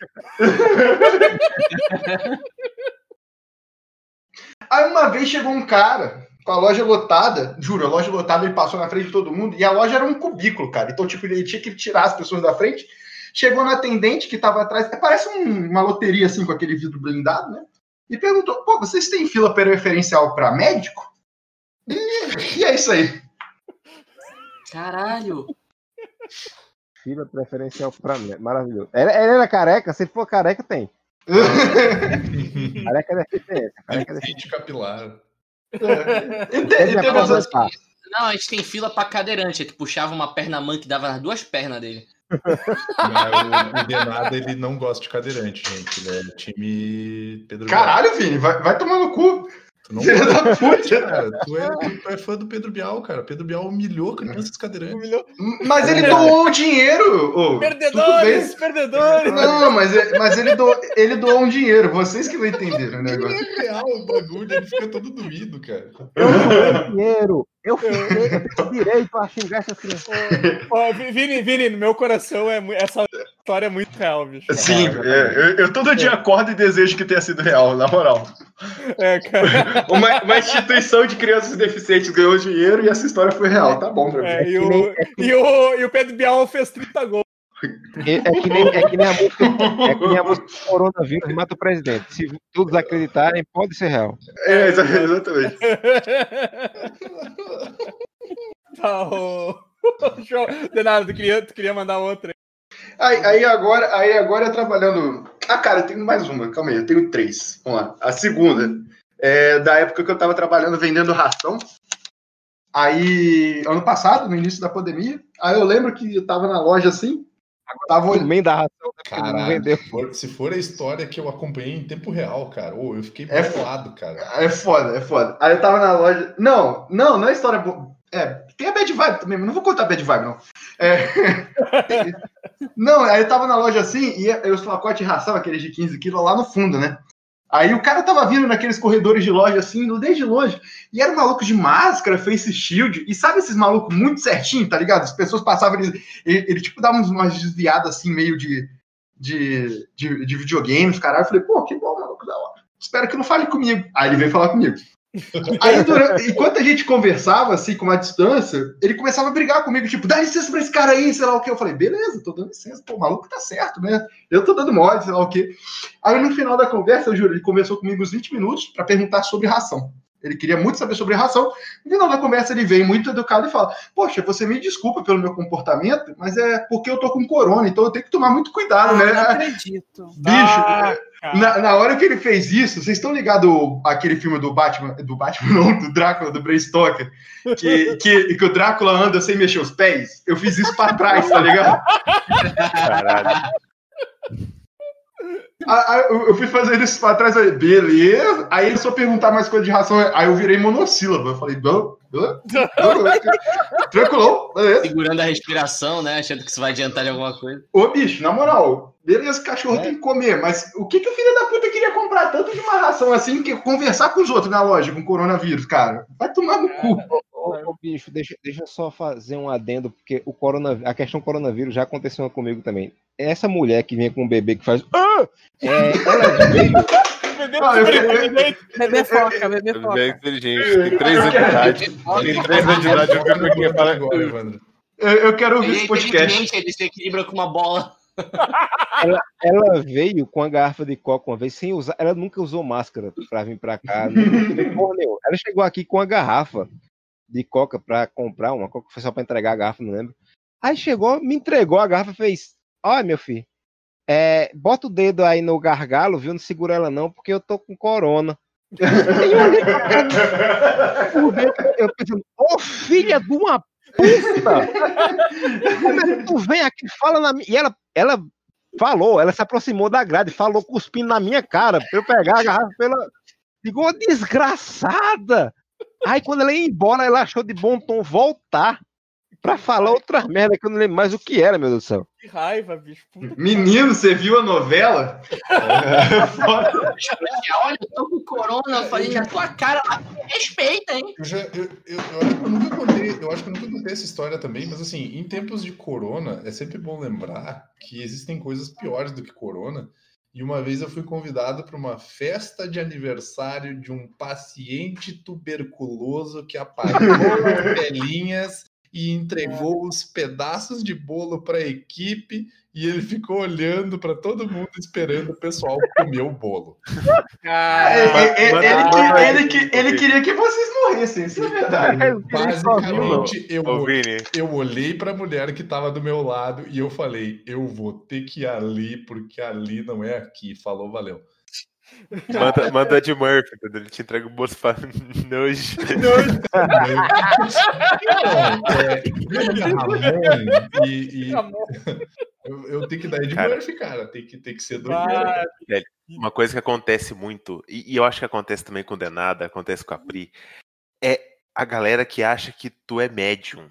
Aí uma vez chegou um cara com a loja lotada, juro, a loja lotada, ele passou na frente de todo mundo, e a loja era um cubículo, cara. Então, tipo, ele tinha que tirar as pessoas da frente. Chegou na atendente que tava atrás, parece um- uma loteria assim com aquele vidro blindado, né? E perguntou: pô, vocês têm fila preferencial para médico? E, e é isso aí. Caralho. Fila preferencial pra mim. Maravilhoso. Ela, ela era careca? Se for careca, tem. Careca é deficiência. Careca é deficiência. Kit capilar. Tá. Não, a gente tem fila pra cadeirante. Tu puxava uma perna manca e dava nas duas pernas dele. Mas o, Denada, ele não gosta de cadeirante, gente. Ele é time Pedro. Caralho, Vini, vai, vai tomar no cu. Tu não Filho da puta. cara. Tu é, tu é fã do Pedro Bial, cara. Pedro Bial humilhou crianças cadeirantes. Humilhou. Mas ele doou o dinheiro. bem. Perdedores, perdedores. Não, mas, mas ele, doou, ele doou um dinheiro. Vocês que não entenderam o negócio. É real o bagulho, ele fica todo doído, cara. Eu dinheiro. Eu fiquei, eu tenho direito a xingar essas crianças. Vi- Vini, Vini, no meu coração é essa história é muito real, bicho. Sim, é, eu, eu todo dia acordo e desejo que tenha sido real, na moral. É, cara. Uma, uma instituição de crianças deficientes ganhou dinheiro e essa história foi real. Tá bom pra mim. É, e, o, e, o, e o Pedro Bial fez 30 gols. É, é que nem, é que nem a música, é que nem a música coronavírus mata o presidente. Se todos acreditarem, pode ser real. É, exa- exatamente. Tá, ô. Show. De nada, tu queria, tu queria mandar outra. Aí, aí agora, aí agora trabalhando. Ah, cara, eu tenho mais uma, calma aí, eu tenho três. Vamos lá. A segunda é da época que eu tava trabalhando vendendo ração. Aí, ano passado, no início da pandemia, aí eu lembro que eu tava na loja assim, tava olhando. Também da ração, né, porque não Caralho. vendeu. Se for- Se for a história que eu acompanhei em tempo real, cara, ô, eu fiquei É bolado, cara. É foda, é foda. Aí eu tava na loja. Não, não, não é história boa. É, tem a bad vibe também, mas não vou contar bad vibe, não. É... não, aí eu tava na loja assim, e eu os pacotes de ração, aqueles de 15 quilos, lá no fundo, né? Aí o cara tava vindo naqueles corredores de loja assim, desde longe, e era um maluco de máscara, face shield, e sabe esses malucos muito certinho, tá ligado? As pessoas passavam, ele, ele, ele, tipo dava umas desviadas assim, meio de, de, de, de videogames, caralho. Eu falei, pô, que bom, maluco da hora. Espero que não fale comigo. Aí ele veio falar comigo. Aí, durante- enquanto a gente conversava, assim, com uma distância, ele começava a brigar comigo, tipo, dá licença pra esse cara aí, sei lá o que. Eu falei, beleza, tô dando licença, pô, o maluco tá certo, né? Eu tô dando mole, sei lá o que. Aí no final da conversa, eu juro, ele conversou comigo uns 20 minutos pra perguntar sobre ração. Ele queria muito saber sobre ração. No final da conversa, ele vem muito educado e fala: Poxa, você me desculpa pelo meu comportamento, mas é porque eu tô com corona, então eu tenho que tomar muito cuidado, Ah, né? não acredito. Bicho, Ah, cara. na, na hora que ele fez isso, vocês estão ligados aquele filme do Batman, do Batman não, do Drácula, do Bram Stoker, que, que, que o Drácula anda sem mexer os pés? Eu fiz isso pra trás, tá ligado? Caralho. Aí, aí eu eu fui fazendo isso pra trás, aí, beleza. Aí ele só perguntar mais coisa de ração, aí eu virei monossílabo. Eu falei, não, não, tranquilo, beleza. Segurando a respiração, né? Achando que isso vai adiantar de alguma coisa. Ô, bicho, na moral, beleza, cachorro tem que comer, mas o que, que o filho da puta queria comprar tanto de uma ração assim que conversar com os outros na loja com coronavírus, cara? Vai tomar no cu. Ô, ô, bicho, deixa, deixa eu só fazer um adendo, porque o corona, a questão coronavírus já aconteceu comigo também. Essa mulher que vem com um bebê que faz. Ah! É, ela veio. Ah, eu- eu- Bebê foca, bebê é foca. inteligente, tem três anos de idade. Tem três anos de idade, eu vi porque fala. Agora, Evandro. Eu, quero ouvir é esse podcast. ele se equilibra com uma bola. ela, ela, veio com a garrafa de coca uma vez sem usar. Ela nunca usou máscara para vir para cá. ela chegou aqui com a garrafa de coca para comprar uma coca, foi só para entregar a garrafa, não lembro. Aí chegou, me entregou a garrafa e fez: Olha, meu filho, é, bota o dedo aí no gargalo, viu? Não segura ela não, porque eu tô com corona. eu pensando, ô oh, filha de uma puta! Como é que tu vem aqui fala na minha. E ela, ela falou, ela se aproximou da grade, falou cuspindo na minha cara, pra eu pegar a garrafa pela. Ficou desgraçada! Aí quando ela ia embora, ela achou de bom tom voltar pra falar outra merda que eu não lembro mais o que era, meu Deus do céu. Que raiva, bicho. Puta Menino, você viu a novela? Olha, eu tô com corona, eu falei na tua cara, respeita, hein? Eu, já, eu, eu, eu, acho que eu nunca contei, eu acho que eu nunca contei essa história também, mas assim, em tempos de corona, é sempre bom lembrar que existem coisas piores do que corona. E uma vez eu fui convidado para uma festa de aniversário de um paciente tuberculoso que apagou as velhinhas e entregou os pedaços de bolo para a equipe e ele ficou olhando para todo mundo esperando o pessoal comer o bolo. Ah, ele, ele, ele, ele, queria que vocês morressem, isso é verdade. Basicamente, eu, eu olhei para a mulher que estava do meu lado e eu falei: eu vou ter que ir ali porque ali não é aqui. Falou, valeu. Manda, manda de Murphy, quando ele te entrega o bolso para nojo. Nojo. é, e, e eu, eu, tenho que dar de cara, Murphy, cara. Tem que, tem que ser do ah, Uma coisa que acontece muito, e, e, eu acho que acontece também com o Denada, acontece com a Pri, é a galera que acha que tu é médium.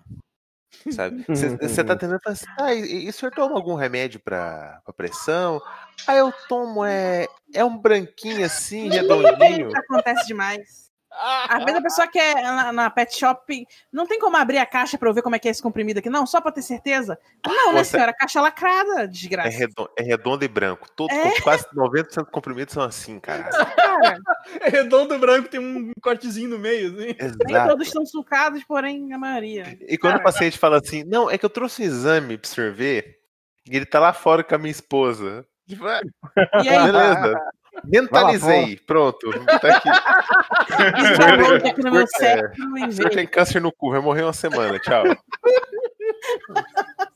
Sabe? Você tá tentando falar assim, ah, e, e o senhor toma algum remédio pra, pra pressão? Ah, eu tomo, é, é um branquinho assim, redondinho. Acontece demais. Às vezes a pessoa quer na, na, pet shop, não tem como abrir a caixa para eu ver como é que é esse comprimido aqui, não, só para ter certeza. Não, né, senhora? Caixa lacrada, desgraça. É redondo, é redondo e branco. Todo, é? Quase 90% dos comprimidos são assim, cara. cara. É redondo e branco, tem um cortezinho no meio, assim. Exato. Nem todos estão sucados, porém a maioria. E quando cara, o paciente fala assim, não, é que eu trouxe um exame pra você ver, e ele tá lá fora com a minha esposa. Tipo, é, e aí? Beleza. Mentalizei, pronto. Tá aqui. aqui no meu cérebro. Você tem câncer no cu, vai morrer uma semana. Tchau.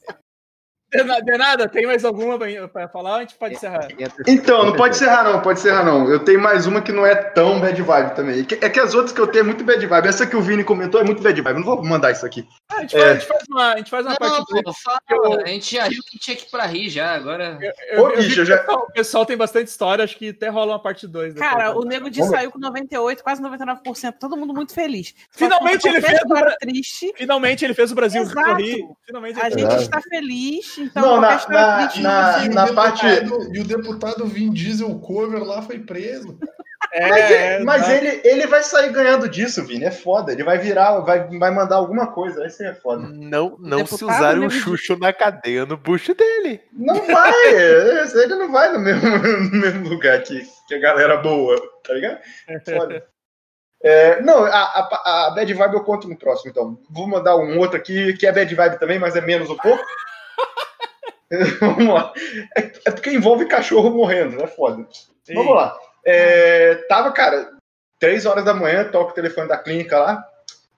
De nada, tem mais alguma para falar ou a gente pode encerrar? Então, não pode encerrar não, pode encerrar não. Eu tenho mais uma que não é tão bad vibe também. É que as outras que eu tenho é muito bad vibe. Essa que o Vini comentou é muito bad vibe. não vou mandar isso aqui. Ah, a, gente faz, é... a, gente faz, uma, a gente faz uma não, parte pô, fala, eu... A gente já riu que tinha que ir pra rir já, agora... Eu, eu, Ô, bicho, já... O pessoal tem bastante história, acho que até rola uma parte 2. Cara, depois. o Nego de saiu com 98, quase 99%. Todo mundo muito feliz. Finalmente ele fez... O... Triste. Finalmente ele fez o Brasil Exato. Finalmente a gente está feliz, então... Não, na, na na, na, parte. E o deputado Vin Diesel cover lá foi preso. É, mas, ele, mas ele, ele vai sair ganhando disso, Vini. É foda. Ele vai virar, vai, vai mandar alguma coisa. Vai ser foda. Não, não se usar o Xuxo na cadeia no bucho dele. Não vai. ele não vai no mesmo, no mesmo lugar que, que a galera boa, tá ligado? Foda. É, não, a, a, a Bad Vibe eu conto no próximo, então. Vou mandar um outro aqui, que é Bad Vibe também, mas é menos um pouco. Vamos lá. É, é, porque envolve cachorro morrendo, né? Foda. Sim. Vamos lá. É, tava, cara, três horas da manhã, toca o telefone da clínica lá.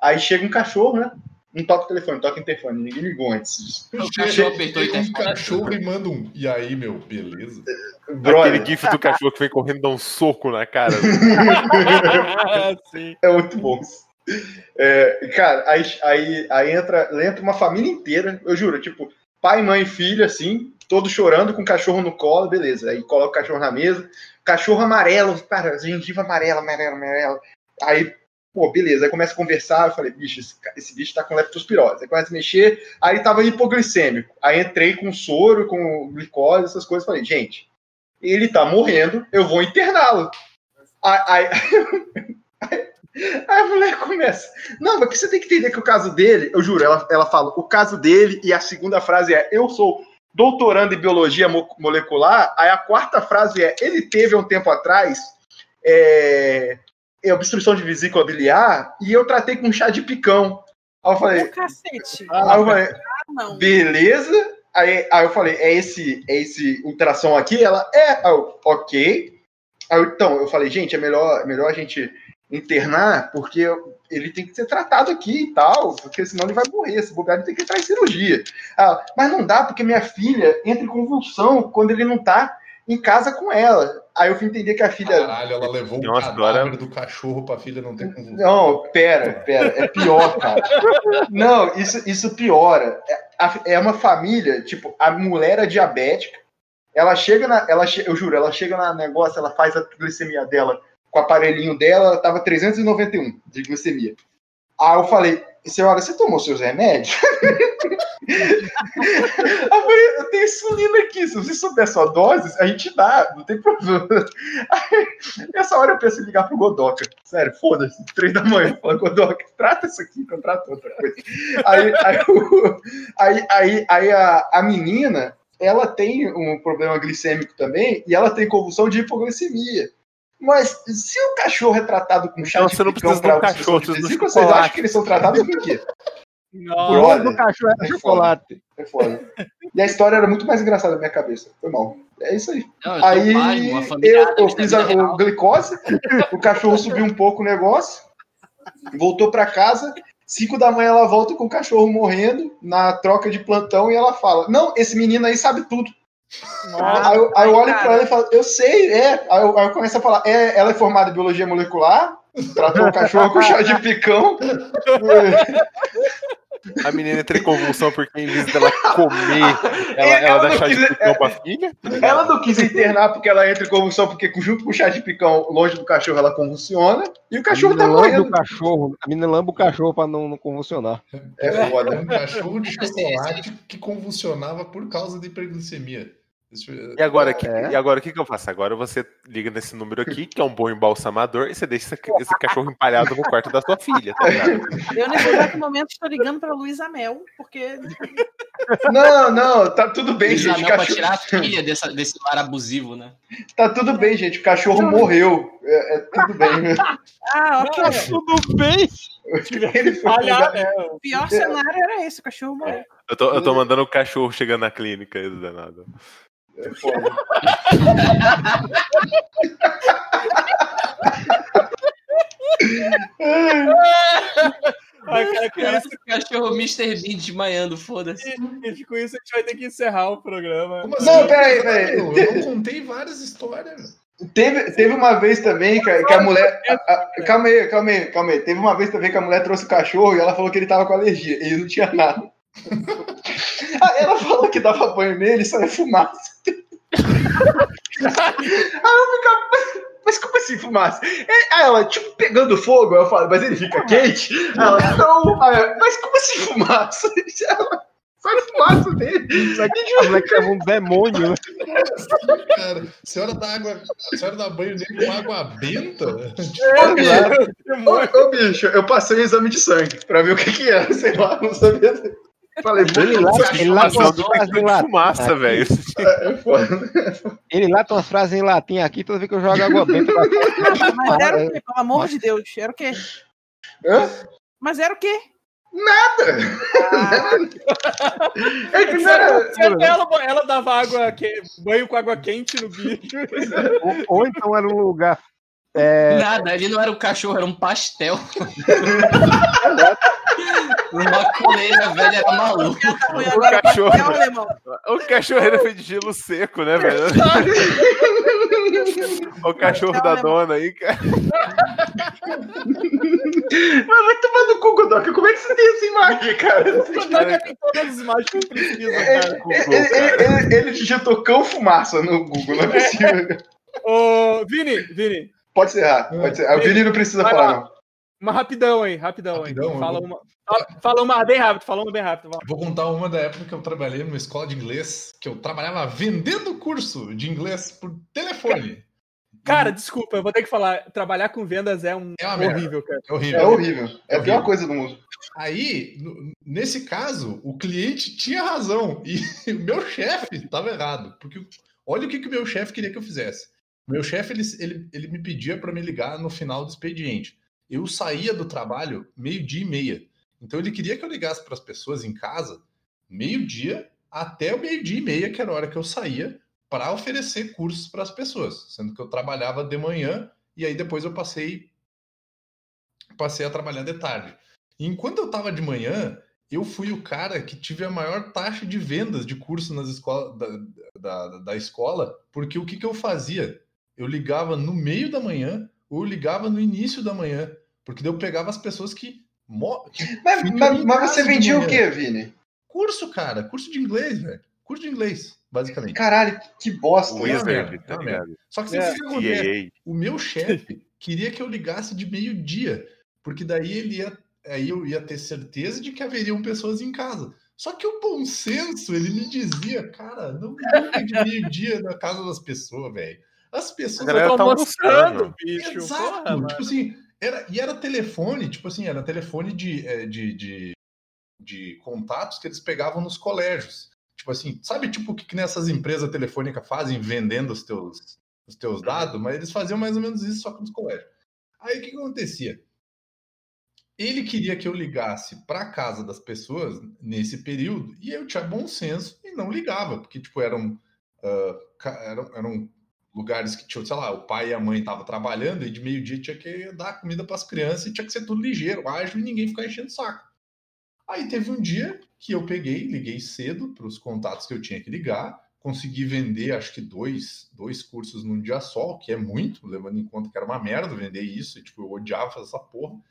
Aí chega um cachorro, né? Não toca o telefone, toca o interfone. Ninguém ligou antes. O cachorro apertou e um cachorro e manda um. E aí, meu, beleza? Brother. Aquele gif do cachorro que vem correndo e dá um soco na cara. é muito bom. É, cara, aí, aí, aí entra, entra uma família inteira, eu juro, tipo, pai, mãe e filho, assim, todos chorando com o cachorro no colo, beleza. Aí coloca o cachorro na mesa, cachorro amarelo, cara, gengiva amarela, amarelo, amarelo. Aí, pô, beleza. Aí começa a conversar, eu falei, bicho, esse, esse bicho tá com leptospirose. Aí começa a mexer, aí tava hipoglicêmico. Aí entrei com soro, com glicose, essas coisas. Falei, gente, ele tá morrendo, eu vou interná-lo. Aí, Aí a mulher começa. Não, mas você tem que entender que o caso dele, eu juro, ela, ela fala, o caso dele, e a segunda frase é: Eu sou doutorando em biologia molecular. Aí a quarta frase é: Ele teve um tempo atrás é, é obstrução de vesícula biliar e eu tratei com chá de picão. Aí eu falei: cacete. Aí eu falei: ah, Beleza. Aí, aí eu falei, é esse, é esse ultrassom aqui? Ela, é, eu, ok. Aí, então, eu falei, gente, é melhor, é melhor a gente internar, porque ele tem que ser tratado aqui e tal, porque senão ele vai morrer. Se bobear, ele tem que entrar em cirurgia. Ah, mas não dá, porque minha filha entra em convulsão quando ele não tá em casa com ela. Aí eu fui entender que a filha. Caralho, ela levou o cadáver do cachorro pra filha não ter convulsão. Não, pera, pera. É pior, cara. não, isso, isso piora. É, é uma família, tipo, a mulher é diabética. Ela chega na. Ela, eu juro, ela chega na negócio, ela faz a glicemia dela com o aparelhinho dela, ela tava 391 de glicemia. Aí eu falei, senhora, você tomou seus remédios? eu falei, eu tenho insulina aqui, se você souber sua dose, a gente dá, não tem problema. Aí, nessa hora eu penso em ligar pro Godoka. Sério, foda-se, três da manhã, fala, Godoka, trata isso aqui trato outra coisa. Aí, aí, aí, aí, aí a, a menina, ela tem um problema glicêmico também, e ela tem convulsão de hipoglicemia. Mas se o cachorro é tratado com chá então, de você não precisa de um cachorro, de vesica, vocês acham que eles são tratados com o quê? O nome do cachorro é, é chocolate. É foda. E a história era muito mais engraçada na minha cabeça. Foi mal. É isso aí. Não, aí pai, eu, eu fiz a, o glicose, o cachorro subiu um pouco o negócio, voltou para casa. Cinco da manhã ela volta com o cachorro morrendo na troca de plantão e ela fala: Não, esse menino aí sabe tudo. Nossa, aí, eu, aí eu olho para ela e falo, eu sei, é. Aí eu, aí eu, começo a falar, é, ela é formada em biologia molecular, tratou o cachorro com chá de picão. A menina entra em convulsão porque em vez dela comer, ela, ela, ela dá chá quis, de picão pra filha. Ela não quis internar porque ela entra em convulsão, porque junto com o chá de picão, longe do cachorro, ela convulsiona. E o cachorro tá morrendo. O cachorro, a menina lamba o cachorro pra não, não convulsionar. É foda. Um cachorro de chocolate que convulsionava por causa de hiperglicemia. E agora, que, é. e agora o que, que eu faço? Agora você liga nesse número aqui, que é um bom embalsamador, e você deixa esse, esse cachorro empalhado no quarto da sua filha. Tá eu, nesse exato momento, estou ligando para Luísa Mel, porque. Não, não, tá tudo bem, Luísa gente. Mel cachorro... tirar a filha dessa, desse lar abusivo, né? Tá tudo bem, gente. O cachorro não. morreu. É, é, tudo bem. ah, ok. Tá tudo bem. Ele foi Olha, o pior cenário era esse, o cachorro morreu. Eu tô, eu tô mandando o cachorro chegando na clínica aí, danado. É foda. Ai, cara, com isso, o cachorro Mr. Bean desmaiando, foda-se. E, com isso a gente vai ter que encerrar o programa. Como assim? Não, peraí, peraí. Eu não contei várias histórias. Teve, teve uma vez também que, que a mulher. A, a, calma aí, calma aí, calma aí. Teve uma vez também que a mulher trouxe o cachorro e ela falou que ele tava com alergia. E ele não tinha nada. Aí ela falou que dava banho nele e só ia fumaça. Aí eu ficava, mas como assim fumaça? Aí ela, tipo, pegando fogo, eu falo, mas ele fica quente? Aí ela, não, mas como assim fumaça? Ela, sai fumaça dele. Isso aqui de é um demônio. Cara, a senhora dá água, a senhora dá banho nele com água benta? É, ô, bicho, ô, ô, bicho, eu passei um exame de sangue pra ver o que que era, sei lá, não sabia. Falei, ele lá, ele lá tem umas frases em latim. Fumaça, velho. É, é ele lá tem umas frases em latim aqui, toda vez que eu jogo água benta. Mas era o quê? Pelo amor de Deus, era o quê? Hã? Mas era o quê? Nada! Ah. é que não era... ela, ela dava água, que... banho com água quente no bicho. Ou, ou então era um lugar é... Nada, ali não era um cachorro, era um pastel. Uma coleira velha era maluco. O cachorro, o cachorro era feito de gelo seco, né, velho? o cachorro da dona aí, cara. Mas vai tomar no cu, Godoka. Como é que você tem essa imagem, cara? Godoka tem todas as imagens que precisa, cara. Ele, ele, ele, ele digitou cão fumaça no Google, não é possível. Ô, Vini, Vini, Pode ser errado, pode ser. O Vini não precisa Vai falar, lá. não. Uma rapidão aí, rapidão, rapidão aí. Fala uma, fala uma bem rápido, fala uma bem rápido. Vou contar uma da época que eu trabalhei numa escola de inglês, que eu trabalhava vendendo curso de inglês por telefone. Cara, desculpa, eu vou ter que falar. Trabalhar com vendas é um é horrível, cara. É horrível. É horrível. É a pior coisa do mundo. Aí, nesse caso, o cliente tinha razão e o meu chefe estava errado. Porque olha o que, que o meu chefe queria que eu fizesse. Meu chefe, ele, ele, ele me pedia para me ligar no final do expediente. Eu saía do trabalho meio-dia e meia. Então ele queria que eu ligasse para as pessoas em casa meio-dia até o meio-dia e meia, que era a hora que eu saía, para oferecer cursos para as pessoas, sendo que eu trabalhava de manhã e aí depois eu passei passei a trabalhar de tarde. E enquanto eu estava de manhã, eu fui o cara que tive a maior taxa de vendas de curso nas escolas da, da, da escola, porque o que, que eu fazia? Eu ligava no meio da manhã ou eu ligava no início da manhã, porque daí eu pegava as pessoas que. que mas, mas, mas você vendia o quê, Vini? Curso, cara, curso de inglês, velho. Curso de inglês, basicamente. Caralho, que bosta. Wizard, tá Só que é. o que O meu chefe queria que eu ligasse de meio-dia, porque daí ele ia, aí eu ia ter certeza de que haveriam pessoas em casa. Só que o bom senso, ele me dizia, cara, não liga de meio-dia na casa das pessoas, velho. As pessoas estão tá almoçando, bicho. Exato. Porra, tipo assim, era, e era telefone, tipo assim, era telefone de, é, de, de, de contatos que eles pegavam nos colégios. Tipo assim, sabe tipo o que, que nessas empresas telefônicas fazem vendendo os teus, os teus dados? Mas eles faziam mais ou menos isso só que nos colégios. Aí o que, que acontecia? Ele queria que eu ligasse para casa das pessoas nesse período e eu tinha bom senso e não ligava, porque tipo eram, uh, eram, eram lugares que tinha, sei lá, o pai e a mãe estavam trabalhando e de meio-dia tinha que dar comida para as crianças e tinha que ser tudo ligeiro, ágil e ninguém ficar enchendo o saco. Aí teve um dia que eu peguei, liguei cedo para os contatos que eu tinha que ligar, consegui vender acho que dois, dois cursos num dia só, o que é muito, levando em conta que era uma merda vender isso, e, tipo, eu odiava essa porra.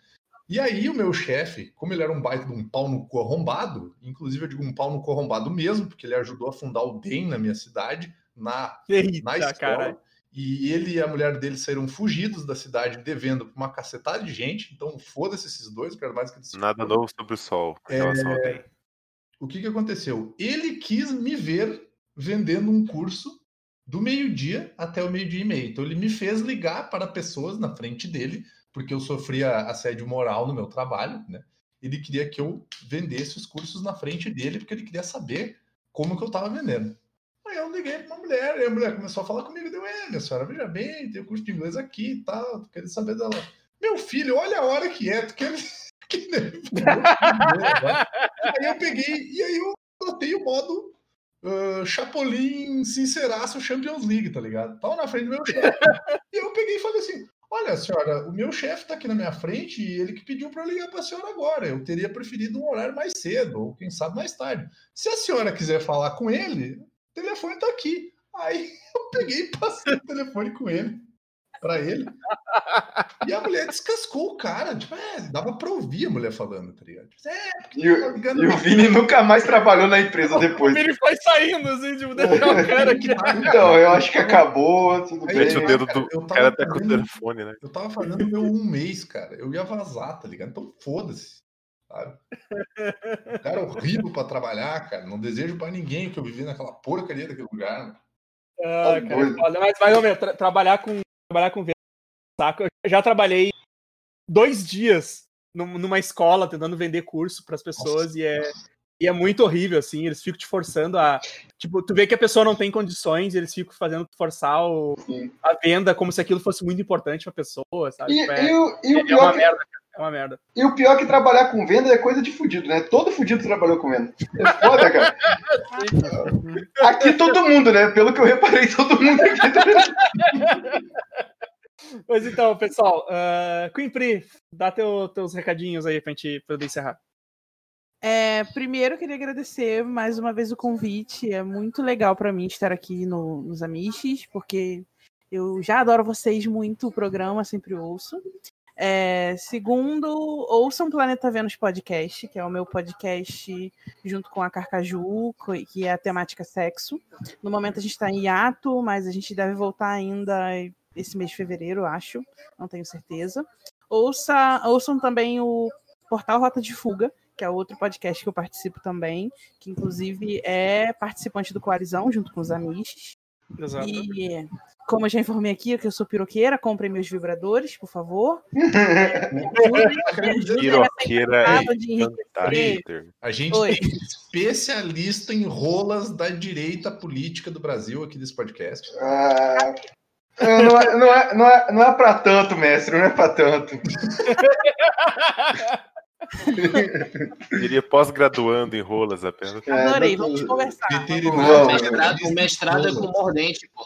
E aí o meu chefe, como ele era um baita de um pau no cu arrombado, inclusive eu digo um pau no cu arrombado mesmo, porque ele ajudou a fundar o DEM na minha cidade, na, Eita, na escola. Cara. E ele e a mulher dele saíram fugidos da cidade devendo para uma cacetada de gente. Então, foda-se esses dois, quero mais que eles. Nada novo sobre o sol. É... O que, que aconteceu? Ele quis me ver vendendo um curso do meio-dia até o meio-dia e meio. Então, ele me fez ligar para pessoas na frente dele, porque eu sofria assédio moral no meu trabalho, né? Ele queria que eu vendesse os cursos na frente dele, porque ele queria saber como que eu estava vendendo. Eu liguei para uma mulher, e a mulher começou a falar comigo, deu, é, minha senhora, veja bem, tem curso de inglês aqui e tal, tô querendo saber dela. Meu filho, olha a hora que é, tu quer... aí eu peguei, e aí eu botei o modo uh, Chapolin Sinceraço Champions League, tá ligado? Tava na frente do meu chefe. e eu peguei e falei assim, olha senhora, o meu chefe tá aqui na minha frente e ele que pediu para eu ligar para a senhora agora. Eu teria preferido um horário mais cedo, ou quem sabe mais tarde. Se a senhora quiser falar com ele, telefone tá aqui. Aí eu peguei e passei o telefone com ele, para ele. E a mulher descascou o cara. Tipo, é, dava pra ouvir a mulher falando, tá ligado? Tipo, é, e, o, e o Vini nunca mais trabalhou na empresa depois. O Vini foi saindo, assim, tipo, deixou o cara aqui. Então, eu acho que acabou, tudo Aí, bem. o dedo do cara, cara até com o telefone, né? Eu tava fazendo meu um mês, cara. Eu ia vazar, tá ligado? Então, foda-se. Sabe? O cara é horrível para trabalhar, cara. Não desejo para ninguém que eu vivi naquela porcaria daquele lugar. Ah, tá cara, mas vai ver, tra trabalhar com trabalhar com venda, saco. Eu já trabalhei dois dias numa escola tentando vender curso para as pessoas Nossa. e é e é muito horrível, assim, eles ficam te forçando a. Tipo, tu vê que a pessoa não tem condições, eles ficam fazendo forçar o, a venda como se aquilo fosse muito importante pra pessoa, sabe? E, tipo, é, o, e é, é uma merda, é uma merda. E o pior é que trabalhar com venda é coisa de fudido, né? Todo fudido trabalhou com venda. É foda, cara. aqui todo mundo, né? Pelo que eu reparei, todo mundo aqui. Pois então, pessoal, uh, Queen Pri, dá teu, teus recadinhos aí pra gente poder encerrar. É, primeiro, eu queria agradecer mais uma vez o convite. É muito legal para mim estar aqui no, nos Amiches, porque eu já adoro vocês muito, o programa sempre ouço. É, segundo, ouçam Planeta Vênus Podcast, que é o meu podcast junto com a Carcaju, que é a temática sexo. No momento a gente está em hiato, mas a gente deve voltar ainda esse mês de fevereiro, acho, não tenho certeza. Ouça, ouçam também o Portal Rota de Fuga, que é outro podcast que eu participo também, que inclusive é participante do Coalizão, junto com os Amish. Exato. E como eu já informei aqui que eu sou piroqueira, comprem meus vibradores, por favor. Piroqueira é A gente Oi. tem especialista em rolas da direita política do Brasil aqui desse podcast. Ah, não, é, não, é, não, é, não é pra tanto, mestre, não é pra tanto. Diria pós-graduando em rolas apenas. Adorei, é, vamos conversar. O mestrado, o mestrado é com mordente, pô.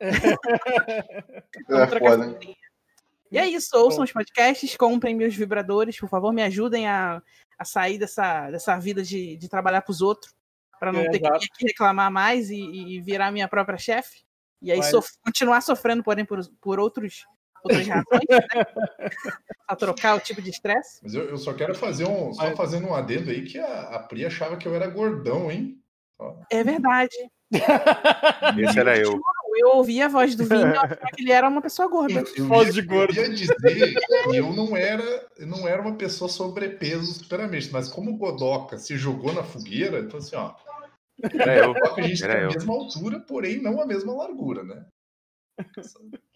É foda. E é isso, ouçam os podcasts, comprem meus vibradores, por favor, me ajudem a, a sair dessa, dessa vida de, de trabalhar para os outros, para não é, ter exato. que reclamar mais e, e virar minha própria chefe. E aí sof continuar sofrendo, porém, por, por outros, outras razões, né? a trocar o tipo de estresse. Mas eu, eu, só quero fazer um. Só fazendo um adendo aí que a, a Pri achava que eu era gordão, hein? É verdade. Esse era eu eu ouvi a voz do Vini e achava que ele era uma pessoa gorda. Eu, voz de gordo. Eu ia dizer que eu não era, eu não era uma pessoa sobrepeso superamente, mas como o Godoca se jogou na fogueira, então assim, ó. Era eu. A gente era tem eu. a mesma altura, porém não a mesma largura, né?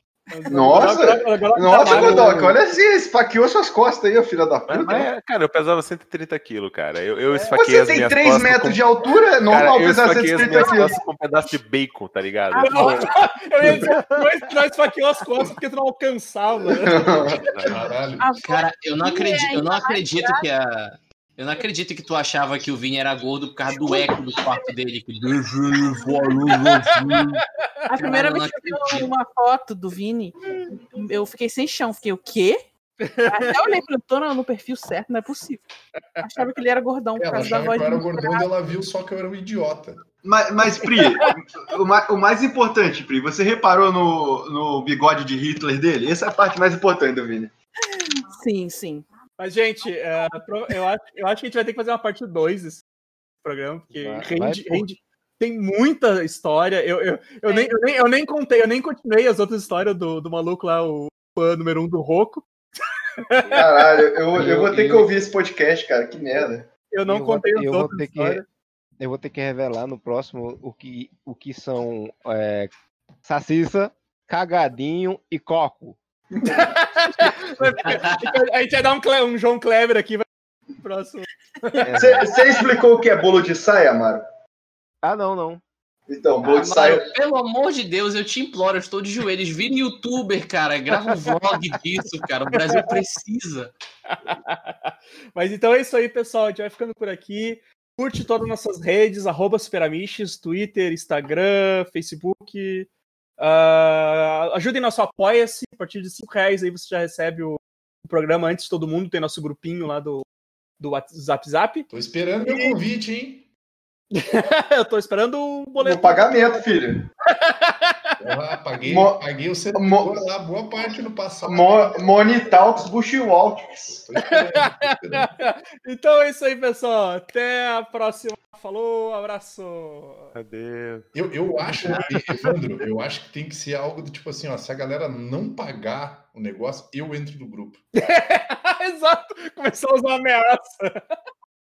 Nossa, agora, agora nossa, Godoka, olha assim, esfaqueou suas costas aí, filha da puta. Mas, cara, eu pesava 130 quilos, cara. Eu, eu esfaquei Você tem 3 metros com... de altura, é normal cara, pesar 130 quilos. com um pedaço de bacon, tá ligado? Ah, não, eu ia dizer, nós esfaqueou as costas porque tu não alcançava. Né? Caralho. Cara, eu não acredito, eu não acredito que a eu não acredito que tu achava que o Vini era gordo por causa do eco do quarto dele. Que... A primeira vez que eu vi uma foto do Vini, eu fiquei sem chão. Fiquei, o quê? Até eu olhei pra tô no perfil certo, não é possível. Achava que ele era gordão por causa da voz. Que eu era gordão e ela viu só que eu era um idiota. Mas, mas Pri, o, mais, o, mais, importante, Pri, você reparou no, no bigode de Hitler dele? Essa é a parte mais importante do Vini. Sim, sim. Mas, gente, é, eu, acho, eu acho que a gente vai ter que fazer uma parte 2 desse programa, porque vai, rende, vai, rende, tem muita história. Eu, eu, eu, é. nem, eu, nem, eu nem contei, eu nem continuei as outras histórias do, do maluco lá, o fã número um do Roco. Caralho, eu, eu vou ter que ouvir esse podcast, cara, que merda. Eu não eu contei vou, as outras histórias. Que, eu vou ter que revelar no próximo o que, o que são é, Saciça, Cagadinho e Coco a gente vai dar um, um João Kleber aqui. Próximo. Você explicou o que é bolo de saia, Amaro? Ah, não, não. Então, bolo ah, de saia. Pelo amor de Deus, eu te imploro, eu estou de joelhos. Vira youtuber, cara. Grava um vlog disso, cara. O Brasil precisa. Mas então é isso aí, pessoal. A gente vai ficando por aqui. Curte todas as nossas redes, arroba Superamiches, Twitter, Instagram, Facebook. Uh, ajudem nosso Apoia-se, a partir de 5 reais aí você já recebe o, o, programa antes de todo mundo, tem nosso grupinho lá do, do Zap Zap. Tô esperando e... meu convite, hein? eu tô esperando o boleto. O pagamento, filho. Paguei, Mo... paguei o servidor Mo... lá boa parte no passado. Mo... Money Talks Bushwalks. então é isso aí, pessoal. Até a próxima. Falou, abraço. Adeus. Eu, eu acho, Evandro, eu acho que tem que ser algo do tipo assim, ó, se a galera não pagar o negócio, eu entro no grupo. Exato. Começou a usar ameaça.